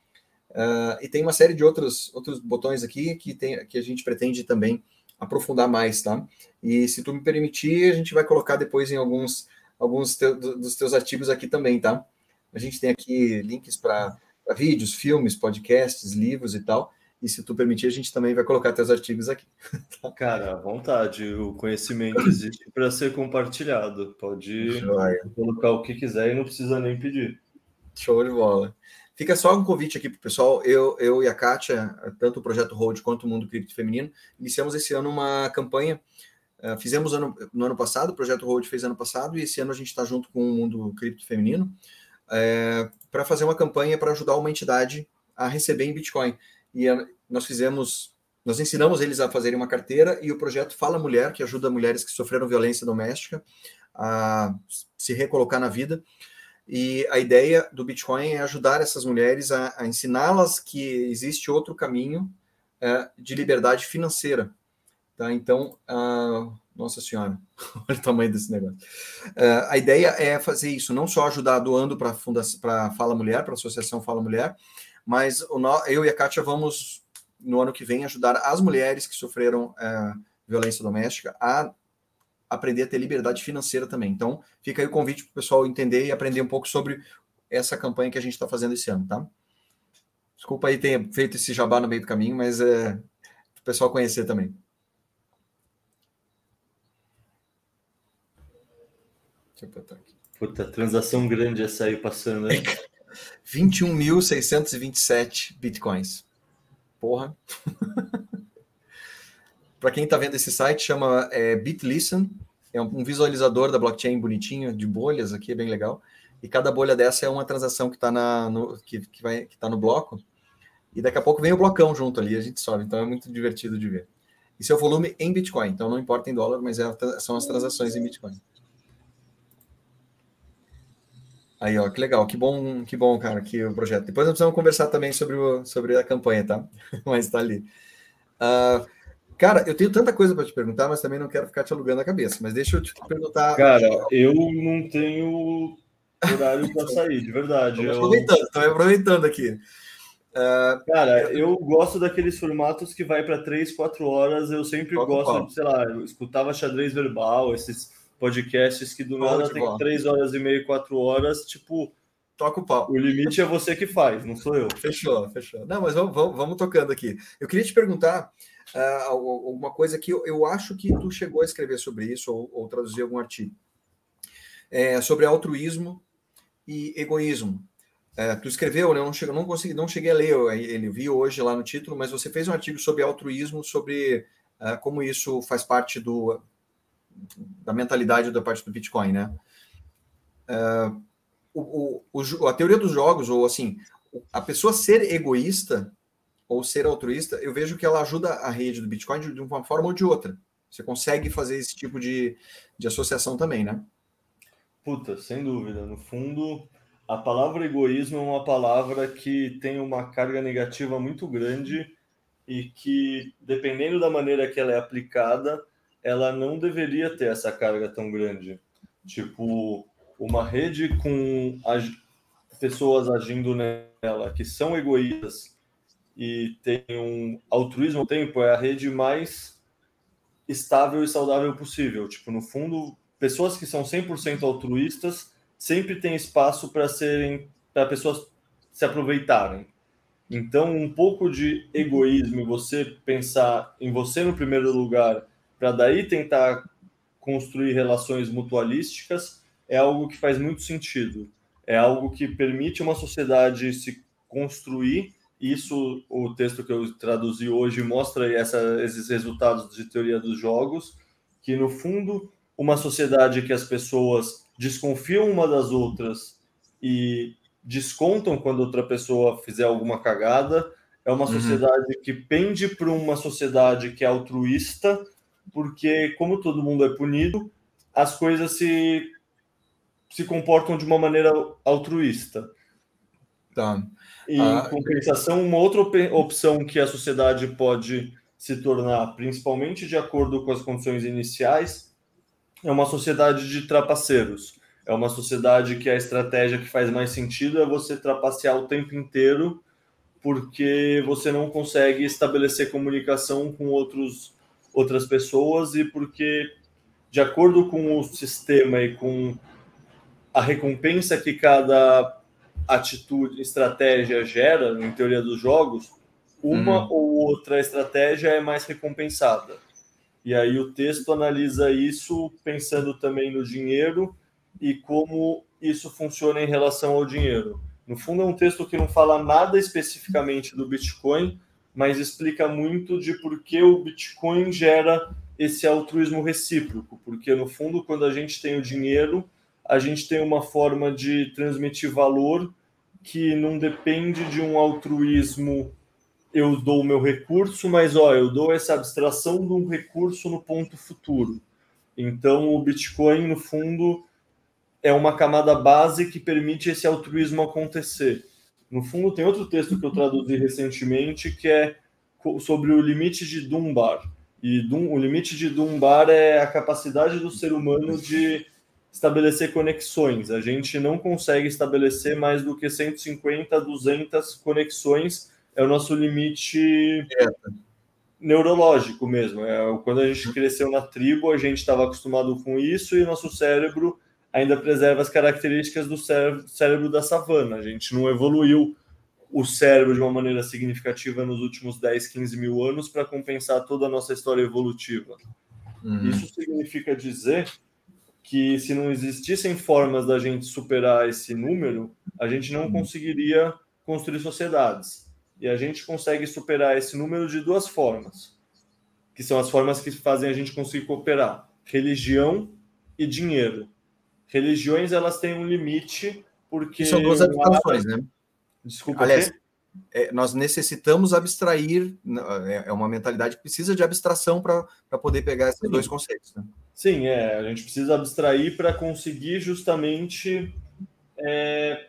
Uh, e tem uma série de outros, outros botões aqui que, tem, que a gente pretende também aprofundar mais, tá? E se tu me permitir, a gente vai colocar depois em alguns, alguns teu, dos teus artigos aqui também, tá? A gente tem aqui links para vídeos, filmes, podcasts, livros e tal. E se tu permitir, a gente também vai colocar teus artigos aqui. [LAUGHS] Tá? Cara, à vontade. O conhecimento existe para ser compartilhado. Pode Joia. colocar o que quiser e não precisa nem pedir. Show de bola. Fica só um convite aqui para o pessoal. Eu, eu e a Kátia, tanto o Projeto Hold quanto o Mundo Cripto Feminino, iniciamos esse ano uma campanha. Uh, fizemos ano, no ano passado, o Projeto Hold fez ano passado, e esse ano a gente está junto com o Mundo Cripto Feminino é, para fazer uma campanha para ajudar uma entidade a receber em Bitcoin. E a, nós fizemos, nós ensinamos eles a fazerem uma carteira e o projeto Fala Mulher, que ajuda mulheres que sofreram violência doméstica a se recolocar na vida. E a ideia do Bitcoin é ajudar essas mulheres a, a ensiná-las que existe outro caminho é, de liberdade financeira. Tá? Então, uh, nossa senhora, [LAUGHS] olha o tamanho desse negócio. Uh, a ideia é fazer isso, não só ajudar doando para a Fala Mulher, para a Associação Fala Mulher, mas o, eu e a Kátia vamos, no ano que vem, ajudar as mulheres que sofreram uh, violência doméstica a aprender a ter liberdade financeira também. Então, fica aí o convite para o pessoal entender e aprender um pouco sobre essa campanha que a gente está fazendo esse ano, tá? Desculpa aí ter feito esse jabá no meio do caminho, mas é para o pessoal conhecer também. Deixa eu botar aqui. Puta, transação grande essa aí passando, [LAUGHS] hein? 21.627 bitcoins. Porra. [LAUGHS] Para quem está vendo esse site, chama é, BitListen. É um visualizador da blockchain bonitinho, de bolhas aqui, é bem legal. E cada bolha dessa é uma transação que está no, que, que, vai, que tá no bloco. E daqui a pouco vem o blocão junto ali, a gente sobe. Então é muito divertido de ver. É o volume em Bitcoin. Então não importa em dólar, mas é, são as transações em Bitcoin. Aí, ó, que legal, que bom, que bom, cara, que o projeto. Depois nós precisamos conversar também sobre, o, sobre a campanha, tá? [LAUGHS] mas tá ali. Uh, Cara, eu tenho tanta coisa para te perguntar, mas também não quero ficar te alugando a cabeça. Mas deixa eu te perguntar. Cara, eu não tenho horário para sair, de verdade. Estou aproveitando, estou aproveitando aqui. Uh, Cara, eu gosto daqueles formatos que vai para três, quatro horas. Eu sempre gosto, de, sei lá, eu escutava xadrez verbal, esses podcasts que do nada tem três horas e meia, quatro horas, tipo. Toca o pau. O limite é você que faz, não sou eu. Fechou, fechou. Não, mas vamos, vamos, vamos tocando aqui. Eu queria te perguntar uh, alguma coisa que eu, eu, acho que tu chegou a escrever sobre isso ou, ou traduzir algum artigo. É, sobre altruísmo e egoísmo. É, tu escreveu, né? Eu não, cheguei, não consegui, não cheguei a ler ele, vi hoje lá no título, mas você fez um artigo sobre altruísmo, sobre uh, como isso faz parte do, da mentalidade da parte do Bitcoin, né? Uh, o, o, a teoria dos jogos, ou assim, a pessoa ser egoísta ou ser altruísta, eu vejo que ela ajuda a rede do Bitcoin de, uma forma ou de outra. Você consegue fazer esse tipo de, de associação também, né? Puta, sem dúvida. No fundo, a palavra egoísmo é uma palavra que tem uma carga negativa muito grande e que, dependendo da maneira que ela é aplicada, ela não deveria ter essa carga tão grande. Tipo, uma rede com pessoas agindo nela que são egoístas e tem um altruísmo ao tempo é a rede mais estável e saudável possível. Tipo, no fundo, pessoas que são 100% altruístas sempre tem espaço para serem para pessoas se aproveitarem. Então, um pouco de egoísmo você pensar em você no primeiro lugar, para daí tentar construir relações mutualísticas, é algo que faz muito sentido. É algo que permite uma sociedade se construir. Isso, o texto que eu traduzi hoje mostra essa, esses resultados de teoria dos jogos, que no fundo, uma sociedade que as pessoas desconfiam uma das outras e descontam quando outra pessoa fizer alguma cagada. É uma uhum. sociedade que pende para uma sociedade que é altruísta, porque, como todo mundo é punido, as coisas se, se comportam de uma maneira altruísta. Tá. E, ah, em compensação, uma outra opção que a sociedade pode se tornar, principalmente de acordo com as condições iniciais, é uma sociedade de trapaceiros. É uma sociedade que a estratégia que faz mais sentido é você trapacear o tempo inteiro, porque você não consegue estabelecer comunicação com outros, outras pessoas e porque, de acordo com o sistema e com a recompensa que cada atitude, estratégia gera, em teoria dos jogos, uma uhum. ou outra estratégia é mais recompensada. E aí o texto analisa isso pensando também no dinheiro e como isso funciona em relação ao dinheiro. No fundo, é um texto que não fala nada especificamente do Bitcoin, mas explica muito de por que o Bitcoin gera esse altruísmo recíproco. Porque, no fundo, quando a gente tem o dinheiro, a gente tem uma forma de transmitir valor que não depende de um altruísmo eu dou o meu recurso, mas ó, eu dou essa abstração de um recurso no ponto futuro. Então, o Bitcoin, no fundo, é uma camada base que permite esse altruísmo acontecer. No fundo, tem outro texto que eu traduzi recentemente que é sobre o limite de Dunbar. E o limite de Dunbar é a capacidade do ser humano de estabelecer conexões. A gente não consegue estabelecer mais do que 150, 200 conexões é o nosso limite é. neurológico mesmo. É, quando a gente cresceu na tribo, a gente estava acostumado com isso e nosso cérebro ainda preserva as características do cérebro, cérebro da savana. A gente não evoluiu o cérebro de uma maneira significativa nos últimos 10, 15 mil anos para compensar toda a nossa história evolutiva. Uhum. Isso significa dizer que se não existissem formas da gente superar esse número, a gente não uhum. conseguiria construir sociedades. E a gente consegue superar esse número de duas formas, que são as formas que fazem a gente conseguir cooperar: religião e dinheiro. Religiões elas têm um limite porque são duas abstrações, né? Desculpa. Aliás, é, nós necessitamos abstrair, é, é uma mentalidade que precisa de abstração para poder pegar esses Sim. dois conceitos. Né? Sim, é, a gente precisa abstrair para conseguir justamente é,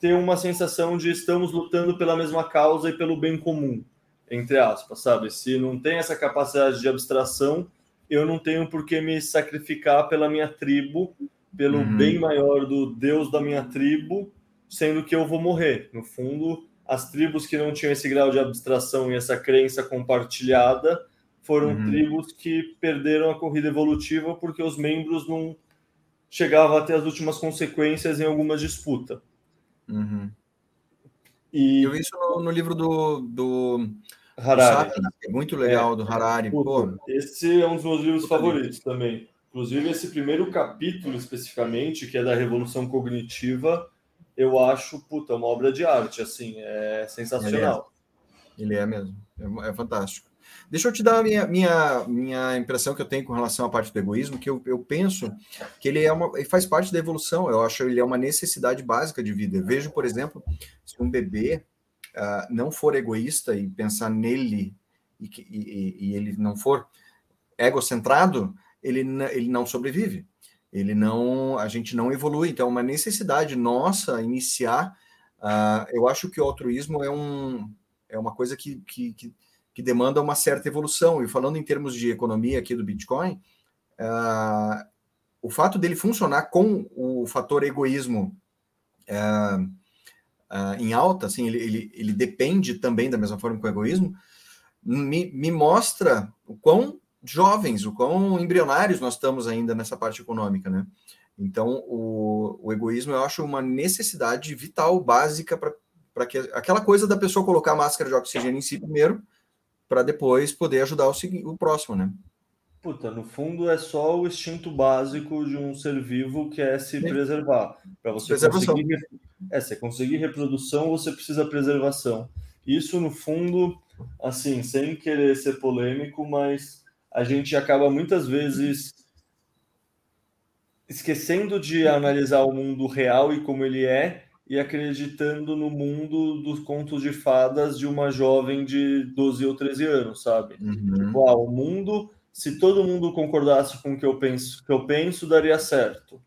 ter uma sensação de estamos lutando pela mesma causa e pelo bem comum, entre aspas, sabe? Se não tem essa capacidade de abstração, eu não tenho por que me sacrificar pela minha tribo, pelo uhum. bem maior do Deus da minha tribo, sendo que eu vou morrer. No fundo, as tribos que não tinham esse grau de abstração e essa crença compartilhada foram uhum. tribos que perderam a corrida evolutiva porque os membros não chegavam até as últimas consequências em alguma disputa. Uhum. E eu vi isso no, no livro do, do Harari. é muito legal, é, do Harari. Pô. Esse é um dos meus livros favoritos também. Inclusive, esse primeiro capítulo especificamente, que é da Revolução Cognitiva, eu acho, puta, uma obra de arte, assim, é sensacional. Ele é, Ele é mesmo, é, é, fantástico. Deixa eu te dar a minha, minha, minha impressão que eu tenho com relação à parte do egoísmo, que eu, eu penso que ele é uma, ele faz parte da evolução, eu acho que ele é uma necessidade básica de vida. Eu vejo, por exemplo, se um bebê uh, não for egoísta e pensar nele e, e, e ele não for egocentrado, ele, ele não sobrevive ele não, a gente não evolui. Então, é uma necessidade nossa iniciar. Uh, eu acho que o altruísmo é, um, é uma coisa que, que, que, que, demanda uma certa evolução. E falando em termos de economia aqui do Bitcoin, uh, o fato dele funcionar com o fator egoísmo uh, em alta, assim, ele, ele, ele depende também da mesma forma que o egoísmo, me, me mostra o quão jovens, o quão embrionários nós estamos ainda nessa parte econômica, né? Então, o, o egoísmo eu acho uma necessidade vital, básica, para que aquela coisa da pessoa colocar a máscara de oxigênio em si primeiro, para depois poder ajudar o, o próximo, né? Puta, no fundo é só o instinto básico de um ser vivo que é se Sim. preservar. Para você conseguir, é, você conseguir reprodução, você precisa preservação. Isso, no fundo, assim, sem querer ser polêmico, mas a gente acaba muitas vezes esquecendo de analisar o mundo real e como ele é e acreditando no mundo dos contos de fadas de uma jovem de 12 ou 13 anos, sabe? Uhum. Tipo, ah, o mundo, se todo mundo concordasse com o que eu penso, que eu penso, daria certo.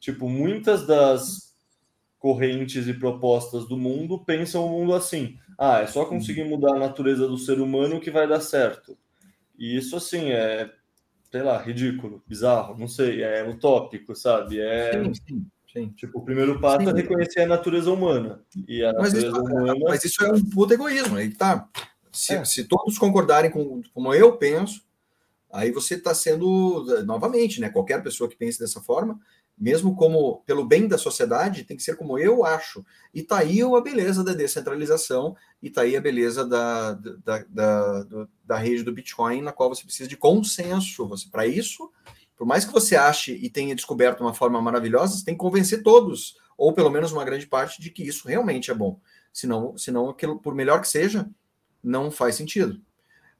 Tipo, muitas das correntes e propostas do mundo pensam o mundo assim. Ah, é só conseguir mudar a natureza do ser humano que vai dar certo. E isso, assim, é, sei lá, ridículo, bizarro, não sei, é utópico, sabe? É, sim, sim, sim. Tipo, o primeiro passo sim. é reconhecer a natureza humana. E a mas natureza isso, humana... Mas isso é um puto egoísmo, aí tá. Se, é. se todos concordarem com como eu penso, aí você está sendo, novamente, né? Qualquer pessoa que pense dessa forma, mesmo como pelo bem da sociedade, tem que ser como eu acho. E tá aí a beleza da descentralização, e tá aí a beleza da, da, da, da rede do Bitcoin, na qual você precisa de consenso. Você Para isso, por mais que você ache e tenha descoberto uma forma maravilhosa, você tem que convencer todos, ou pelo menos uma grande parte, de que isso realmente é bom. Senão, senão aquilo, por melhor que seja, não faz sentido.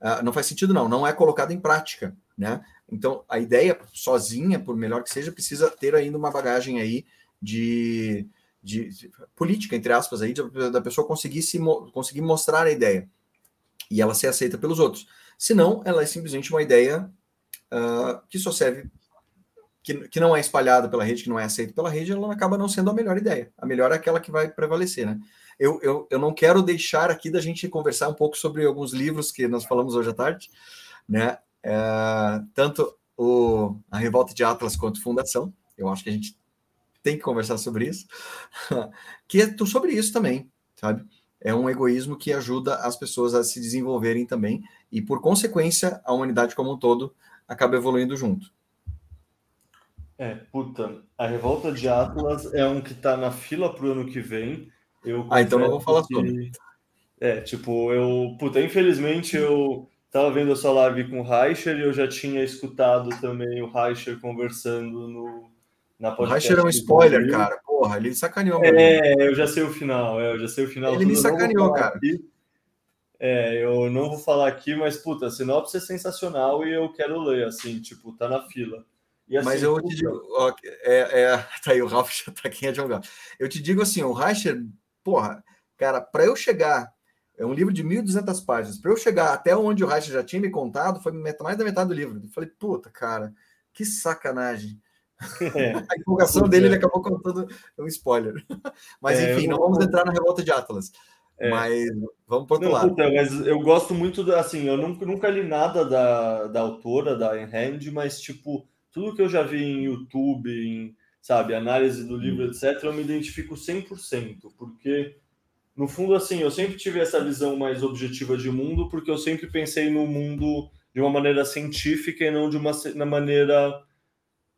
Uh, não faz sentido, não, não é colocado em prática. Né? Então, a ideia sozinha, por melhor que seja, precisa ter ainda uma bagagem aí de, de, de política, entre aspas, aí, de, da pessoa conseguir, se, conseguir mostrar a ideia e ela ser aceita pelos outros. Senão, ela é simplesmente uma ideia uh, que só serve, que, que não é espalhada pela rede, que não é aceita pela rede, ela acaba não sendo a melhor ideia. A melhor é aquela que vai prevalecer, né? Eu, eu, eu não quero deixar aqui da gente conversar um pouco sobre alguns livros que nós falamos hoje à tarde, né? É, tanto o, a Revolta de Atlas quanto Fundação. Eu acho que a gente tem que conversar sobre isso. [LAUGHS] que é sobre isso também, sabe? É um egoísmo que ajuda as pessoas a se desenvolverem também e, por consequência, a humanidade como um todo acaba evoluindo junto. É, puta, a Revolta de Atlas é um que tá na fila pro ano que vem. Eu ah, então não vou falar que... sobre. É, tipo, eu, puta, infelizmente eu Tava vendo a sua live com o Reicher e eu já tinha escutado também o Reicher conversando no, na podcast. O Reicher é um spoiler, cara. Porra, ele sacaneou. É, eu já sei o final. É, eu já sei o final. Ele me sacaneou, cara. Aqui. É, eu não vou falar aqui, mas puta, a sinopse é sensacional e eu quero ler, assim, tipo, tá na fila. Assim, mas eu te digo, ó, é, é, [LAUGHS] tá aí, o Ralf já tá a jogar. Eu te digo assim, o Reicher, porra, cara, para eu chegar é um livro de 1.200 páginas. Para eu chegar até onde o Reich já tinha me contado, foi mais da metade do livro. Eu falei, puta, cara, que sacanagem. É. [LAUGHS] A empolgação dele, ele acabou contando um spoiler. [LAUGHS] Mas, é, enfim, não vamos entrar na revolta de Atlas. É. Mas vamos para outro não, lado. Puta, mas eu gosto muito, assim, eu nunca, nunca li nada da, da autora, da Ayn Rand, mas, tipo, tudo que eu já vi em YouTube, em, sabe, análise do livro, hum. etc., eu me identifico 100%, porque no fundo, assim, eu sempre tive essa visão mais objetiva de mundo, porque eu sempre pensei no mundo de uma maneira científica e não de uma na maneira.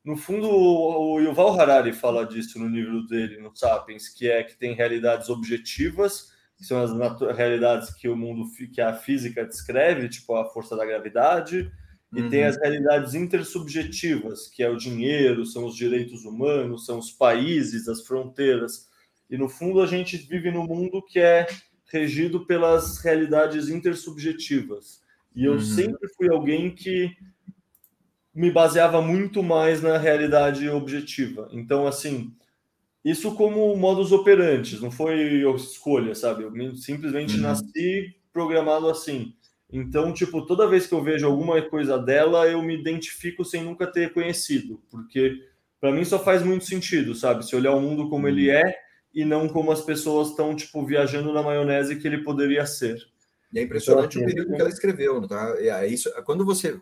No fundo, o Yuval Harari fala disso no livro dele, no Sapiens, que é que tem realidades objetivas, que são as realidades que o mundo, que a física descreve, tipo a força da gravidade, e uhum. tem as realidades intersubjetivas, que é o dinheiro, são os direitos humanos, são os países, as fronteiras. E no fundo a gente vive num mundo que é regido pelas realidades intersubjetivas. E eu uhum. sempre fui alguém que me baseava muito mais na realidade objetiva. Então, assim, isso como modus operandi, não foi escolha, sabe? Eu simplesmente uhum. nasci programado assim. Então, tipo, toda vez que eu vejo alguma coisa dela, eu me identifico sem nunca ter conhecido, porque para mim só faz muito sentido, sabe? Se olhar o mundo como ele uhum. é e não como as pessoas estão, tipo, viajando na maionese que ele poderia ser. E é impressionante então, o período que ela escreveu, tá? É isso, quando você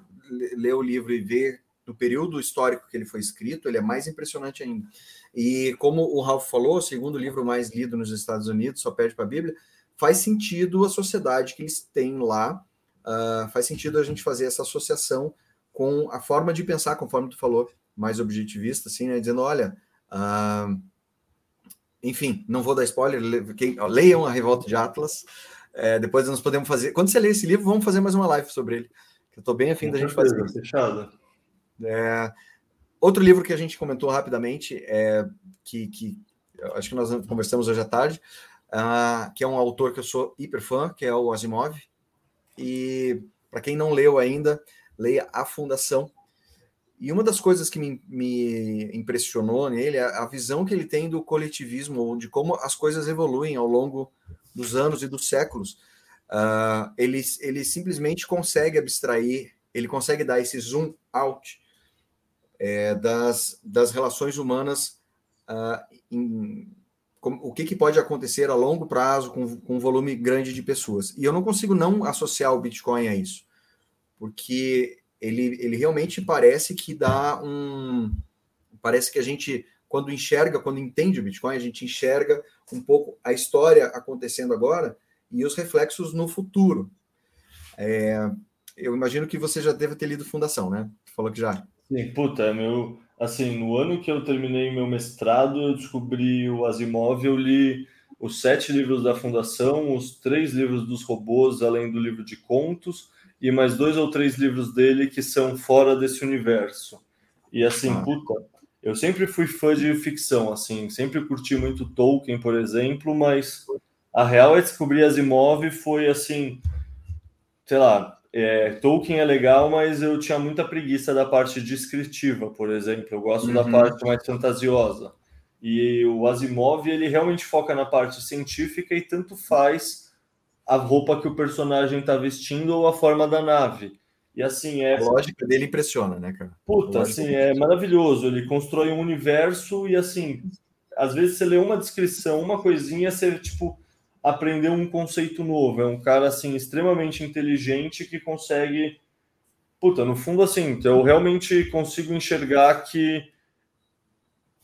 lê o livro e vê do período histórico que ele foi escrito, ele é mais impressionante ainda. E como o Ralph falou, o segundo livro mais lido nos Estados Unidos, só perde para a Bíblia, faz sentido a sociedade que eles têm lá, uh, faz sentido a gente fazer essa associação com a forma de pensar, conforme tu falou, mais objetivista, assim, né? Dizendo, olha, uh, enfim, não vou dar spoiler, quem, ó, leiam a Revolta de Atlas, é, depois nós podemos fazer. Quando você ler esse livro, vamos fazer mais uma live sobre ele. Eu estou bem afim da gente fazer. Fechado. É, outro livro que a gente comentou rapidamente, é, que, que acho que nós conversamos hoje à tarde, uh, que é um autor que eu sou hiper fã, que é o Asimov. E para quem não leu ainda, leia A Fundação, e uma das coisas que me, me, impressionou nele é a visão que ele tem do coletivismo, de como as coisas evoluem ao longo dos anos e dos séculos. Uh, ele, ele simplesmente consegue abstrair, ele consegue dar esse zoom out é, das, das relações humanas, uh, em, o que, que pode acontecer a longo prazo com, com um volume grande de pessoas. E eu não consigo não associar o Bitcoin a isso, porque ele, ele realmente parece que dá um. Parece que a gente, quando enxerga, quando entende o Bitcoin, a gente enxerga um pouco a história acontecendo agora e os reflexos no futuro. É, eu imagino que você já deve ter lido Fundação, né? Falou que já. Sim, puta, meu. Assim, no ano que eu terminei meu mestrado, eu descobri o Asimov, eu li os sete livros da Fundação, os três livros dos robôs, além do livro de contos e mais dois ou três livros dele que são fora desse universo. E assim, ah. puta, eu sempre fui fã de ficção, assim, sempre curti muito Tolkien, por exemplo, mas a real é descobrir Asimov foi assim, sei lá, é, Tolkien é legal, mas eu tinha muita preguiça da parte descritiva, por exemplo. Eu gosto uhum. da parte mais fantasiosa. E o Asimov, ele realmente foca na parte científica e tanto faz a roupa que o personagem está vestindo ou a forma da nave. E assim é. A lógica dele impressiona, né, cara? Puta, assim, é maravilhoso. Ele constrói um universo e assim, às vezes você lê uma descrição, uma coisinha, você tipo aprendeu um conceito novo. É um cara assim extremamente inteligente que consegue. Puta, no fundo, assim, eu realmente consigo enxergar que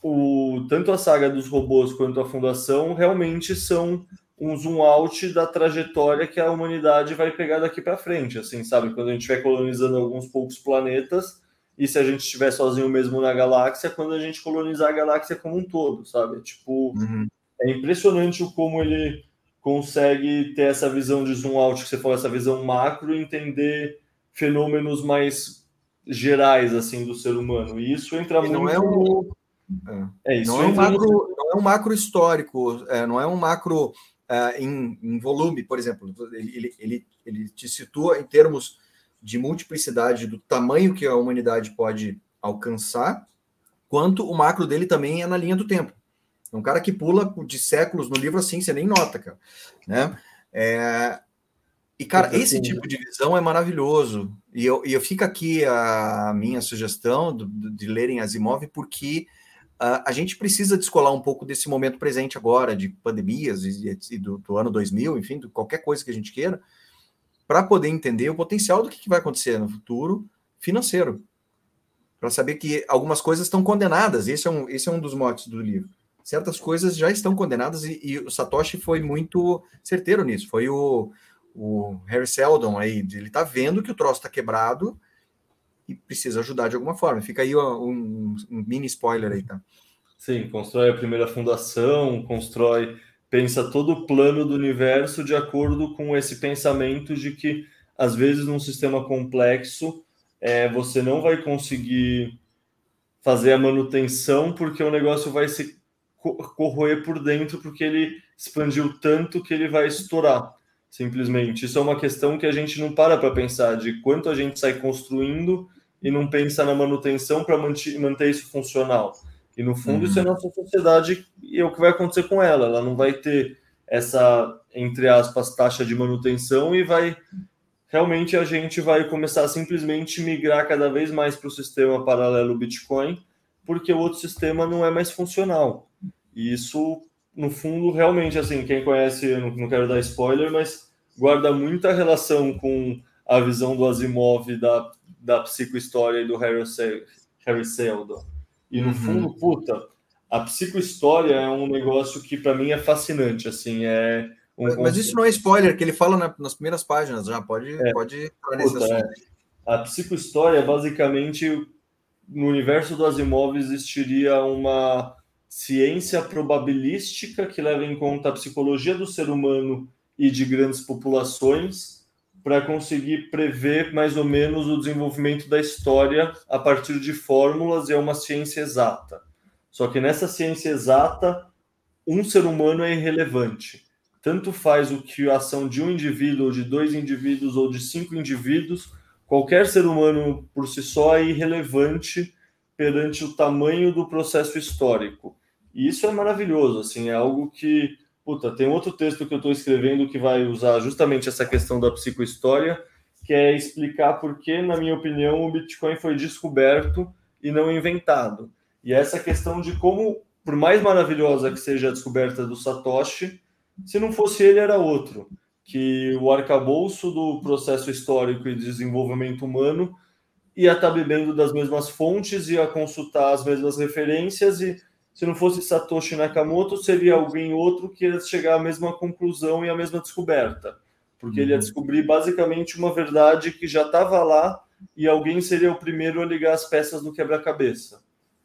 o, tanto a saga dos robôs quanto a fundação realmente são um zoom out da trajetória que a humanidade vai pegar daqui para frente, assim, sabe? Quando a gente estiver colonizando alguns poucos planetas e se a gente estiver sozinho mesmo na galáxia, quando a gente colonizar a galáxia como um todo, sabe? Tipo, uhum. é impressionante o como ele consegue ter essa visão de zoom out, que você falou, essa visão macro e entender fenômenos mais gerais, assim, do ser humano. E isso entra e muito... Não é um... É, é isso não, é um macro, não é um macro histórico, é, não é um macro uh, em, em, volume, por exemplo, ele, ele, ele te situa em termos de multiplicidade do tamanho que a humanidade pode alcançar, quanto o macro dele também é na linha do tempo. É um cara que pula de séculos no livro assim, você nem nota, cara. Né? É... E, cara, esse tipo de visão é maravilhoso. E eu, e eu fico aqui a minha sugestão de, de lerem Asimov, porque Uh, a gente precisa descolar um pouco desse momento presente agora, de pandemias e, e do, do, ano 2000, enfim, de qualquer coisa que a gente queira, para poder entender o potencial do que, que vai acontecer no futuro financeiro. Para saber que algumas coisas estão condenadas. Esse é, um, esse é um dos motes do livro. Certas coisas já estão condenadas e, e o Satoshi foi muito certeiro nisso. Foi o, o Harry Seldon aí, ele está vendo que o troço está quebrado e precisa ajudar de alguma forma. Fica aí um, um mini spoiler aí, tá? Sim, constrói a primeira fundação, constrói, pensa todo o plano do universo de acordo com esse pensamento de que, às vezes, num sistema complexo, é, você não vai conseguir fazer a manutenção porque o negócio vai se corroer por dentro porque ele expandiu tanto que ele vai estourar. Simplesmente. Isso é uma questão que a gente não para para pensar de quanto a gente sai construindo e não pensa na manutenção para manter isso funcional. E no fundo, uhum. isso é uhum. nossa sociedade e é o que vai acontecer com ela. Ela não vai ter essa, entre aspas, taxa de manutenção e vai realmente a gente vai começar a simplesmente migrar cada vez mais para o sistema paralelo Bitcoin, porque o outro sistema não é mais funcional. E isso, no fundo, realmente, assim, quem conhece, não quero dar spoiler, mas guarda muita relação com a visão do Asimov da, da psicohistória e do Harry, Harry Seldon. E no uhum. fundo, puta, a psicohistória é um negócio que para mim é fascinante, assim, é um mas, mas, isso não é spoiler, que ele fala na, nas primeiras páginas, já pode, é, pode puta, é. A psicohistória, basicamente, no universo do Asimov existiria uma ciência probabilística que leva em conta a psicologia do ser humano e de grandes populações para conseguir prever mais ou menos o desenvolvimento da história a partir de fórmulas e é uma ciência exata. Só que nessa ciência exata, um ser humano é irrelevante tanto faz o que a ação de um indivíduo, ou de dois indivíduos, ou de cinco indivíduos, qualquer ser humano por si só é irrelevante perante o tamanho do processo histórico. E isso é maravilhoso, assim, é algo que, puta, tem outro texto que eu estou escrevendo que vai usar justamente essa questão da psicohistória, que é explicar por que, na minha opinião, o Bitcoin foi descoberto e não inventado. E essa questão de como, por mais maravilhosa que seja a descoberta do Satoshi, se não fosse ele, era outro. Que o arcabouço do processo histórico e desenvolvimento humano ia estar bebendo das mesmas fontes, ia consultar as mesmas referências e se não fosse Satoshi Nakamoto, seria alguém outro que ia chegar à mesma conclusão e à mesma descoberta. Porque ele ia uhum. descobrir basicamente uma verdade que já estava lá e alguém seria o primeiro a ligar as peças no quebra-cabeça.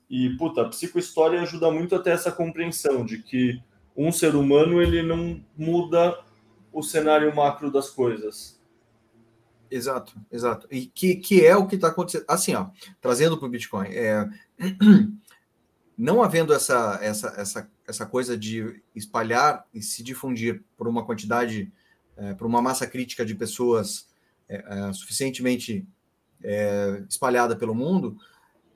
E, puta, a psicohistória ajuda muito até essa compreensão de que um ser humano ele não muda o cenário macro das coisas. Exato, exato. E que, que é o que está acontecendo. Assim, ó, trazendo para o Bitcoin, é, [CLEARS THROAT] não havendo essa, essa, essa, essa coisa de espalhar e se difundir por uma quantidade, é, por uma massa crítica de pessoas é, é suficientemente é, espalhada pelo mundo,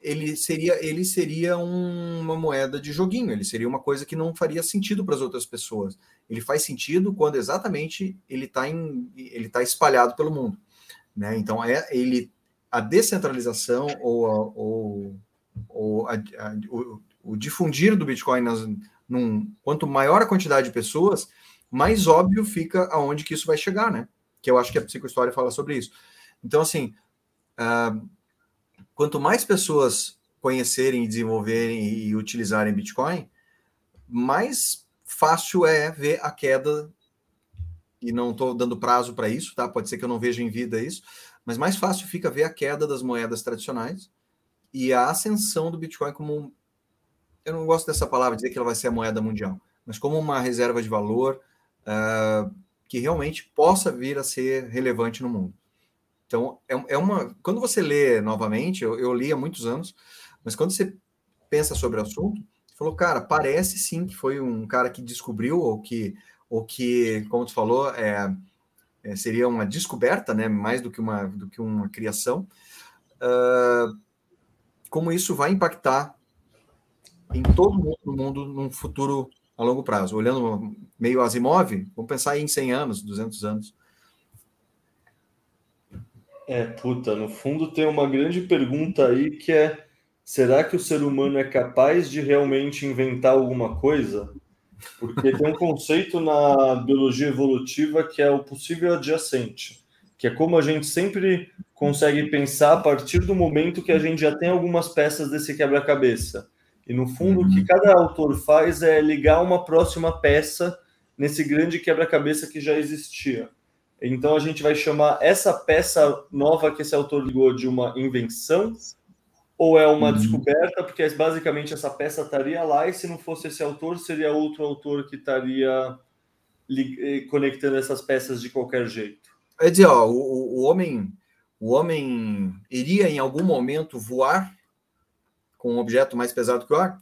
ele seria ele seria um, uma moeda de joguinho, ele seria uma coisa que não faria sentido para as outras pessoas. Ele faz sentido quando exatamente ele está ele tá espalhado pelo mundo, né? Então é ele a descentralização ou, a, ou, ou a, a, o, difundir do Bitcoin nas, num, quanto maior a quantidade de pessoas, mais óbvio fica aonde que isso vai chegar, né? Que eu acho que a psicohistória fala sobre isso. Então assim, uh, quanto mais pessoas conhecerem, desenvolverem e utilizarem Bitcoin, mais fácil é ver a queda. E não estou dando prazo para isso, tá? Pode ser que eu não veja em vida isso, mas mais fácil fica ver a queda das moedas tradicionais e a ascensão do Bitcoin como eu não gosto dessa palavra dizer que ela vai ser a moeda mundial, mas como uma reserva de valor uh, que realmente possa vir a ser relevante no mundo. Então, é, é uma. Quando você lê novamente, eu, eu li há muitos anos, mas quando você pensa sobre o assunto, falou, cara, parece sim que foi um cara que descobriu, ou que, ou que como tu falou, é, é seria uma descoberta, né? Mais do que uma, do que uma criação. Uh, como isso vai impactar em todo mundo no mundo num futuro a longo prazo. Olhando meio Asimov, vamos pensar em 100 anos, 200 anos. É, puta, no fundo tem uma grande pergunta aí que é: será que o ser humano é capaz de realmente inventar alguma coisa? Porque tem um conceito na biologia evolutiva que é o possível adjacente, que é como a gente sempre consegue pensar a partir do momento que a gente já tem algumas peças desse quebra-cabeça. E no fundo, uhum. o que uhum. cada autor faz é ligar uma próxima peça nesse grande quebra-cabeça que já existia. Então a gente vai chamar essa peça nova que esse autor ligou de uma invenção ou é uma uhum. descoberta, porque basicamente essa peça estaria lá e se não fosse esse autor, seria outro autor que estaria eh, conectando essas peças de qualquer jeito. É dizer, ó, o, o homem o homem iria em algum momento voar com um objeto mais pesado que o ar?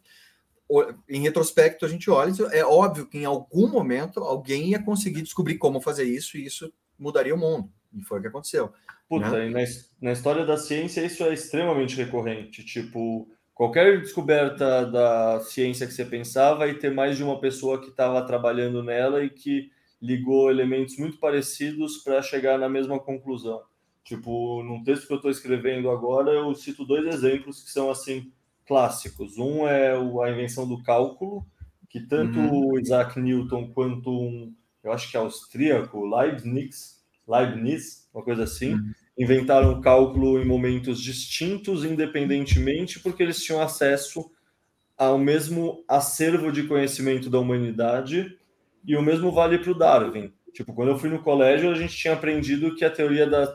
Em retrospecto, a gente olha, é óbvio que em algum momento alguém ia conseguir descobrir como fazer isso e isso mudaria o mundo. E foi o que aconteceu. Puta, né? na, na história da ciência isso é extremamente recorrente. Tipo, qualquer descoberta da ciência que você pensar vai ter mais de uma pessoa que estava trabalhando nela e que ligou elementos muito parecidos para chegar na mesma conclusão. Tipo, num texto que eu estou escrevendo agora, eu cito dois exemplos que são assim clássicos. Um é a invenção do cálculo, que tanto uhum. o Isaac Newton quanto um, eu acho que é austríaco, Leibniz, Leibniz, uma coisa assim, uhum. inventaram cálculo em momentos distintos, independentemente, porque eles tinham acesso ao mesmo acervo de conhecimento da humanidade, e o mesmo vale para o Darwin. Tipo, quando eu fui no colégio, a gente tinha aprendido que a teoria da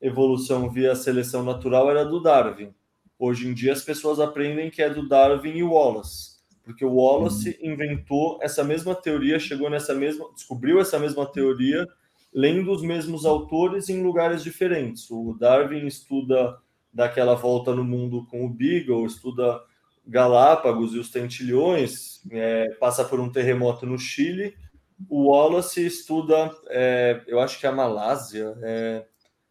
evolução via seleção natural era do Darwin. Hoje em dia as pessoas aprendem que é do Darwin e Wallace, porque o Wallace uhum. inventou essa mesma teoria, chegou nessa mesma, descobriu essa mesma teoria lendo os mesmos autores em lugares diferentes. O Darwin estuda daquela volta no mundo com o Beagle, estuda Galápagos e os tentilhões, é, passa por um terremoto no Chile. O Wallace estuda, é, eu acho que é a Malásia, é,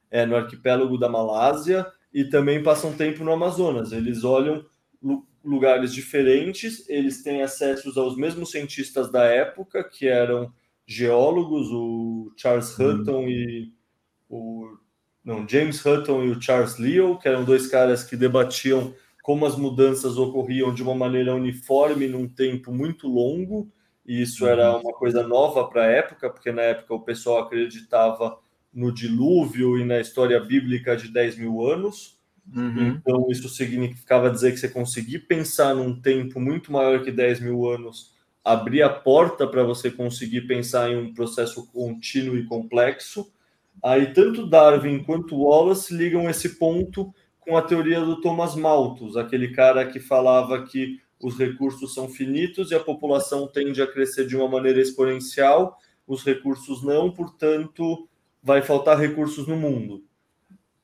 é, no arquipélago da Malásia e também passam tempo no Amazonas. Eles olham lugares diferentes, eles têm acessos aos mesmos cientistas da época, que eram geólogos, o Charles uhum. Hutton hum. e o não, James Hutton e o Charles Leo, que eram dois caras que debatiam como as mudanças ocorriam de uma maneira uniforme num tempo muito longo, e isso era uhum. uma coisa nova para a época, porque na época o pessoal acreditava no dilúvio e na história bíblica de 10 mil anos. Uhum. Então, isso significava dizer que você conseguir pensar num tempo muito maior que 10 mil anos, abrir a porta para você conseguir pensar em um processo contínuo e complexo. Aí, tanto Darwin quanto Wallace ligam esse ponto com a teoria do Thomas Malthus, aquele cara que falava que os recursos são finitos e a população tende a crescer de uma maneira exponencial, os recursos não, portanto, vai faltar recursos no mundo.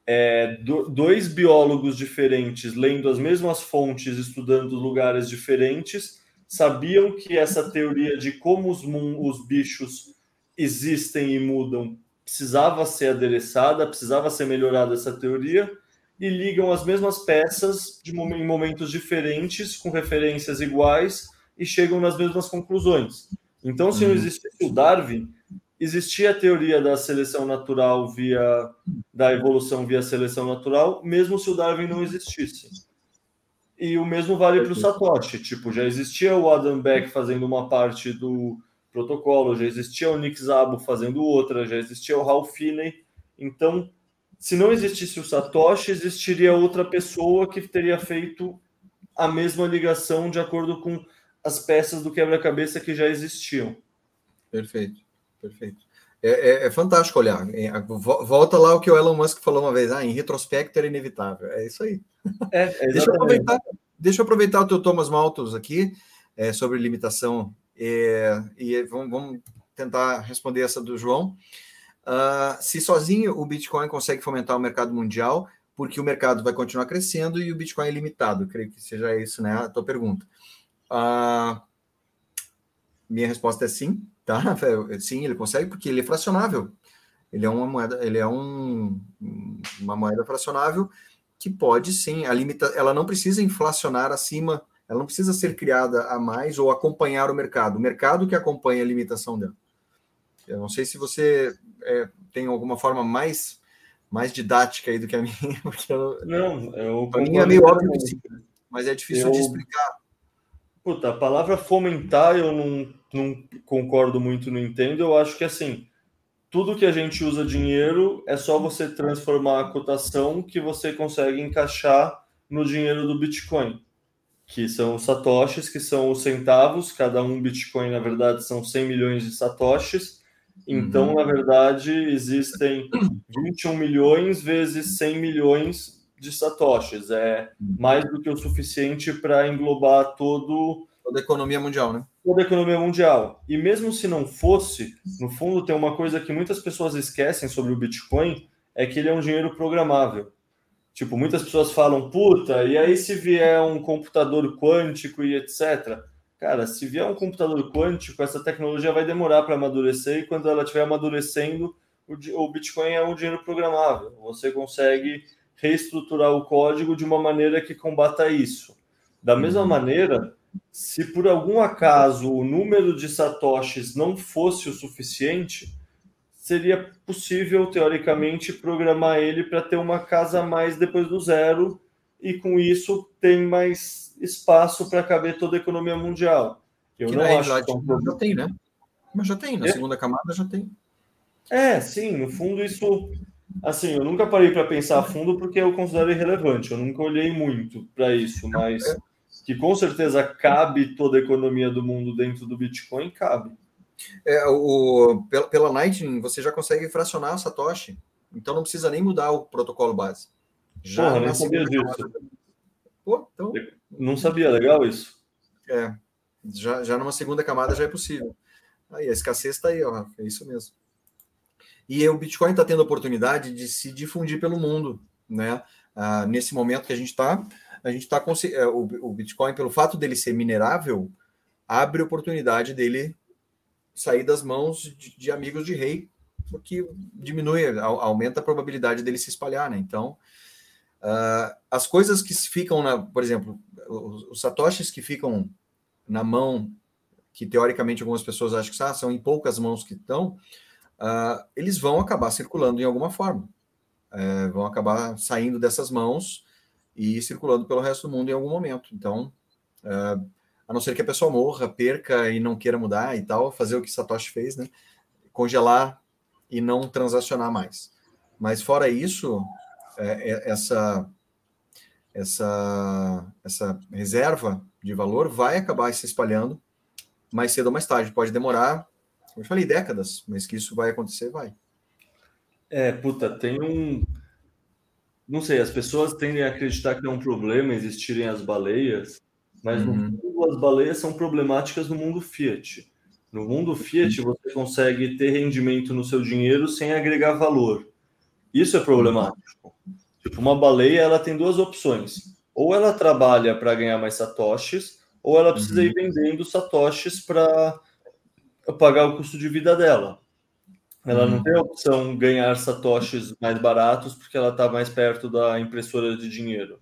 É, do, dois biólogos diferentes, lendo as mesmas fontes, estudando lugares diferentes, sabiam que essa teoria de como os, os bichos existem e mudam precisava ser adereçada, precisava ser melhorada essa teoria, e ligam as mesmas peças de, em momentos diferentes, com referências iguais, e chegam nas mesmas conclusões. Então, se não uhum. existisse o Darwin, existia a teoria da seleção natural via da evolução via seleção natural, mesmo se o Darwin não existisse. E o mesmo vale para o Satoshi, tipo, já existia o Adam Beck fazendo uma parte do protocolo, já existia o Nick Szabo fazendo outra, já existia o Ralph Finney. Então, se não existisse o Satoshi, existiria outra pessoa que teria feito a mesma ligação de acordo com as peças do quebra-cabeça que já existiam. Perfeito perfeito. É, é, é, fantástico olhar. É, volta lá o que o Elon Musk falou uma vez, ah, em retrospecto era inevitável. É isso aí. É, [LAUGHS] deixa, eu aproveitar, deixa eu aproveitar o teu Thomas Malthus aqui é, sobre limitação é, e vamos, vamos, tentar responder essa do João. Uh, se sozinho o Bitcoin consegue fomentar o mercado mundial, porque o mercado vai continuar crescendo e o Bitcoin é limitado. creio que seja isso, né? A tua pergunta. Uh, minha resposta é sim, tá? Sim, ele consegue porque ele é fracionável. Ele é uma moeda, ele é um, uma moeda fracionável que pode sim, a limita, ela não precisa inflacionar acima, ela não precisa ser criada a mais ou acompanhar o mercado. O mercado que acompanha a limitação dela. Eu não sei se você é, tem alguma forma mais mais didática aí do que a minha, [LAUGHS] porque eu, não, eu a minha é meio óbvio, mas é difícil eu, de explicar. Puta, a palavra fomentar eu não, não concordo muito, não entendo. Eu acho que assim, tudo que a gente usa dinheiro é só você transformar a cotação que você consegue encaixar no dinheiro do Bitcoin. que são os satoshis, que são os centavos, cada um Bitcoin, na verdade, são 100 milhões de satoshis. Então, uhum. na verdade, existem 21 milhões vezes 100 milhões de satoshis. É mais do que o suficiente para englobar todo toda a economia mundial, né? Toda a economia mundial. E mesmo se não fosse, no fundo tem uma coisa que muitas pessoas esquecem sobre o Bitcoin, é que ele é um dinheiro programável. Tipo, muitas pessoas falam, puta, e aí se vier um computador quântico e etc. Cara, se vier um computador quântico, essa tecnologia vai demorar para amadurecer e quando ela estiver amadurecendo, o Bitcoin é um dinheiro programável. Você consegue reestruturar o código de uma maneira que combata isso. Da mesma uhum. maneira, se por algum acaso o número de satoshis não fosse o suficiente, seria possível, teoricamente, programar ele para ter uma casa mais depois do zero e com isso tem mais espaço para caber toda a economia mundial. Eu que não acho que é já tem, né? Mas já tem, na é? segunda camada já tem. É, sim, no fundo isso assim, eu nunca parei para pensar a fundo porque eu considero irrelevante, eu nunca olhei muito para isso, mas é. que com certeza cabe toda a economia do mundo dentro do Bitcoin, cabe. É, o, pela, pela Lightning, você já consegue fracionar a Satoshi. Então não precisa nem mudar o protocolo base. Já Porra, não sabia disso. Pô, então... Não sabia, legal isso. É, já, já numa segunda camada já é possível. Aí a escassez está aí, ó, é isso mesmo. E o Bitcoin está tendo a oportunidade de se difundir pelo mundo, né? Ah, nesse momento que a gente está, a gente está é, o, o Bitcoin, pelo fato dele ser minerável, abre oportunidade dele sair das mãos de, de amigos de rei, porque diminui, aumenta a probabilidade dele se espalhar, né? Então, uh, as coisas que ficam na, por exemplo, os, os, satoshis que ficam na mão, que teoricamente algumas pessoas acham que ah, são em poucas mãos que estão, uh, eles vão acabar circulando em alguma forma, uh, vão acabar saindo dessas mãos e circulando pelo resto do mundo em algum momento. Então, uh, a não ser que a pessoa morra, perca e não queira mudar e tal, fazer o que Satoshi fez, né? Congelar e não transacionar mais. Mas fora isso, é, é, essa essa essa reserva de valor vai acabar se espalhando mais cedo ou mais tarde. Pode demorar, como eu falei, décadas, mas que isso vai acontecer, vai. É, puta, tem um. Não sei, as pessoas tendem a acreditar que é um problema existirem as baleias, mas uhum. no fundo as baleias são problemáticas no mundo fiat. No mundo fiat você consegue ter rendimento no seu dinheiro sem agregar valor. Isso é problemático. Tipo, uma baleia ela tem duas opções. Ou ela trabalha para ganhar mais satoshis, ou ela precisa uhum. ir vendendo satoshis para pagar o custo de vida dela. Ela uhum. não tem a opção ganhar satoshis mais baratos porque ela está mais perto da impressora de dinheiro.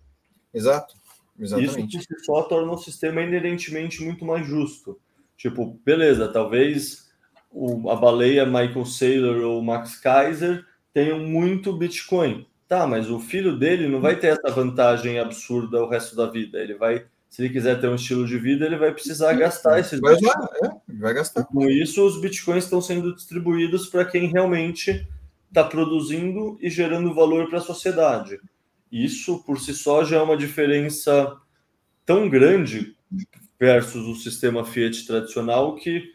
Exato. Exatamente. Isso si só torna o sistema inerentemente muito mais justo. Tipo, beleza, talvez o, a baleia Michael Saylor ou Max Kaiser tenham muito Bitcoin. Tá, mas o filho dele não vai ter essa vantagem absurda o resto da vida. Ele vai, se ele quiser ter um estilo de vida, ele vai precisar gastar esses vai usar, é, vai gastar. E com isso, os bitcoins estão sendo distribuídos para quem realmente está produzindo e gerando valor para a sociedade. Isso por si só já é uma diferença tão grande versus o sistema Fiat tradicional que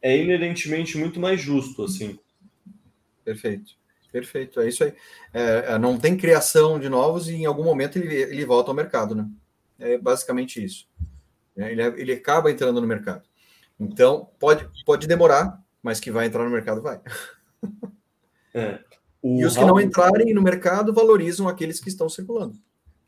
é inerentemente muito mais justo assim. Perfeito, perfeito, é isso aí. É, é, não tem criação de novos e em algum momento ele, ele volta ao mercado, né? É basicamente isso. É, ele, ele acaba entrando no mercado. Então pode, pode demorar, mas que vai entrar no mercado vai. [LAUGHS] É. E os que não entrarem no mercado valorizam aqueles que estão circulando.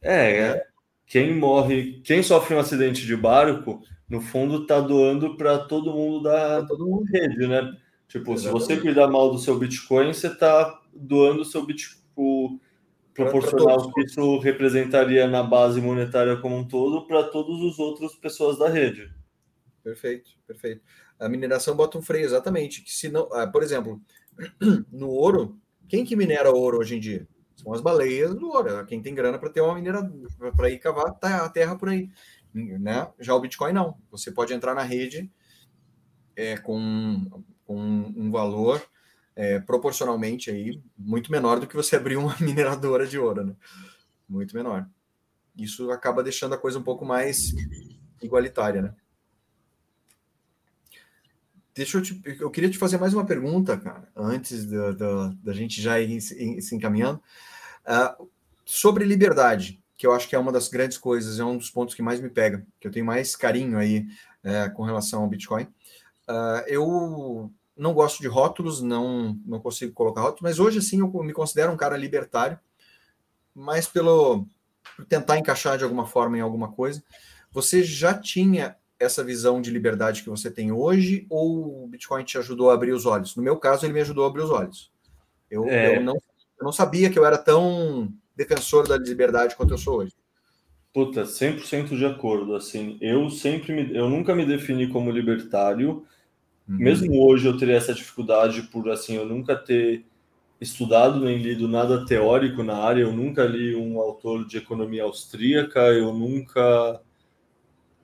É, é. quem morre, quem sofre um acidente de barco, no fundo está doando para todo mundo da todo mundo. rede, né? Tipo, Exatamente. se você cuidar mal do seu Bitcoin, você está doando o seu Bitcoin proporcional que isso representaria na base monetária como um todo para todos os outros pessoas da rede. Perfeito, perfeito. A mineração bota um freio, exatamente. Que se não, ah, por exemplo, [CLEARS THROAT] no ouro, quem que minera ouro hoje em dia? São as baleias do ouro. É quem tem grana para ter uma minera para ir cavar tá a terra por aí. Né? Já o Bitcoin não. Você pode entrar na rede é, com, com um valor é, proporcionalmente aí muito menor do que você abrir uma [LAUGHS] mineradora de ouro, né? Muito menor. Isso acaba deixando a coisa um pouco mais igualitária, né? Deixa eu te, eu queria te fazer mais uma pergunta, cara, antes da, da, gente já ir se encaminhando, uh, sobre liberdade, que eu acho que é uma das grandes coisas, é um dos pontos que mais me pega, que eu tenho mais carinho aí é, com relação ao Bitcoin. Uh, eu não gosto de rótulos, não, não consigo colocar rótulos, mas hoje sim eu me considero um cara libertário, mas pelo tentar encaixar de alguma forma em alguma coisa. Você já tinha essa visão de liberdade que você tem hoje ou o Bitcoin te ajudou a abrir os olhos? No meu caso, ele me ajudou a abrir os olhos. Eu, é... eu, não, eu não sabia que eu era tão defensor da liberdade quanto eu sou hoje. Puta, 100% de acordo. Assim, eu sempre me, eu nunca me defini como libertário. Uhum. Mesmo hoje eu teria essa dificuldade por assim, eu nunca ter estudado nem lido nada teórico na área. Eu nunca li um autor de economia austríaca. Eu nunca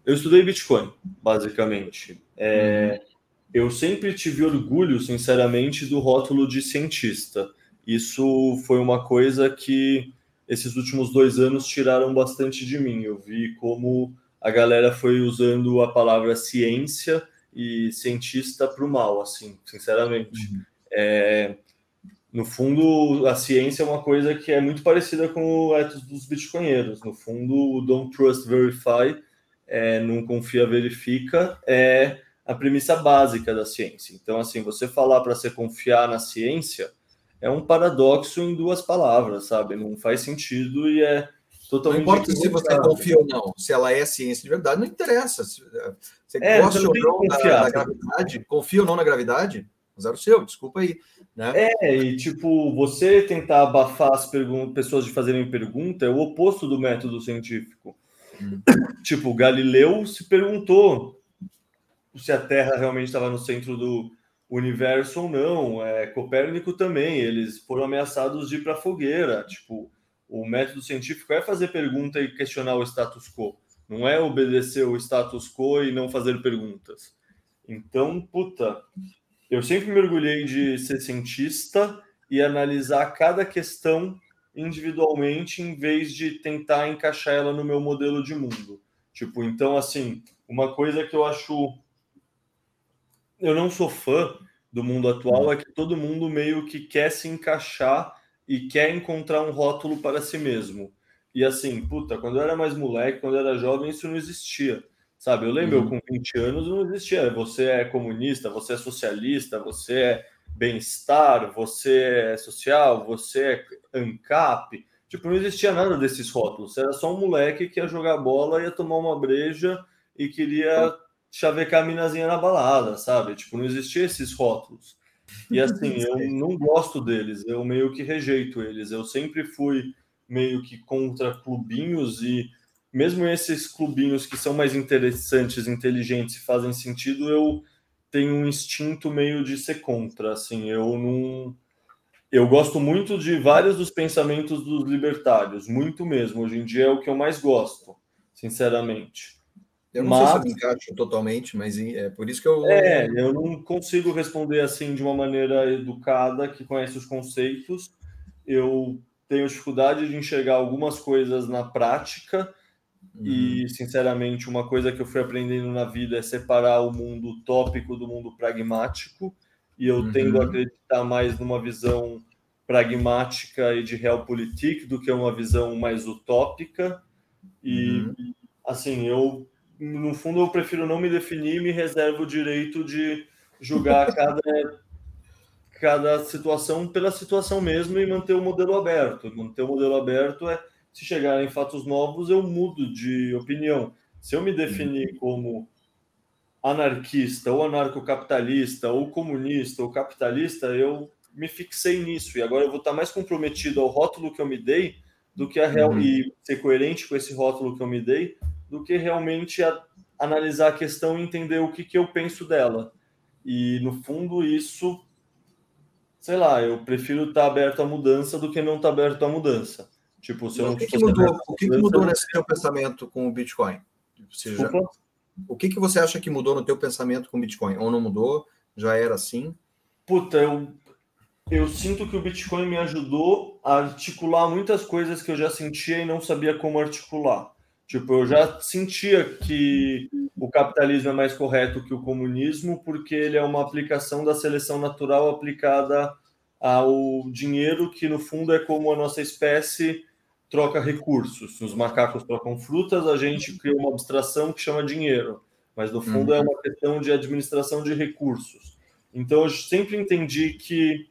eu estudei Bitcoin, basicamente. É, uhum. Eu sempre tive orgulho, sinceramente, do rótulo de cientista. Isso foi uma coisa que esses últimos dois anos tiraram bastante de mim. Eu vi como a galera foi usando a palavra ciência e cientista para o mal, assim, sinceramente. Uhum. É, no fundo, a ciência é uma coisa que é muito parecida com o ethos dos bitcoinheiros. No fundo, o don't trust, verify é, não confia, verifica, é a premissa básica da ciência. Então, assim, você falar para você confiar na ciência é um paradoxo em duas palavras, sabe? Não faz sentido e é totalmente. Não importa se você confia ou não, se ela é ciência de verdade, não interessa. Você é, gosta ou não da, da, gravidade, confia ou não na gravidade, zero seu, desculpa aí. Né? É, e tipo, você tentar abafar as pessoas de fazerem pergunta é o oposto do método científico. [COUGHS] Tipo, Galileu se perguntou se a Terra realmente estava no centro do universo ou não. É, Copérnico também, eles foram ameaçados de ir para a fogueira. Tipo, o método científico é fazer pergunta e questionar o status quo. Não é obedecer o status quo e não fazer perguntas. Então, puta, eu sempre mergulhei de ser cientista e analisar cada questão individualmente em vez de tentar encaixar ela no meu modelo de mundo. Tipo, então, assim, uma coisa que eu acho. Eu não sou fã do mundo atual é que todo mundo meio que quer se encaixar e quer encontrar um rótulo para si mesmo. E assim, puta, quando eu era mais moleque, quando eu era jovem, isso não existia. Sabe, eu lembro, uhum. eu com 20 anos não existia. Você é comunista, você é socialista, você é bem-estar, você é social, você é ANCAP. Tipo, não existia nada desses rótulos. Era só um moleque que ia jogar bola, ia tomar uma breja e queria chavecar a minazinha na balada, sabe? Tipo, não existia esses rótulos. E assim, [LAUGHS] eu não gosto deles, eu meio que rejeito eles. Eu sempre fui meio que contra clubinhos e mesmo esses clubinhos que são mais interessantes, inteligentes e fazem sentido, eu tenho um instinto meio de ser contra, assim, eu não eu gosto muito de vários dos pensamentos dos libertários, muito mesmo. Hoje em dia é o que eu mais gosto, sinceramente. Eu não mas, sei se eu encaixo totalmente, mas é por isso que eu. É, eu não consigo responder assim de uma maneira educada, que conhece os conceitos. Eu tenho dificuldade de enxergar algumas coisas na prática e, uhum. sinceramente, uma coisa que eu fui aprendendo na vida é separar o mundo utópico do mundo pragmático. E eu uhum. tendo a acreditar mais numa visão pragmática e de realpolitik do que uma visão mais utópica. E, uhum. assim, eu, no fundo, eu prefiro não me definir e me reservo o direito de julgar [LAUGHS] cada, cada situação pela situação mesmo e manter o modelo aberto. Manter o modelo aberto é se chegarem fatos novos, eu mudo de opinião. Se eu me definir uhum. como anarquista, ou anarcocapitalista, ou comunista, ou capitalista, eu me fixei nisso. E agora eu vou estar mais comprometido ao rótulo que eu me dei do que a real uhum. e ser coerente com esse rótulo que eu me dei, do que realmente a, analisar a questão e entender o que, que eu penso dela. E no fundo, isso, sei lá, eu prefiro estar aberto à mudança do que não estar aberto à mudança. Tipo, se o que, que mudou, o que, mudou nesse teu pensamento com o Bitcoin? Já, o que, que você acha que mudou no teu pensamento com o Bitcoin? Ou não mudou? Já era assim? Puta, eu, eu sinto que o Bitcoin me ajudou a articular muitas coisas que eu já sentia e não sabia como articular. Tipo, eu já sentia que o capitalismo é mais correto que o comunismo, porque ele é uma aplicação da seleção natural aplicada ao dinheiro, que no fundo é como a nossa espécie troca recursos. Os macacos trocam frutas, a gente cria uma abstração que chama dinheiro, mas no fundo é uhum. é uma questão de administração de recursos. Então eu sempre entendi que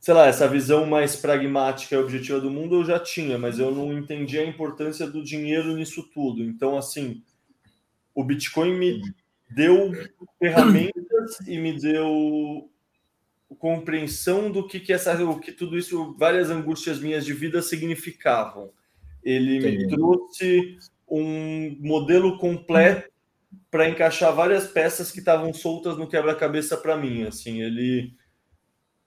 sei lá, essa visão mais pragmática e objetiva do mundo eu já tinha, mas eu não entendia a importância do dinheiro nisso tudo. Então, assim, o Bitcoin me deu ferramentas e me deu compreensão do que, que essa, o que tudo isso, várias angústias minhas de vida significavam. Ele Entendi. me trouxe um modelo completo para encaixar várias peças que estavam soltas no quebra-cabeça para mim. Assim, ele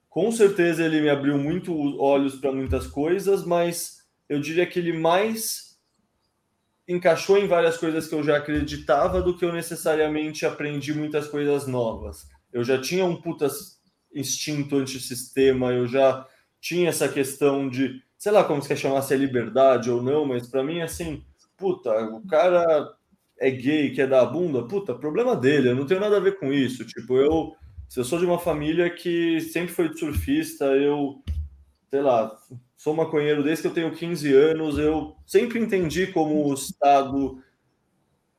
com certeza ele me abriu muito olhos para muitas coisas, mas eu diria que ele mais encaixou em várias coisas que eu já acreditava do que eu necessariamente aprendi muitas coisas novas. Eu já tinha um puta instinto antissistema, eu já tinha essa questão de, sei lá como você quer chamar, se é liberdade ou não, mas para mim, assim, puta, o cara é gay, quer dar a bunda, puta, problema dele, eu não tenho nada a ver com isso. Tipo, eu se eu sou de uma família que sempre foi surfista, eu, sei lá, sou maconheiro desde que eu tenho 15 anos, eu sempre entendi como o Estado.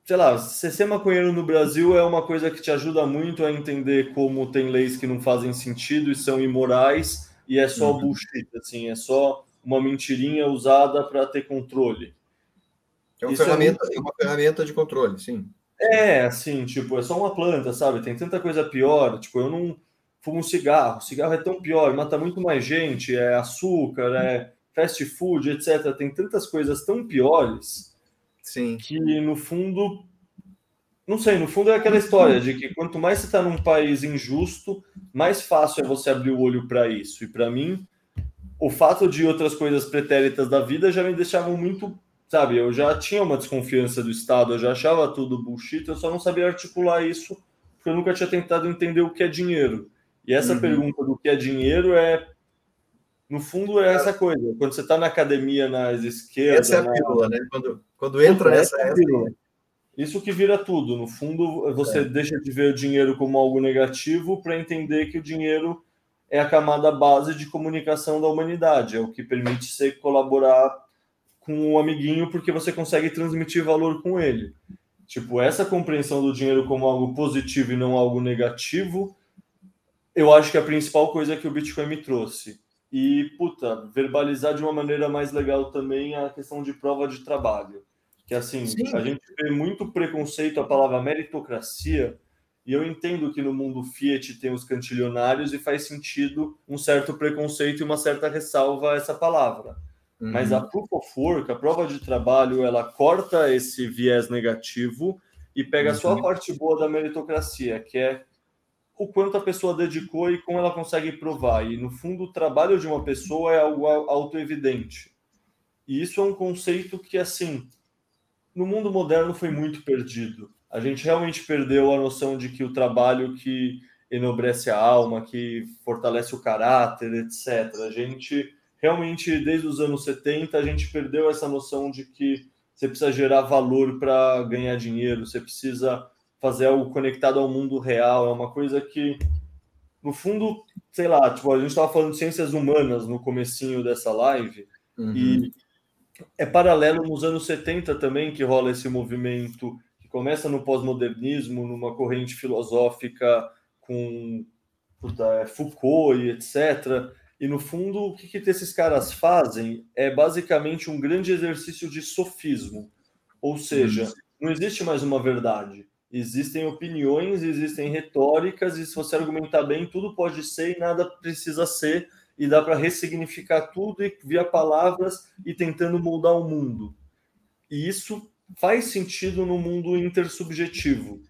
Sei lá, ser maconheiro no Brasil é uma coisa que te ajuda muito a entender como tem leis que não fazem sentido e são imorais e é só uhum. bullshit, assim, é só uma mentirinha usada para ter controle. É uma, ferramenta, é, é uma ferramenta de controle, sim. É, assim, tipo, é só uma planta, sabe? Tem tanta coisa pior. Tipo, eu não fumo cigarro. Cigarro é tão pior, mata muito mais gente, é açúcar, é fast food, etc. Tem tantas coisas tão piores Sim. que, no fundo, não sei, no fundo é aquela história de que quanto mais você está num país injusto, mais fácil é você abrir o olho para isso. E para mim, o fato de outras coisas pretéritas da vida já me deixavam muito sabe, eu já tinha uma desconfiança do Estado, eu já achava tudo bullshit, eu só não sabia articular isso, porque eu nunca tinha tentado entender o que é dinheiro. E essa uhum. pergunta do que é dinheiro é, no fundo, é essa coisa. Quando você está na academia, nas esquerdas. Essa é a pílula, na... né? Quando, quando entra nessa. É. Isso que vira tudo. No fundo, você é. deixa de ver o dinheiro como algo negativo para entender que o dinheiro é a camada base de comunicação da humanidade, é o que permite você colaborar com o um amiguinho porque você consegue transmitir valor com ele. Tipo, essa compreensão do dinheiro como algo positivo e não algo negativo, eu acho que é a principal coisa que o Bitcoin me trouxe. E, puta, verbalizar de uma maneira mais legal também a questão de prova de trabalho. Que, assim, Sim. a gente vê muito preconceito à palavra meritocracia, e eu entendo que no mundo Fiat tem os cantilionários e faz sentido um certo preconceito e uma certa ressalva a essa palavra. Uhum. Mas a proof of work, a prova de trabalho, ela corta esse viés negativo e pega uhum. só a uhum. parte boa da meritocracia, que é o quanto a pessoa dedicou e como ela consegue provar. E no fundo, o trabalho de uma pessoa é algo autoevidente. E isso é um conceito que, assim, no mundo moderno foi muito perdido. A gente realmente perdeu a noção de que o trabalho que enobrece a alma, que fortalece o caráter, etc. A gente realmente, desde os anos 70, a gente perdeu essa noção de que você precisa gerar valor para ganhar dinheiro, você precisa fazer algo conectado ao mundo real. É uma coisa que, no fundo, sei lá, tipo, a gente estava falando de ciências humanas no comecinho dessa live, uhum. e é paralelo nos anos 70 também que rola esse movimento que começa no pós-modernismo, numa corrente filosófica com puta, é, Foucault e etc., e no fundo, o que, que esses caras fazem é basicamente um grande exercício de sofismo. Ou seja, uhum. não existe mais uma verdade. Existem opiniões, existem retóricas, e se você argumentar bem, tudo pode ser e nada precisa ser, e dá para ressignificar tudo e via palavras e tentando moldar o mundo. E isso faz sentido no mundo intersubjetivo.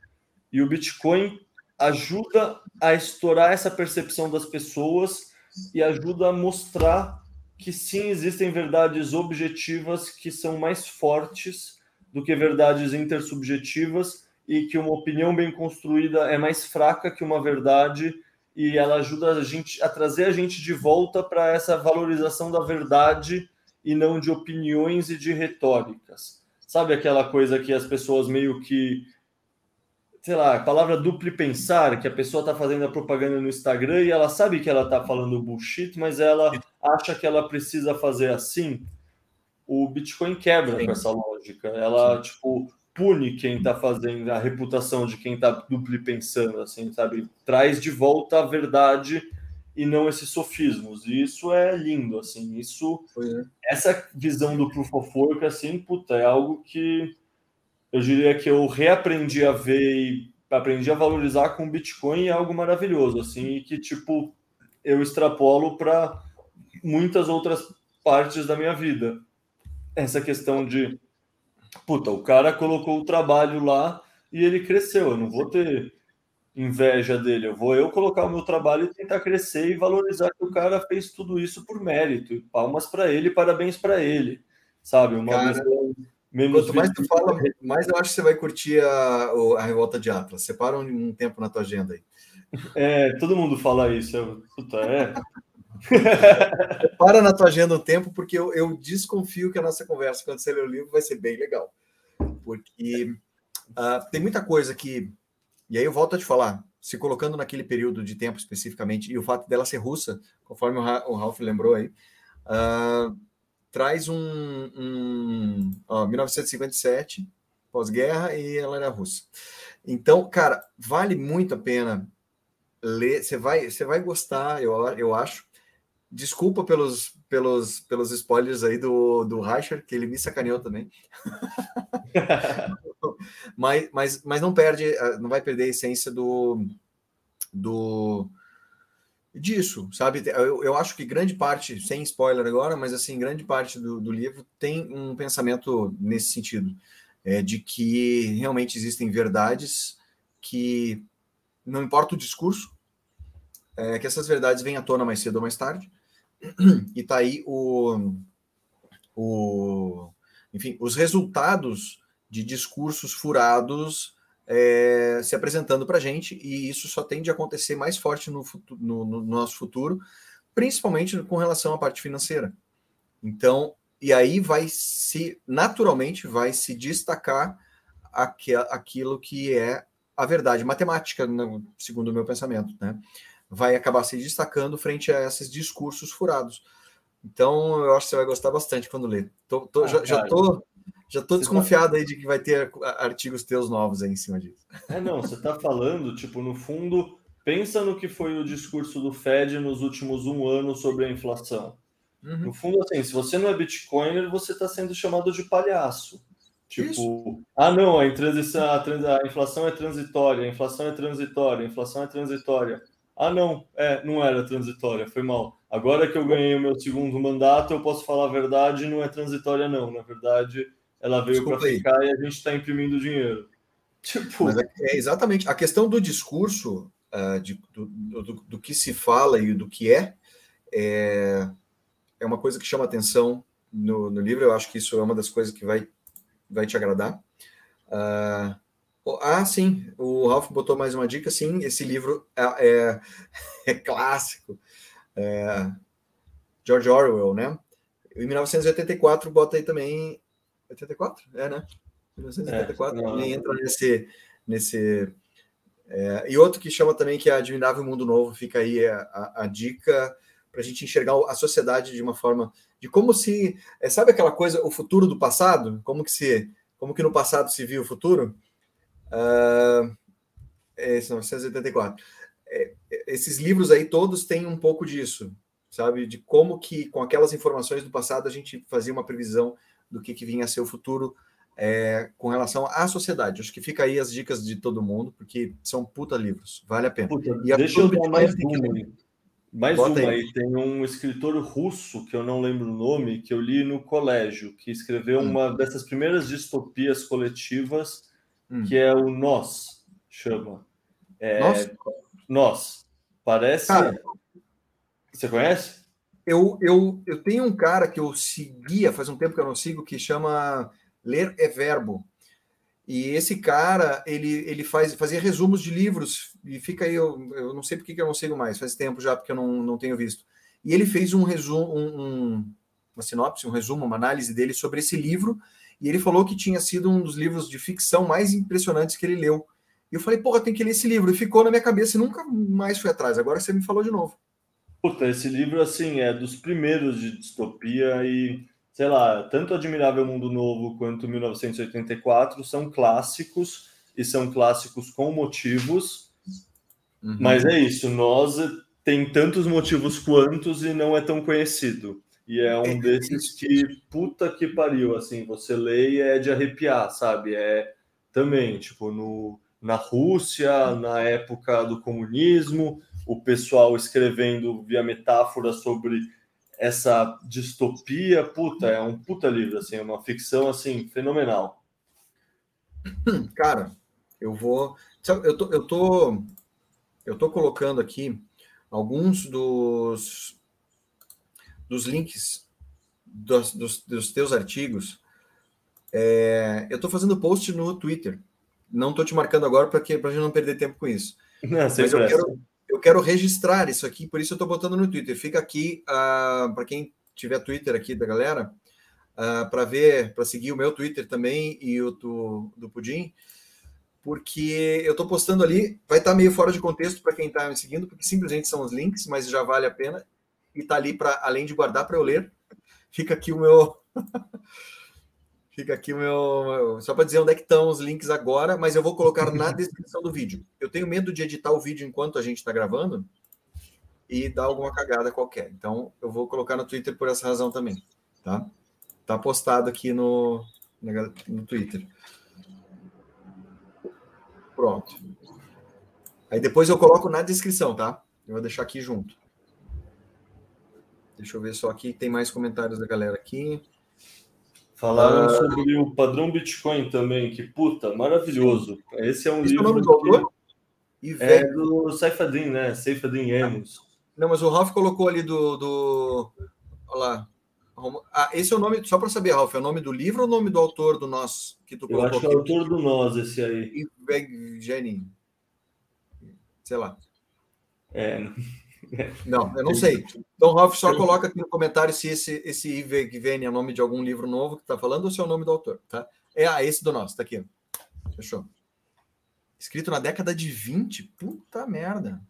E o Bitcoin ajuda a estourar essa percepção das pessoas e ajuda a mostrar que sim existem verdades objetivas que são mais fortes do que verdades intersubjetivas e que uma opinião bem construída é mais fraca que uma verdade e ela ajuda a gente a trazer a gente de volta para essa valorização da verdade e não de opiniões e de retóricas. Sabe aquela coisa que as pessoas meio que sei lá, a palavra duplo pensar, que a pessoa está fazendo a propaganda no Instagram e ela sabe que ela está falando bullshit, mas ela acha que ela precisa fazer assim. O Bitcoin quebra Sim. com essa lógica. Ela, Sim. tipo, pune quem está fazendo a reputação de quem está duplo pensando, assim, sabe? Traz de volta a verdade e não esses sofismos. E isso é lindo, assim. Isso, é. essa visão do proof of work, assim, puta, é algo que eu diria que eu reaprendi a ver e aprendi a valorizar com o Bitcoin é algo maravilhoso, assim, e que, tipo, eu extrapolo para muitas outras partes da minha vida. Essa questão de, puta, o cara colocou o trabalho lá e ele cresceu, eu não vou ter inveja dele, eu vou eu colocar o meu trabalho e tentar crescer e valorizar que o cara fez tudo isso por mérito, palmas para ele, parabéns para ele, sabe? Uma cara... visão Menos Quanto mais tu fala, mais eu acho que você vai curtir a, a revolta de Atlas. Separa um, um tempo na tua agenda aí. É, todo mundo fala isso. Puta, é. [LAUGHS] Para na tua agenda um tempo, porque eu, eu, desconfio que a nossa conversa, quando você ler o livro, vai ser bem legal. Porque uh, tem muita coisa que. E aí eu volto a te falar, se colocando naquele período de tempo especificamente, e o fato dela ser russa, conforme o, Ra o Ralph lembrou aí. Uh, traz um, um ó, 1957, pós-guerra, e ela era russa. Então, cara, vale muito a pena ler. Você vai, você vai gostar, eu, eu acho. Desculpa pelos, pelos, pelos spoilers aí do, do Reicher, que ele me sacaneou também. [LAUGHS] mas, mas, mas não perde, não vai perder a essência do, do, disso, sabe? Eu, eu acho que grande parte, sem spoiler agora, mas assim, grande parte do, do livro tem um pensamento nesse sentido, é, de que realmente existem verdades que não importa o discurso, é, que essas verdades vêm à tona mais cedo ou mais tarde, [CLEARS THROAT] e tá aí o, o enfim, os resultados de discursos furados é, se apresentando para a gente, e isso só tende a acontecer mais forte no, futuro, no, no, nosso futuro, principalmente com relação à parte financeira. Então, e aí vai se, naturalmente, vai se destacar aqu, aquilo que é a verdade matemática, segundo o meu pensamento, né? Vai acabar se destacando frente a esses discursos furados. Então, eu acho que você vai gostar bastante quando ler. Tô, tô, ah, já, já tô já estou tá desconfiado aí de que vai ter artigos teus novos aí em cima disso. É, não, você está falando, tipo, no fundo, pensa no que foi o discurso do Fed nos últimos um ano sobre a inflação. Uhum. No fundo, assim, se você não é Bitcoiner, você está sendo chamado de palhaço. Tipo, Isso. ah, não, a, transição, a, trans, a inflação é transitória, a inflação é transitória, a inflação é transitória. Ah, não, é, não era transitória, foi mal. Agora que eu ganhei o meu segundo mandato, eu posso falar a verdade, não é transitória, não. Na verdade, ela veio para ficar e a gente está imprimindo dinheiro. [LAUGHS] Tipo... Mas é, é, exatamente. A questão do discurso, uh, de, do, do, do, que se fala e do que é, é, é uma coisa que chama atenção no, no, livro. Eu acho que isso é uma das coisas que vai, vai te agradar. Uh, ah, sim, o Ralph botou mais uma dica. Sim, esse livro é, é, [LAUGHS] é clássico. É, George Orwell, né? Em 1984, bota aí também 84? É, né? 1984. É, nem entra nesse. nesse é, e outro que chama também que é Admirável Mundo Novo, fica aí a, a, a dica para a gente enxergar a sociedade de uma forma de como se é, sabe aquela coisa o futuro do passado como que se como que no passado se viu o futuro uh, é, 1984 é, esses livros aí todos têm um pouco disso sabe de como que com aquelas informações do passado a gente fazia uma previsão do que, que vinha a ser o futuro é, com relação à sociedade. Acho que fica aí as dicas de todo mundo, porque são puta livros, vale a pena. Puta, deixa eu dar mais uma. Que... Mais Bota uma aí. Tem um escritor russo, que eu não lembro o nome, que eu li no colégio, que escreveu hum. uma dessas primeiras distopias coletivas, hum. que é o Nós, chama. É, Nós? Nós. Parece... Cara, Você conhece? Eu, eu, eu tenho um cara que eu seguia, faz um tempo que eu não sigo, que chama Ler é Verbo. E esse cara, ele, ele faz, fazia resumos de livros, e fica aí, eu, eu não sei porque que eu não sigo mais, faz tempo já, porque eu não, não tenho visto. E ele fez um resumo, um, um, uma sinopse, um resumo, uma análise dele sobre esse livro, e ele falou que tinha sido um dos livros de ficção mais impressionantes que ele leu. E eu falei, porra, tem que ler esse livro. E ficou na minha cabeça e nunca mais fui atrás. Agora você me falou de novo. Puta, esse livro, assim, é dos primeiros de distopia e, sei lá, tanto Admirável Mundo Novo quanto 1984 são clássicos e são clássicos com motivos. Uhum. Mas é isso, nós tem tantos motivos quantos e não é tão conhecido. E é um é, desses que, puta que pariu, assim, você lê e é de arrepiar, sabe? É também, tipo, no, na Rússia, na época do comunismo, o pessoal escrevendo via metáfora sobre essa distopia, puta, é um puta livro, assim, é uma ficção, assim, fenomenal. [CLEARS THROAT] Cara, eu vou... Eu tô, eu tô, eu tô colocando aqui alguns dos, dos links dos, dos, dos teus artigos. É, eu estou fazendo post no Twitter. Não estou te marcando agora para a gente não perder tempo com isso. [LAUGHS] Não, Mas eu quero, eu quero registrar isso aqui, por isso eu estou botando no Twitter. Fica aqui, uh, ah, para quem tiver Twitter aqui da galera, uh, ah, para ver, para seguir o meu Twitter também e o do, do Pudim porque eu estou postando ali, vai estar tá meio fora de contexto para quem está me seguindo, porque simplesmente são os links, mas já vale a pena. E está ali para, além de guardar para eu ler, fica aqui o meu. [LAUGHS] fica aqui o meu. Só para dizer onde é que estão os links agora, mas eu vou colocar na [LAUGHS] descrição do vídeo. Eu tenho medo de editar o vídeo enquanto a gente está gravando e dar alguma cagada qualquer. Então, eu vou colocar no Twitter por essa razão também, tá? Tá postado aqui no, no Twitter. Pronto. Aí depois eu coloco na descrição, tá? Eu vou deixar aqui junto. Deixa eu ver só aqui, tem mais comentários da galera aqui. Falaram ah, sobre o padrão Bitcoin também, que puta, maravilhoso. Esse é um Esse livro. É o nome do autor? É do Saifadin, né? Saifadin Emus. Não, mas o Ralph colocou ali do. do... Olha lá. Ah, esse é o nome, só para saber, Ralf, é o nome do livro ou o nome do autor do Nós que tu colocou? Eu acho que é o autor do Nós, esse aí. Jenny. Sei lá. É. Não, eu não sei. Então, Ralf, só coloca aqui no comentário se esse, esse Ivegveni é o nome de algum livro novo que está falando ou se é o nome do autor, tá? É, ah, esse do Nós, tá aqui. Fechou. Escrito na década de 20? Puta merda.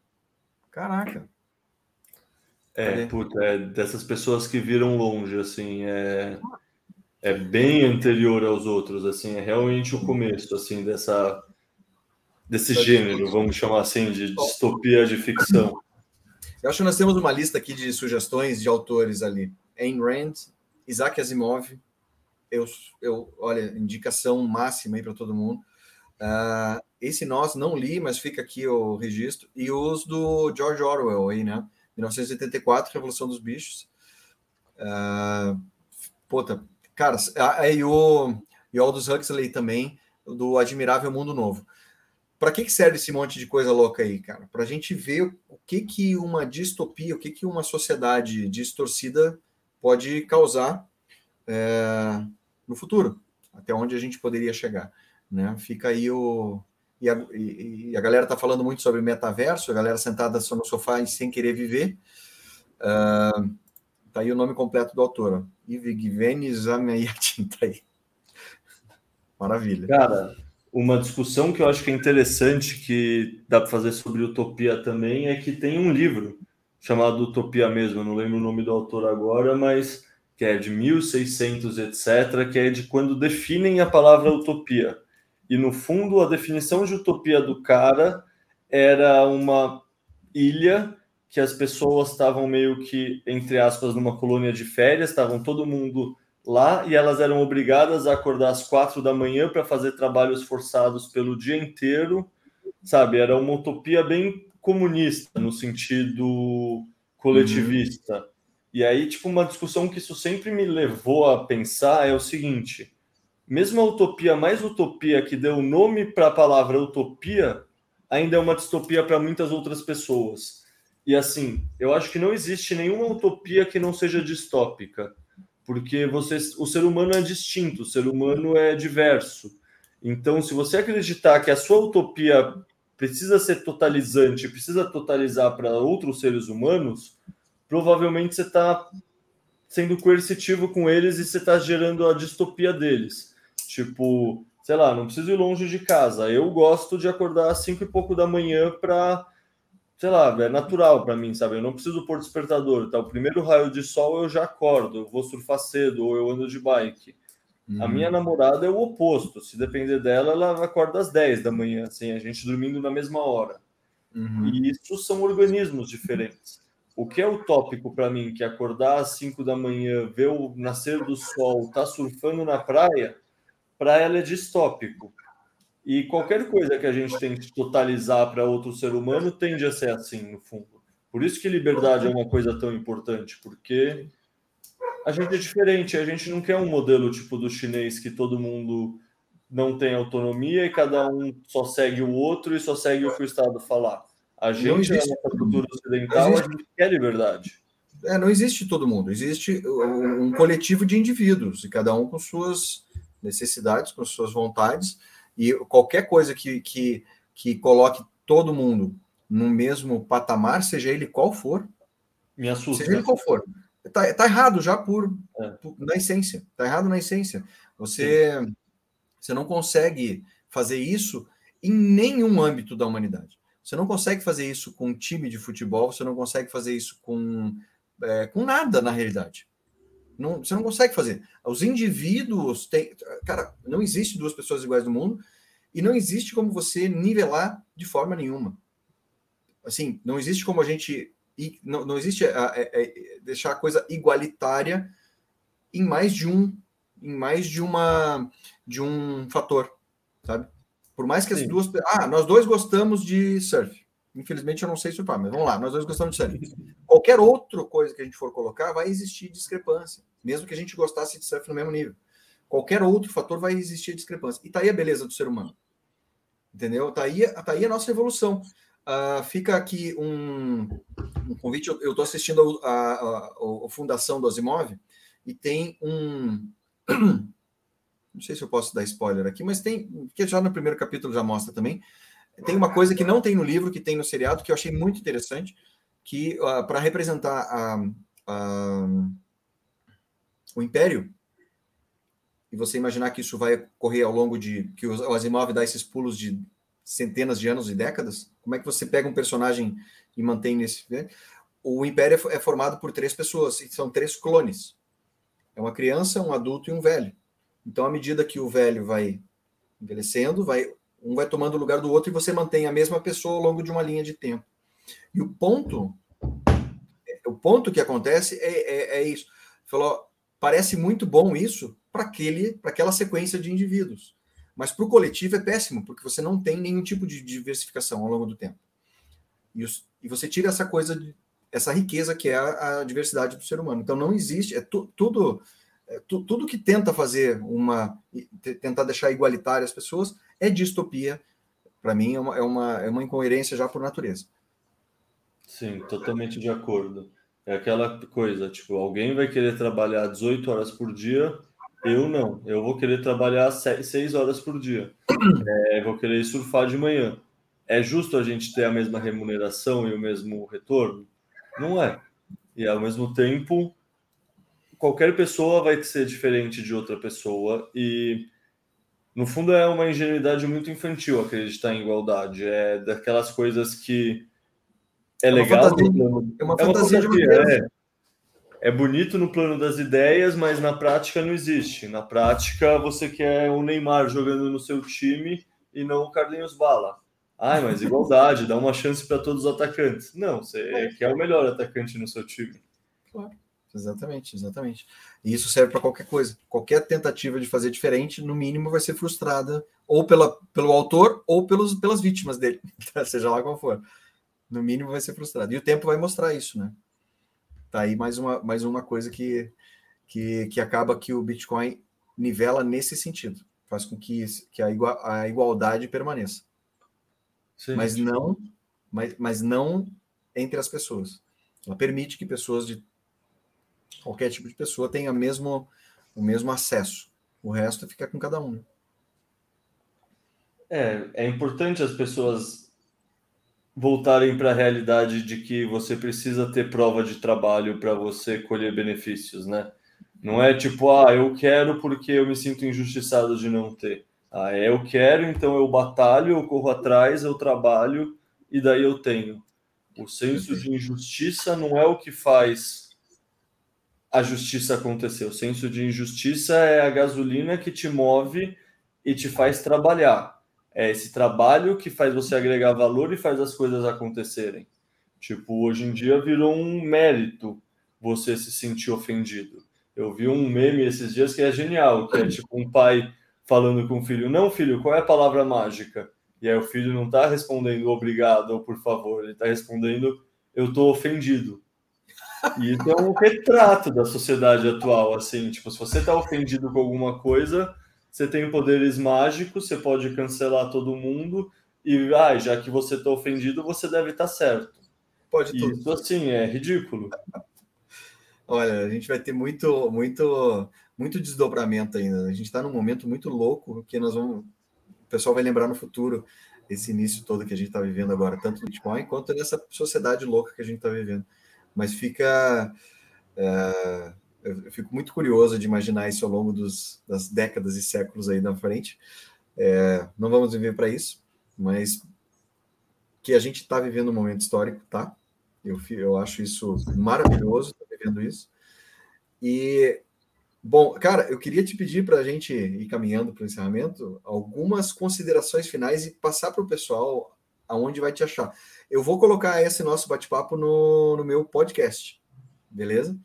Caraca. É, puta, é dessas pessoas que viram longe, assim, é, é bem anterior aos outros, assim, é realmente o começo, assim, dessa desse gênero, vamos chamar assim, de distopia de ficção. Eu acho que nós temos uma lista aqui de sugestões de autores ali. Ayn Rand, Isaac Asimov, eu, eu olha, indicação máxima aí para todo mundo. Uh, esse nós não li, mas fica aqui o registro. E os do George Orwell aí, né? 1984, Revolução dos Bichos. Uh, puta, cara, aí o, e o Aldous Huxley também, do Admirável Mundo Novo. Para que, que serve esse monte de coisa louca aí, cara? Para a gente ver o que, que uma distopia, o que, que uma sociedade distorcida pode causar é, no futuro, até onde a gente poderia chegar. Né? Fica aí o, e a, e, a galera está falando muito sobre metaverso, a galera sentada no sofá sem querer viver. Uh, tá aí o nome completo do autor, Ivigveni Zameyatin, tá [LAUGHS] aí. Maravilha. Cara, uma discussão que eu acho que é interessante, que dá para fazer sobre utopia também, é que tem um livro chamado Utopia mesmo, eu não lembro o nome do autor agora, mas que é de 1600, etc., que é de quando definem a palavra utopia. E no fundo, a definição de utopia do cara era uma ilha que as pessoas estavam meio que, entre aspas, numa colônia de férias, estavam todo mundo lá e elas eram obrigadas a acordar às quatro da manhã para fazer trabalhos forçados pelo dia inteiro, sabe? Era uma utopia bem comunista, no sentido coletivista. Uhum. E aí, tipo, uma discussão que isso sempre me levou a pensar é o seguinte: mesmo a utopia mais utopia que deu nome para a palavra utopia, ainda é uma distopia para muitas outras pessoas. E assim, eu acho que não existe nenhuma utopia que não seja distópica, porque você, o ser humano é distinto, o ser humano é diverso. Então, se você acreditar que a sua utopia precisa ser totalizante, precisa totalizar para outros seres humanos, provavelmente você está sendo coercitivo com eles e você está gerando a distopia deles. Tipo, sei lá, não preciso ir longe de casa. Eu gosto de acordar às cinco e pouco da manhã para, sei lá, é natural para mim, sabe? Eu não preciso pôr despertador. Tá? O primeiro raio de sol eu já acordo, eu vou surfar cedo ou eu ando de bike. A minha uhum. namorada é o oposto. Se depender dela, ela acorda às 10 da manhã, assim, a gente dormindo na mesma hora. Uhum. E isso são organismos diferentes. O que é utópico para mim, que acordar às 5 da manhã, ver o nascer do sol, tá surfando na praia, para ela é distópico. E qualquer coisa que a gente tente totalizar para outro ser humano tende a ser assim, no fundo. Por isso que liberdade é uma coisa tão importante, porque a gente é diferente, a gente não quer um modelo tipo do chinês que todo mundo não tem autonomia e cada um só segue o outro e só segue o que o Estado falar. A gente, na cultura ocidental, a gente quer liberdade. É, não existe todo mundo, existe um coletivo de indivíduos, e cada um com suas necessidades, com suas vontades, e qualquer coisa que, que, que coloque todo mundo no mesmo patamar, seja ele qual for, me assusta. Seja ele qual for, Tá, tá errado já por, é. por, na essência. Tá errado na essência. Você, você não consegue fazer isso em nenhum âmbito da humanidade. Você não consegue fazer isso com um time de futebol, você não consegue fazer isso com, é, com nada na realidade. Não, você não consegue fazer. Os indivíduos têm. Cara, não existe duas pessoas iguais no mundo e não existe como você nivelar de forma nenhuma. Assim, não existe como a gente não, não existe a, é, é, deixar a coisa igualitária em mais de um em mais de uma de um fator, sabe? Por mais que as Sim. duas ah, nós dois gostamos de surf. Infelizmente eu não sei surfar, mas vamos lá, nós dois gostamos de surf. [LAUGHS] Qualquer outra coisa que a gente for colocar vai existir discrepância, mesmo que a gente gostasse de surf no mesmo nível. Qualquer outro fator vai existir discrepância. E tá aí a beleza do ser humano. Entendeu? Tá aí, tá aí a nossa evolução. Uh, fica aqui um, um convite. Eu estou assistindo a, a, a, a, Fundação do Asimov e tem um. [CLEARS THROAT] Não sei se eu posso dar spoiler aqui, mas tem. Que já no primeiro capítulo já mostra também. Tem uma coisa que não tem no livro, que tem no seriado, que eu achei muito interessante, que uh, para representar a, o Império, e você imaginar que isso vai ocorrer ao longo de. que o Asimov dá esses pulos de centenas de anos e décadas? Como é que você pega um personagem e mantém nesse. Né? O Império é, é formado por três pessoas, são três clones. É uma criança, um adulto e um velho. Então, à medida que o velho vai envelhecendo, vai, um vai tomando o lugar do outro e você mantém a mesma pessoa ao longo de uma linha de tempo. E o ponto, o ponto que acontece é, é, é isso. Falou, parece muito bom isso para aquele, para aquela sequência de indivíduos. Mas para o coletivo é péssimo, porque você não tem nenhum tipo de diversificação ao longo do tempo. E, os, e você tira essa coisa, essa riqueza que é a, a, diversidade do ser humano. Então não existe, é tu, tudo, é tu, tudo que tenta fazer uma, tentar deixar igualitária as pessoas é distopia. Para mim é uma, é, uma, é uma incoerência já por natureza. Sim, totalmente de acordo. É aquela coisa, tipo, alguém vai querer trabalhar 18 horas por dia eu não. Eu vou querer trabalhar seis horas por dia. É, vou querer surfar de manhã. É justo a gente ter a mesma remuneração e o mesmo retorno? Não é. E ao mesmo tempo, qualquer pessoa vai ser diferente de outra pessoa e no fundo é uma ingenuidade muito infantil acreditar em igualdade. É daquelas coisas que é, é legal. Fantasia, é uma fantasia, é uma fantasia de uma é é bonito no plano das ideias, mas na prática não existe. Na prática, você quer o Neymar jogando no seu time e não o Carlinhos Bala. Ai, mas igualdade, [LAUGHS] dá uma chance para todos os atacantes. Não, você é. quer o melhor atacante no seu time. Claro. Exatamente, exatamente. E isso serve para qualquer coisa. Qualquer tentativa de fazer diferente, no mínimo, vai ser frustrada ou pela, pelo autor ou pelos, pelas vítimas dele, [LAUGHS] seja lá qual for. No mínimo, vai ser frustrado. E o tempo vai mostrar isso, né? Tá aí mais uma, mais uma coisa que, que, que acaba que o Bitcoin nivela nesse sentido. Faz com que, que a, igual, a igualdade permaneça. Sim, mas não mas, mas não entre as pessoas. Ela permite que pessoas de qualquer tipo de pessoa tenha mesmo, o mesmo acesso. O resto fica com cada um. Né? É, é importante as pessoas voltarem para a realidade de que você precisa ter prova de trabalho para você colher benefícios, né? Não é tipo, ah, eu quero porque eu me sinto injustiçado de não ter. Ah, é, eu quero, então eu batalho, eu corro atrás, eu trabalho e daí eu tenho. O senso de injustiça não é o que faz a justiça acontecer. O senso de injustiça é a gasolina que te move e te faz trabalhar. É esse trabalho que faz você agregar valor e faz as coisas acontecerem. Tipo, hoje em dia virou um mérito você se sentir ofendido. Eu vi um meme esses dias que é genial, que é tipo um pai falando com o filho: Não, filho, qual é a palavra mágica? E aí o filho não está respondendo obrigado ou por favor, ele está respondendo: Eu estou ofendido. E isso é um retrato da sociedade atual, assim, tipo, se você está ofendido com alguma coisa, você tem poderes mágicos, você pode cancelar todo mundo e, ah, já que você está ofendido, você deve estar tá certo. Pode tudo. Isso, assim, é ridículo. [LAUGHS] Olha, a gente vai ter muito, muito, muito desdobramento ainda. A gente está num momento muito louco que nós vamos, o pessoal vai lembrar no futuro esse início todo que a gente está vivendo agora, tanto no Bitcoin quanto nessa sociedade louca que a gente está vivendo. Mas fica, é, eu fico muito curioso de imaginar isso ao longo dos, das décadas e séculos aí na frente. É, não vamos viver para isso, mas que a gente está vivendo um momento histórico, tá? Eu, eu acho isso maravilhoso, estar vivendo isso. E, bom, cara, eu queria te pedir para a gente ir caminhando para o encerramento algumas considerações finais e passar para o pessoal aonde vai te achar. Eu vou colocar esse nosso bate-papo no, no meu podcast, beleza?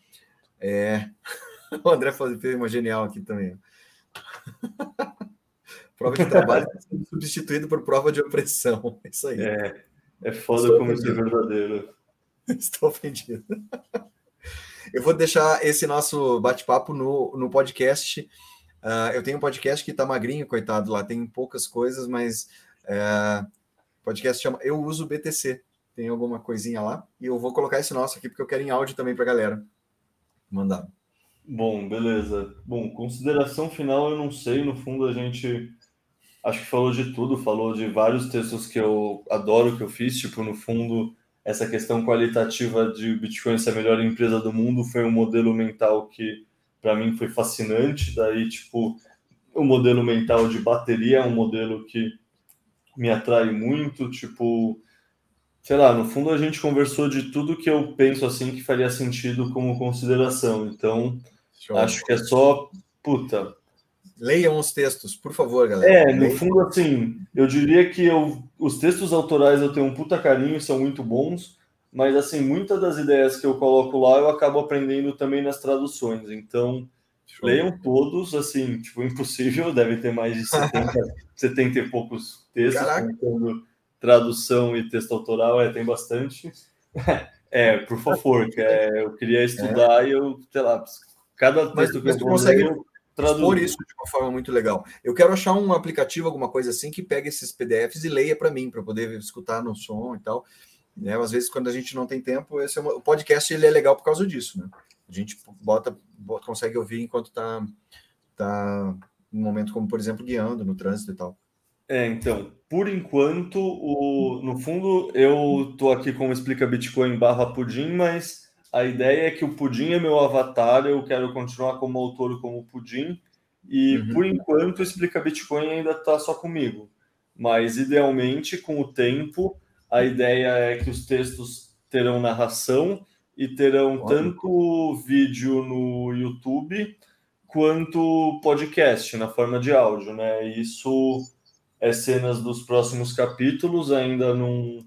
É... [LAUGHS] O André fez uma genial aqui também. [LAUGHS] prova de trabalho está sendo substituído por prova de opressão. É isso aí. É, é foda como isso é verdadeiro. [LAUGHS] Estou ofendido. Eu vou deixar esse nosso bate-papo no, no podcast. Uh, eu tenho um podcast que está magrinho, coitado, lá tem poucas coisas, mas uh, podcast chama Eu Uso BTC. Tem alguma coisinha lá. E eu vou colocar esse nosso aqui, porque eu quero em áudio também para a galera. Mandar. Bom, beleza. Bom, consideração final eu não sei. No fundo, a gente acho que falou de tudo, falou de vários textos que eu adoro que eu fiz, tipo, no fundo essa questão qualitativa de Bitcoin ser a melhor empresa do mundo foi um modelo mental que para mim foi fascinante. Daí, tipo, o modelo mental de bateria é um modelo que me atrai muito. Tipo, sei lá, no fundo a gente conversou de tudo que eu penso assim que faria sentido como consideração. Então, Show. acho que é só, puta, Leiam os textos, por favor, galera. É, no Leiam. fundo, assim, eu diria que eu, os textos autorais eu tenho um puta carinho, são muito bons, mas, assim, muitas das ideias que eu coloco lá eu acabo aprendendo também nas traduções. Então, Show. leiam todos, assim, tipo, impossível, [LAUGHS] deve ter mais de 70, 70 [LAUGHS] e poucos textos, contando tradução e texto autoral, é, tem bastante. É, por favor, que é, eu queria estudar é. e eu, sei lá, cada texto mas, que eu consegue... Ler, expor isso de uma forma muito legal. Eu quero achar um aplicativo, alguma coisa assim, que pegue esses PDFs e leia para mim, para poder escutar no som e tal. Né? Às vezes, quando a gente não tem tempo, esse é uma... o podcast ele é legal por causa disso. Né? A gente bota, bota consegue ouvir enquanto está tá num momento como, por exemplo, guiando no trânsito e tal. É, então, por enquanto, o, no fundo, eu estou aqui como explica Bitcoin barra pudim, mas a ideia é que o Pudim é meu avatar, eu quero continuar como autor como Pudim, e uhum. por enquanto Explica Bitcoin ainda está só comigo. Mas idealmente, com o tempo, a ideia é que os textos terão narração e terão Olha. tanto vídeo no YouTube quanto podcast na forma de áudio, né? Isso é cenas dos próximos capítulos, ainda não,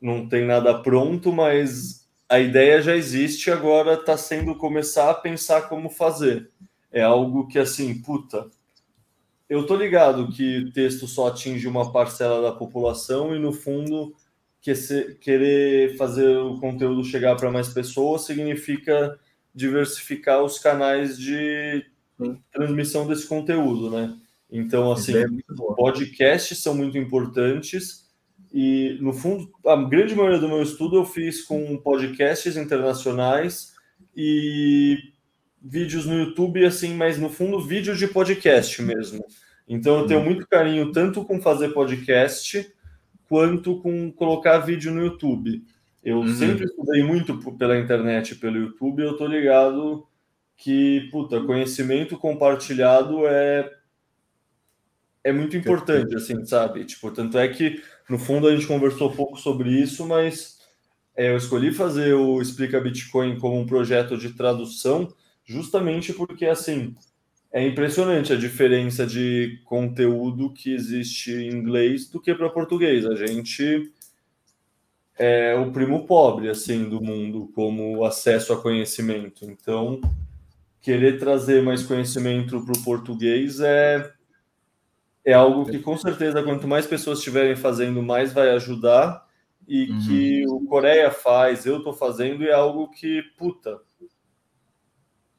não tem nada pronto, mas a ideia já existe, agora está sendo começar a pensar como fazer. É algo que, assim, puta, eu tô ligado que texto só atinge uma parcela da população e, no fundo, que se, querer fazer o conteúdo chegar para mais pessoas significa diversificar os canais de transmissão desse conteúdo, né? Então, assim, é podcasts são muito importantes e, no fundo, a grande maioria do meu estudo eu fiz com podcasts internacionais e vídeos no YouTube, assim, mas no fundo, vídeo de podcast mesmo. Então, eu tenho uhum. muito carinho tanto com fazer podcast quanto com colocar vídeo no YouTube. Eu uhum. sempre estudei muito pela internet, pelo YouTube, eu tô ligado que, puta, conhecimento compartilhado é é muito importante, assim, sabe? Tipo, tanto é que, no fundo, a gente conversou pouco sobre isso, mas é, eu escolhi fazer o Explica Bitcoin como um projeto de tradução justamente porque, assim, é impressionante a diferença de conteúdo que existe em inglês do que para português. A gente é o primo pobre, assim, do mundo, como acesso a conhecimento. Então, querer trazer mais conhecimento para o português é é algo que com certeza quanto mais pessoas estiverem fazendo, mais vai ajudar e uhum. que o Coreia faz, eu estou fazendo, é algo que, puta,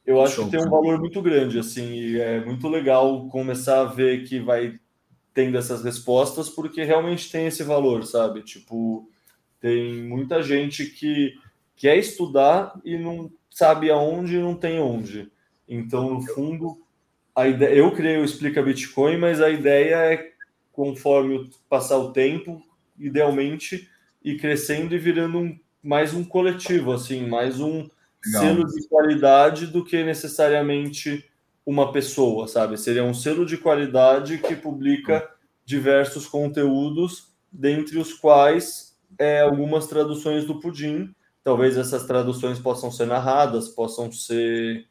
eu acho Show, que tem um valor muito grande, assim, e é muito legal começar a ver que vai tendo essas respostas, porque realmente tem esse valor, sabe? Tipo, tem muita gente que quer estudar e não sabe aonde e não tem onde. Então, no fundo, a ideia, eu criei o Explica Bitcoin, mas a ideia é, conforme passar o tempo, idealmente, ir crescendo e virando um, mais um coletivo, assim, mais um Legal. selo de qualidade do que necessariamente uma pessoa, sabe? Seria um selo de qualidade que publica diversos conteúdos, dentre os quais é, algumas traduções do Pudim. Talvez essas traduções possam ser narradas, possam ser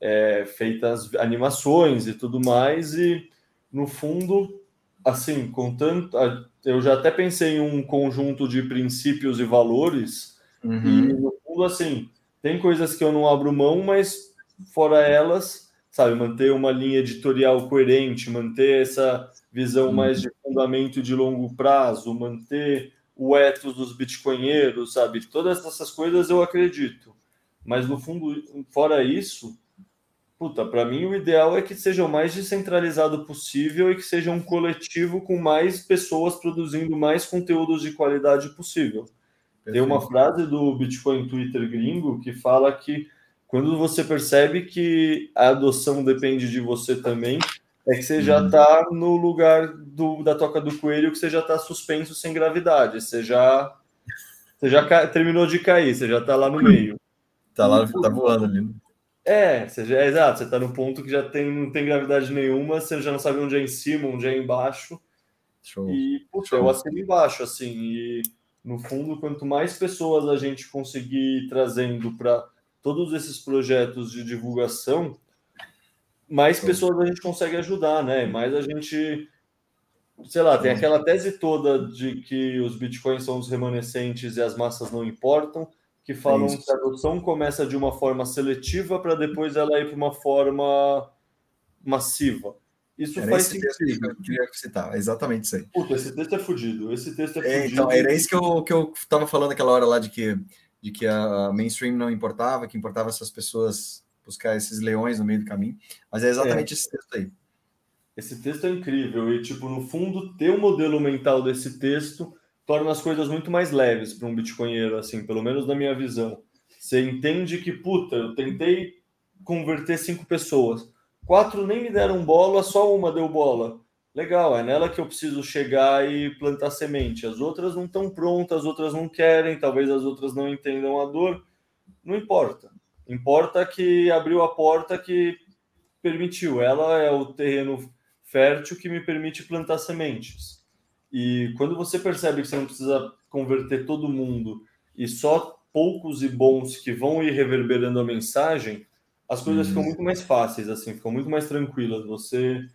é, feitas animações e tudo mais, e no fundo, assim, com tanto. Eu já até pensei em um conjunto de princípios e valores, uhum. e no fundo, assim, tem coisas que eu não abro mão, mas fora elas, sabe, manter uma linha editorial coerente, manter essa visão uhum. mais de fundamento de longo prazo, manter o ethos dos bitcoinheiros, sabe? Todas essas coisas eu acredito. Mas no fundo, fora isso, puta, para mim o ideal é que seja o mais descentralizado possível e que seja um coletivo com mais pessoas produzindo mais conteúdos de qualidade possível. Perfeito. Tem uma frase do Bitcoin Twitter gringo que fala que quando você percebe que a adoção depende de você também, é que você já está uhum. no lugar do, da toca do coelho, que você já está suspenso sem gravidade, você já, você já terminou de cair, você já está lá no meio. Tá lá, tá voando ali. É, você já, é exato, você está no ponto que já tem, não tem gravidade nenhuma, você já não sabe onde é em cima, onde é embaixo. Show. E, putz, eu assino embaixo, assim, e no fundo, quanto mais pessoas a gente conseguir trazendo para todos esses projetos de divulgação, mais pessoas a gente consegue ajudar, né? Mais a gente, sei lá, tem aquela tese toda de que os bitcoins são os remanescentes e as massas não importam que falam é que a adoção começa de uma forma seletiva para depois ela ir para uma forma massiva. Isso era faz sentido. Que eu queria citar, exatamente isso aí. Puta, esse texto é fudido. Esse texto é, é fudido. Então, era isso que eu, que eu tava falando aquela hora lá de que, de que a mainstream não importava, que importava essas pessoas buscar esses leões no meio do caminho. Mas é exatamente é. esse texto aí. Esse texto é incrível. E, tipo, no fundo, ter o um modelo mental desse texto torna as coisas muito mais leves para um bitcoinheiro, assim, pelo menos na minha visão. Você entende que, puta, eu tentei converter cinco pessoas, quatro nem me deram bola, só uma deu bola. Legal, é nela que eu preciso chegar e plantar semente. As outras não estão prontas, as outras não querem, talvez as outras não entendam a dor. Não importa. Importa que abriu a porta que permitiu. Ela é o terreno fértil que me permite plantar sementes. E quando você percebe que você não precisa converter todo mundo e só poucos e bons que vão ir reverberando a mensagem, as coisas uhum. ficam muito mais fáceis, assim, ficam muito mais tranquilas. Você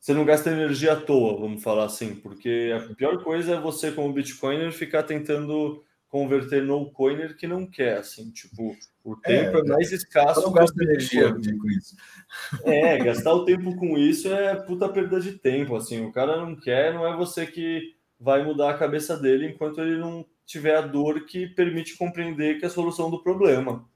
você não gasta energia à toa, vamos falar assim, porque a pior coisa é você, como Bitcoiner, ficar tentando converter no coiner que não quer, assim, tipo, o é, tempo é, é mais escasso. Não gasta energia com isso. É, gastar o tempo com isso é puta perda de tempo, assim, o cara não quer, não é você que vai mudar a cabeça dele enquanto ele não tiver a dor que permite compreender que é a solução do problema.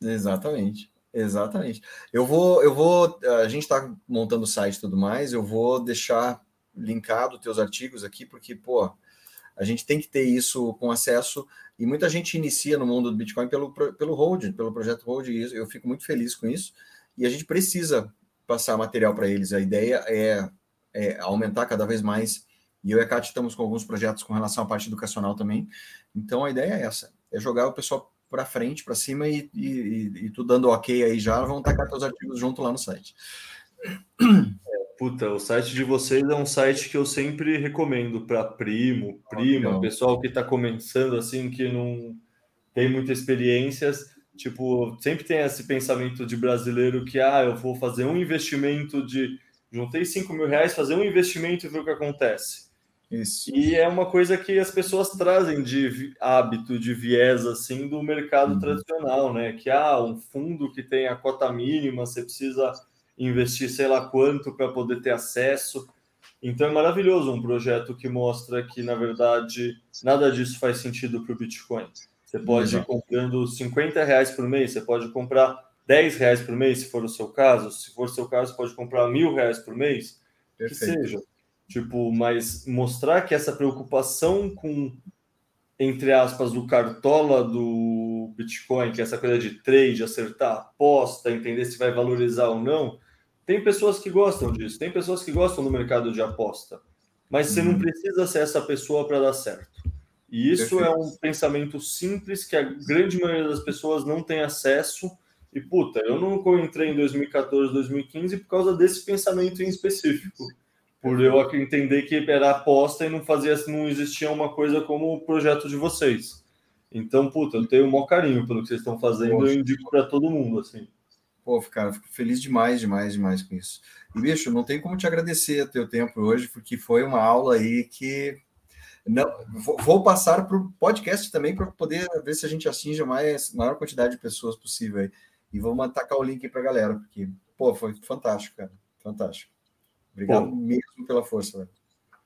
Exatamente. Exatamente. Eu vou, eu vou, a gente está montando o site e tudo mais, eu vou deixar linkado teus artigos aqui, porque, pô, a gente tem que ter isso com acesso, e muita gente inicia no mundo do Bitcoin pelo, pelo Hold, pelo projeto Hold, e eu fico muito feliz com isso, e a gente precisa passar material para eles. A ideia é, é, aumentar cada vez mais, e eu e a Kátia estamos com alguns projetos com relação à parte educacional também, então a ideia é essa, é jogar o pessoal para frente, para cima e, e, e, tu dando ok aí já, vão tacar teus artigos junto lá no site. Puta, o site de vocês é um site que eu sempre recomendo para primo, prima, pessoal que está começando assim, que não tem muitas experiências. Tipo, sempre tem esse pensamento de brasileiro que, ah, eu vou fazer um investimento de. Juntei 5 mil reais, fazer um investimento e ver o que acontece. Isso. E é uma coisa que as pessoas trazem de hábito, de viés, assim, do mercado uhum. tradicional, né? Que, ah, um fundo que tem a cota mínima, você precisa investir sei lá quanto para poder ter acesso. Então é maravilhoso um projeto que mostra que, na verdade, nada disso faz sentido para o Bitcoin. Você pode ir comprando 50 reais por mês, você pode comprar 10 reais por mês, se for o seu caso. Se for o seu caso, pode comprar mil reais por mês, Perfeito. que seja. Tipo, mas mostrar que essa preocupação com, entre aspas, o cartola do Bitcoin, que é essa coisa de trade, acertar aposta, entender se vai valorizar ou não, tem pessoas que gostam disso, tem pessoas que gostam do mercado de aposta, mas você não uhum. precisa ser essa pessoa para dar certo. E isso Perfeito. é um pensamento simples que a grande maioria das pessoas não tem acesso. E puta, eu não entrei em 2014, 2015 por causa desse pensamento em específico. Por eu entender que era aposta e não fazia, não existia uma coisa como o projeto de vocês. Então, puta, eu tenho o maior carinho pelo que vocês estão fazendo, eu indico para todo mundo, assim. Pô, cara, fico feliz demais, demais, demais com isso. E, bicho, não tem como te agradecer o teu tempo hoje, porque foi uma aula aí que. Não, vou passar para o podcast também para poder ver se a gente atinge a mais, maior quantidade de pessoas possível aí. E vamos atacar o link para a galera, porque, pô, foi fantástico, cara. Fantástico. Obrigado pô, mesmo pela força, velho.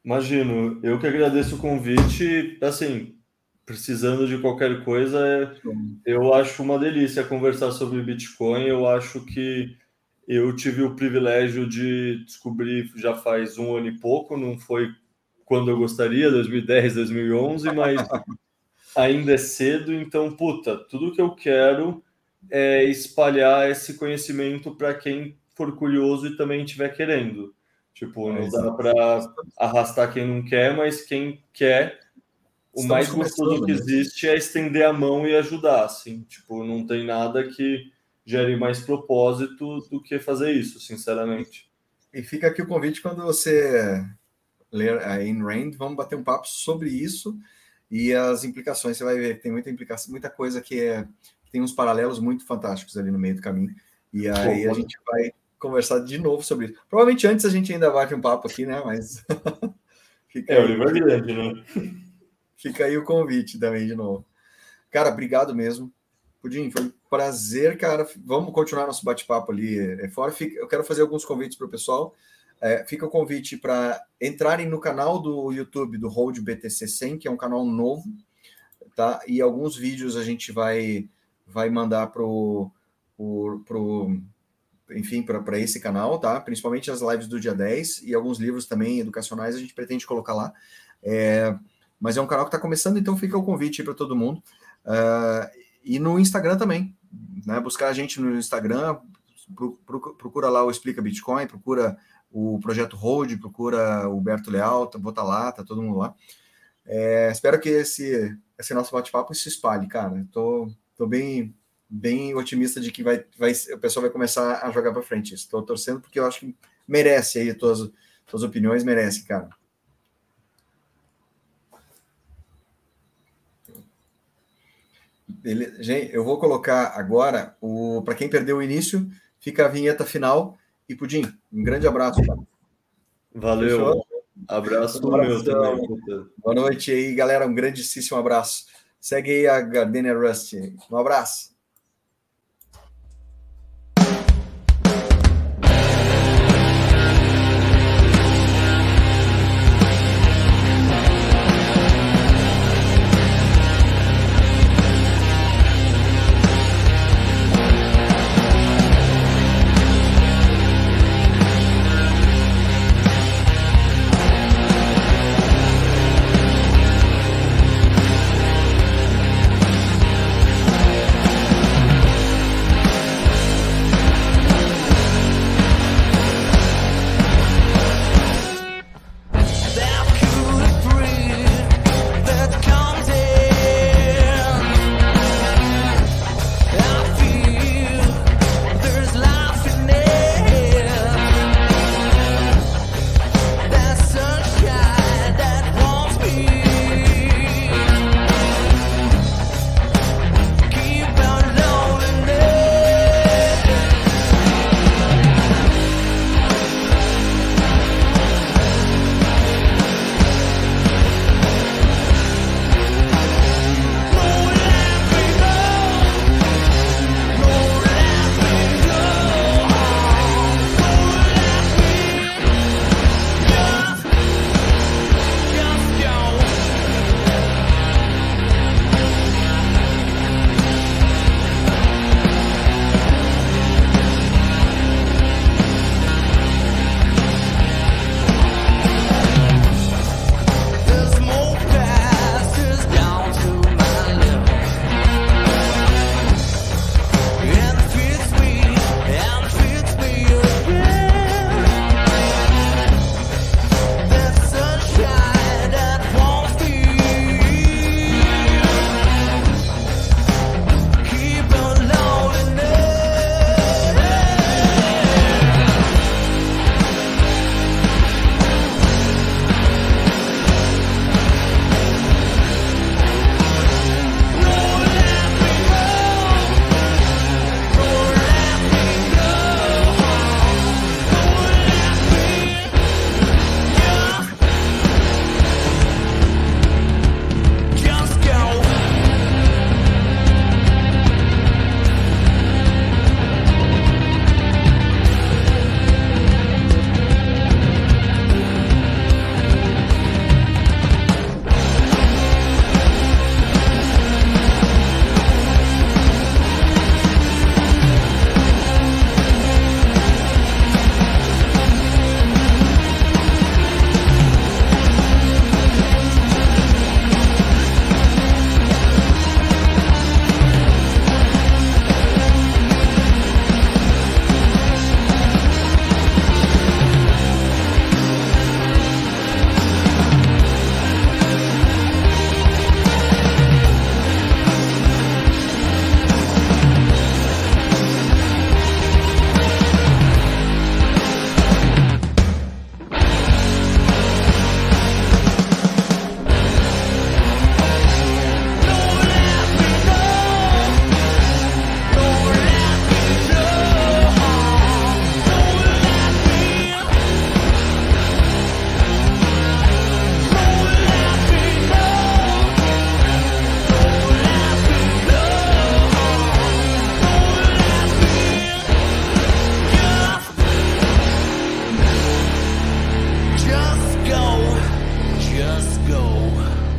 Imagino, eu que agradeço o convite. Assim, precisando de qualquer coisa, é, eu acho uma delícia conversar sobre Bitcoin. Eu acho que eu tive o privilégio de descobrir já faz um ano e pouco, não foi quando eu gostaria, 2010, 2011, mas [LAUGHS] ainda é cedo. Então, puta, tudo que eu quero é espalhar esse conhecimento para quem for curioso e também estiver querendo. Tipo, não dá para arrastar quem não quer, mas quem quer o Estamos mais gostoso que né? existe é estender a mão e ajudar, assim, tipo, não tem nada que gere mais propósito do que fazer isso, sinceramente. E fica aqui o convite quando você ler a Ayn Rand, vamos bater um papo sobre isso e as implicações. Você vai ver que tem muita implicação, muita coisa que é tem uns paralelos muito fantásticos ali no meio do caminho. E aí Pô, a gente vai conversar de novo sobre isso. Provavelmente antes a gente ainda bate um papo aqui, né? Mas [LAUGHS] fica é, o livro é grande, né? [LAUGHS] Fica aí o convite também de novo. Cara, obrigado mesmo. Pudim, foi um prazer, cara. Vamos continuar nosso bate-papo ali é, fora. Eu quero fazer alguns convites para o pessoal. É, fica o convite para entrarem no canal do YouTube do Hold BTC 100, que é um canal novo, tá? E alguns vídeos a gente vai vai mandar pro, pro, pro enfim, para esse canal, tá? Principalmente as lives do dia 10 e alguns livros também educacionais a gente pretende colocar lá. É, mas é um canal que está começando, então fica o convite para todo mundo. Uh, e no Instagram também, né? Buscar a gente no Instagram, procura lá o Explica Bitcoin, procura o Projeto Hold, procura o Berto Leal, tá, vou estar tá lá, tá todo mundo lá. É, espero que esse, esse nosso bate-papo se espalhe, cara. Tô, tô bem, bem otimista de que vai, vai, o pessoal vai começar a jogar para frente. Estou torcendo porque eu acho que merece aí, tuas, tuas opiniões merece, cara. Beleza. Gente, eu vou colocar agora o para quem perdeu o início, fica a vinheta final e Pudim, um grande abraço. Cara. Valeu. Fechou? Abraço um meu também. Boa noite aí, galera. Um grandíssimo abraço. Segue aí a Gardenia Rust. Um abraço.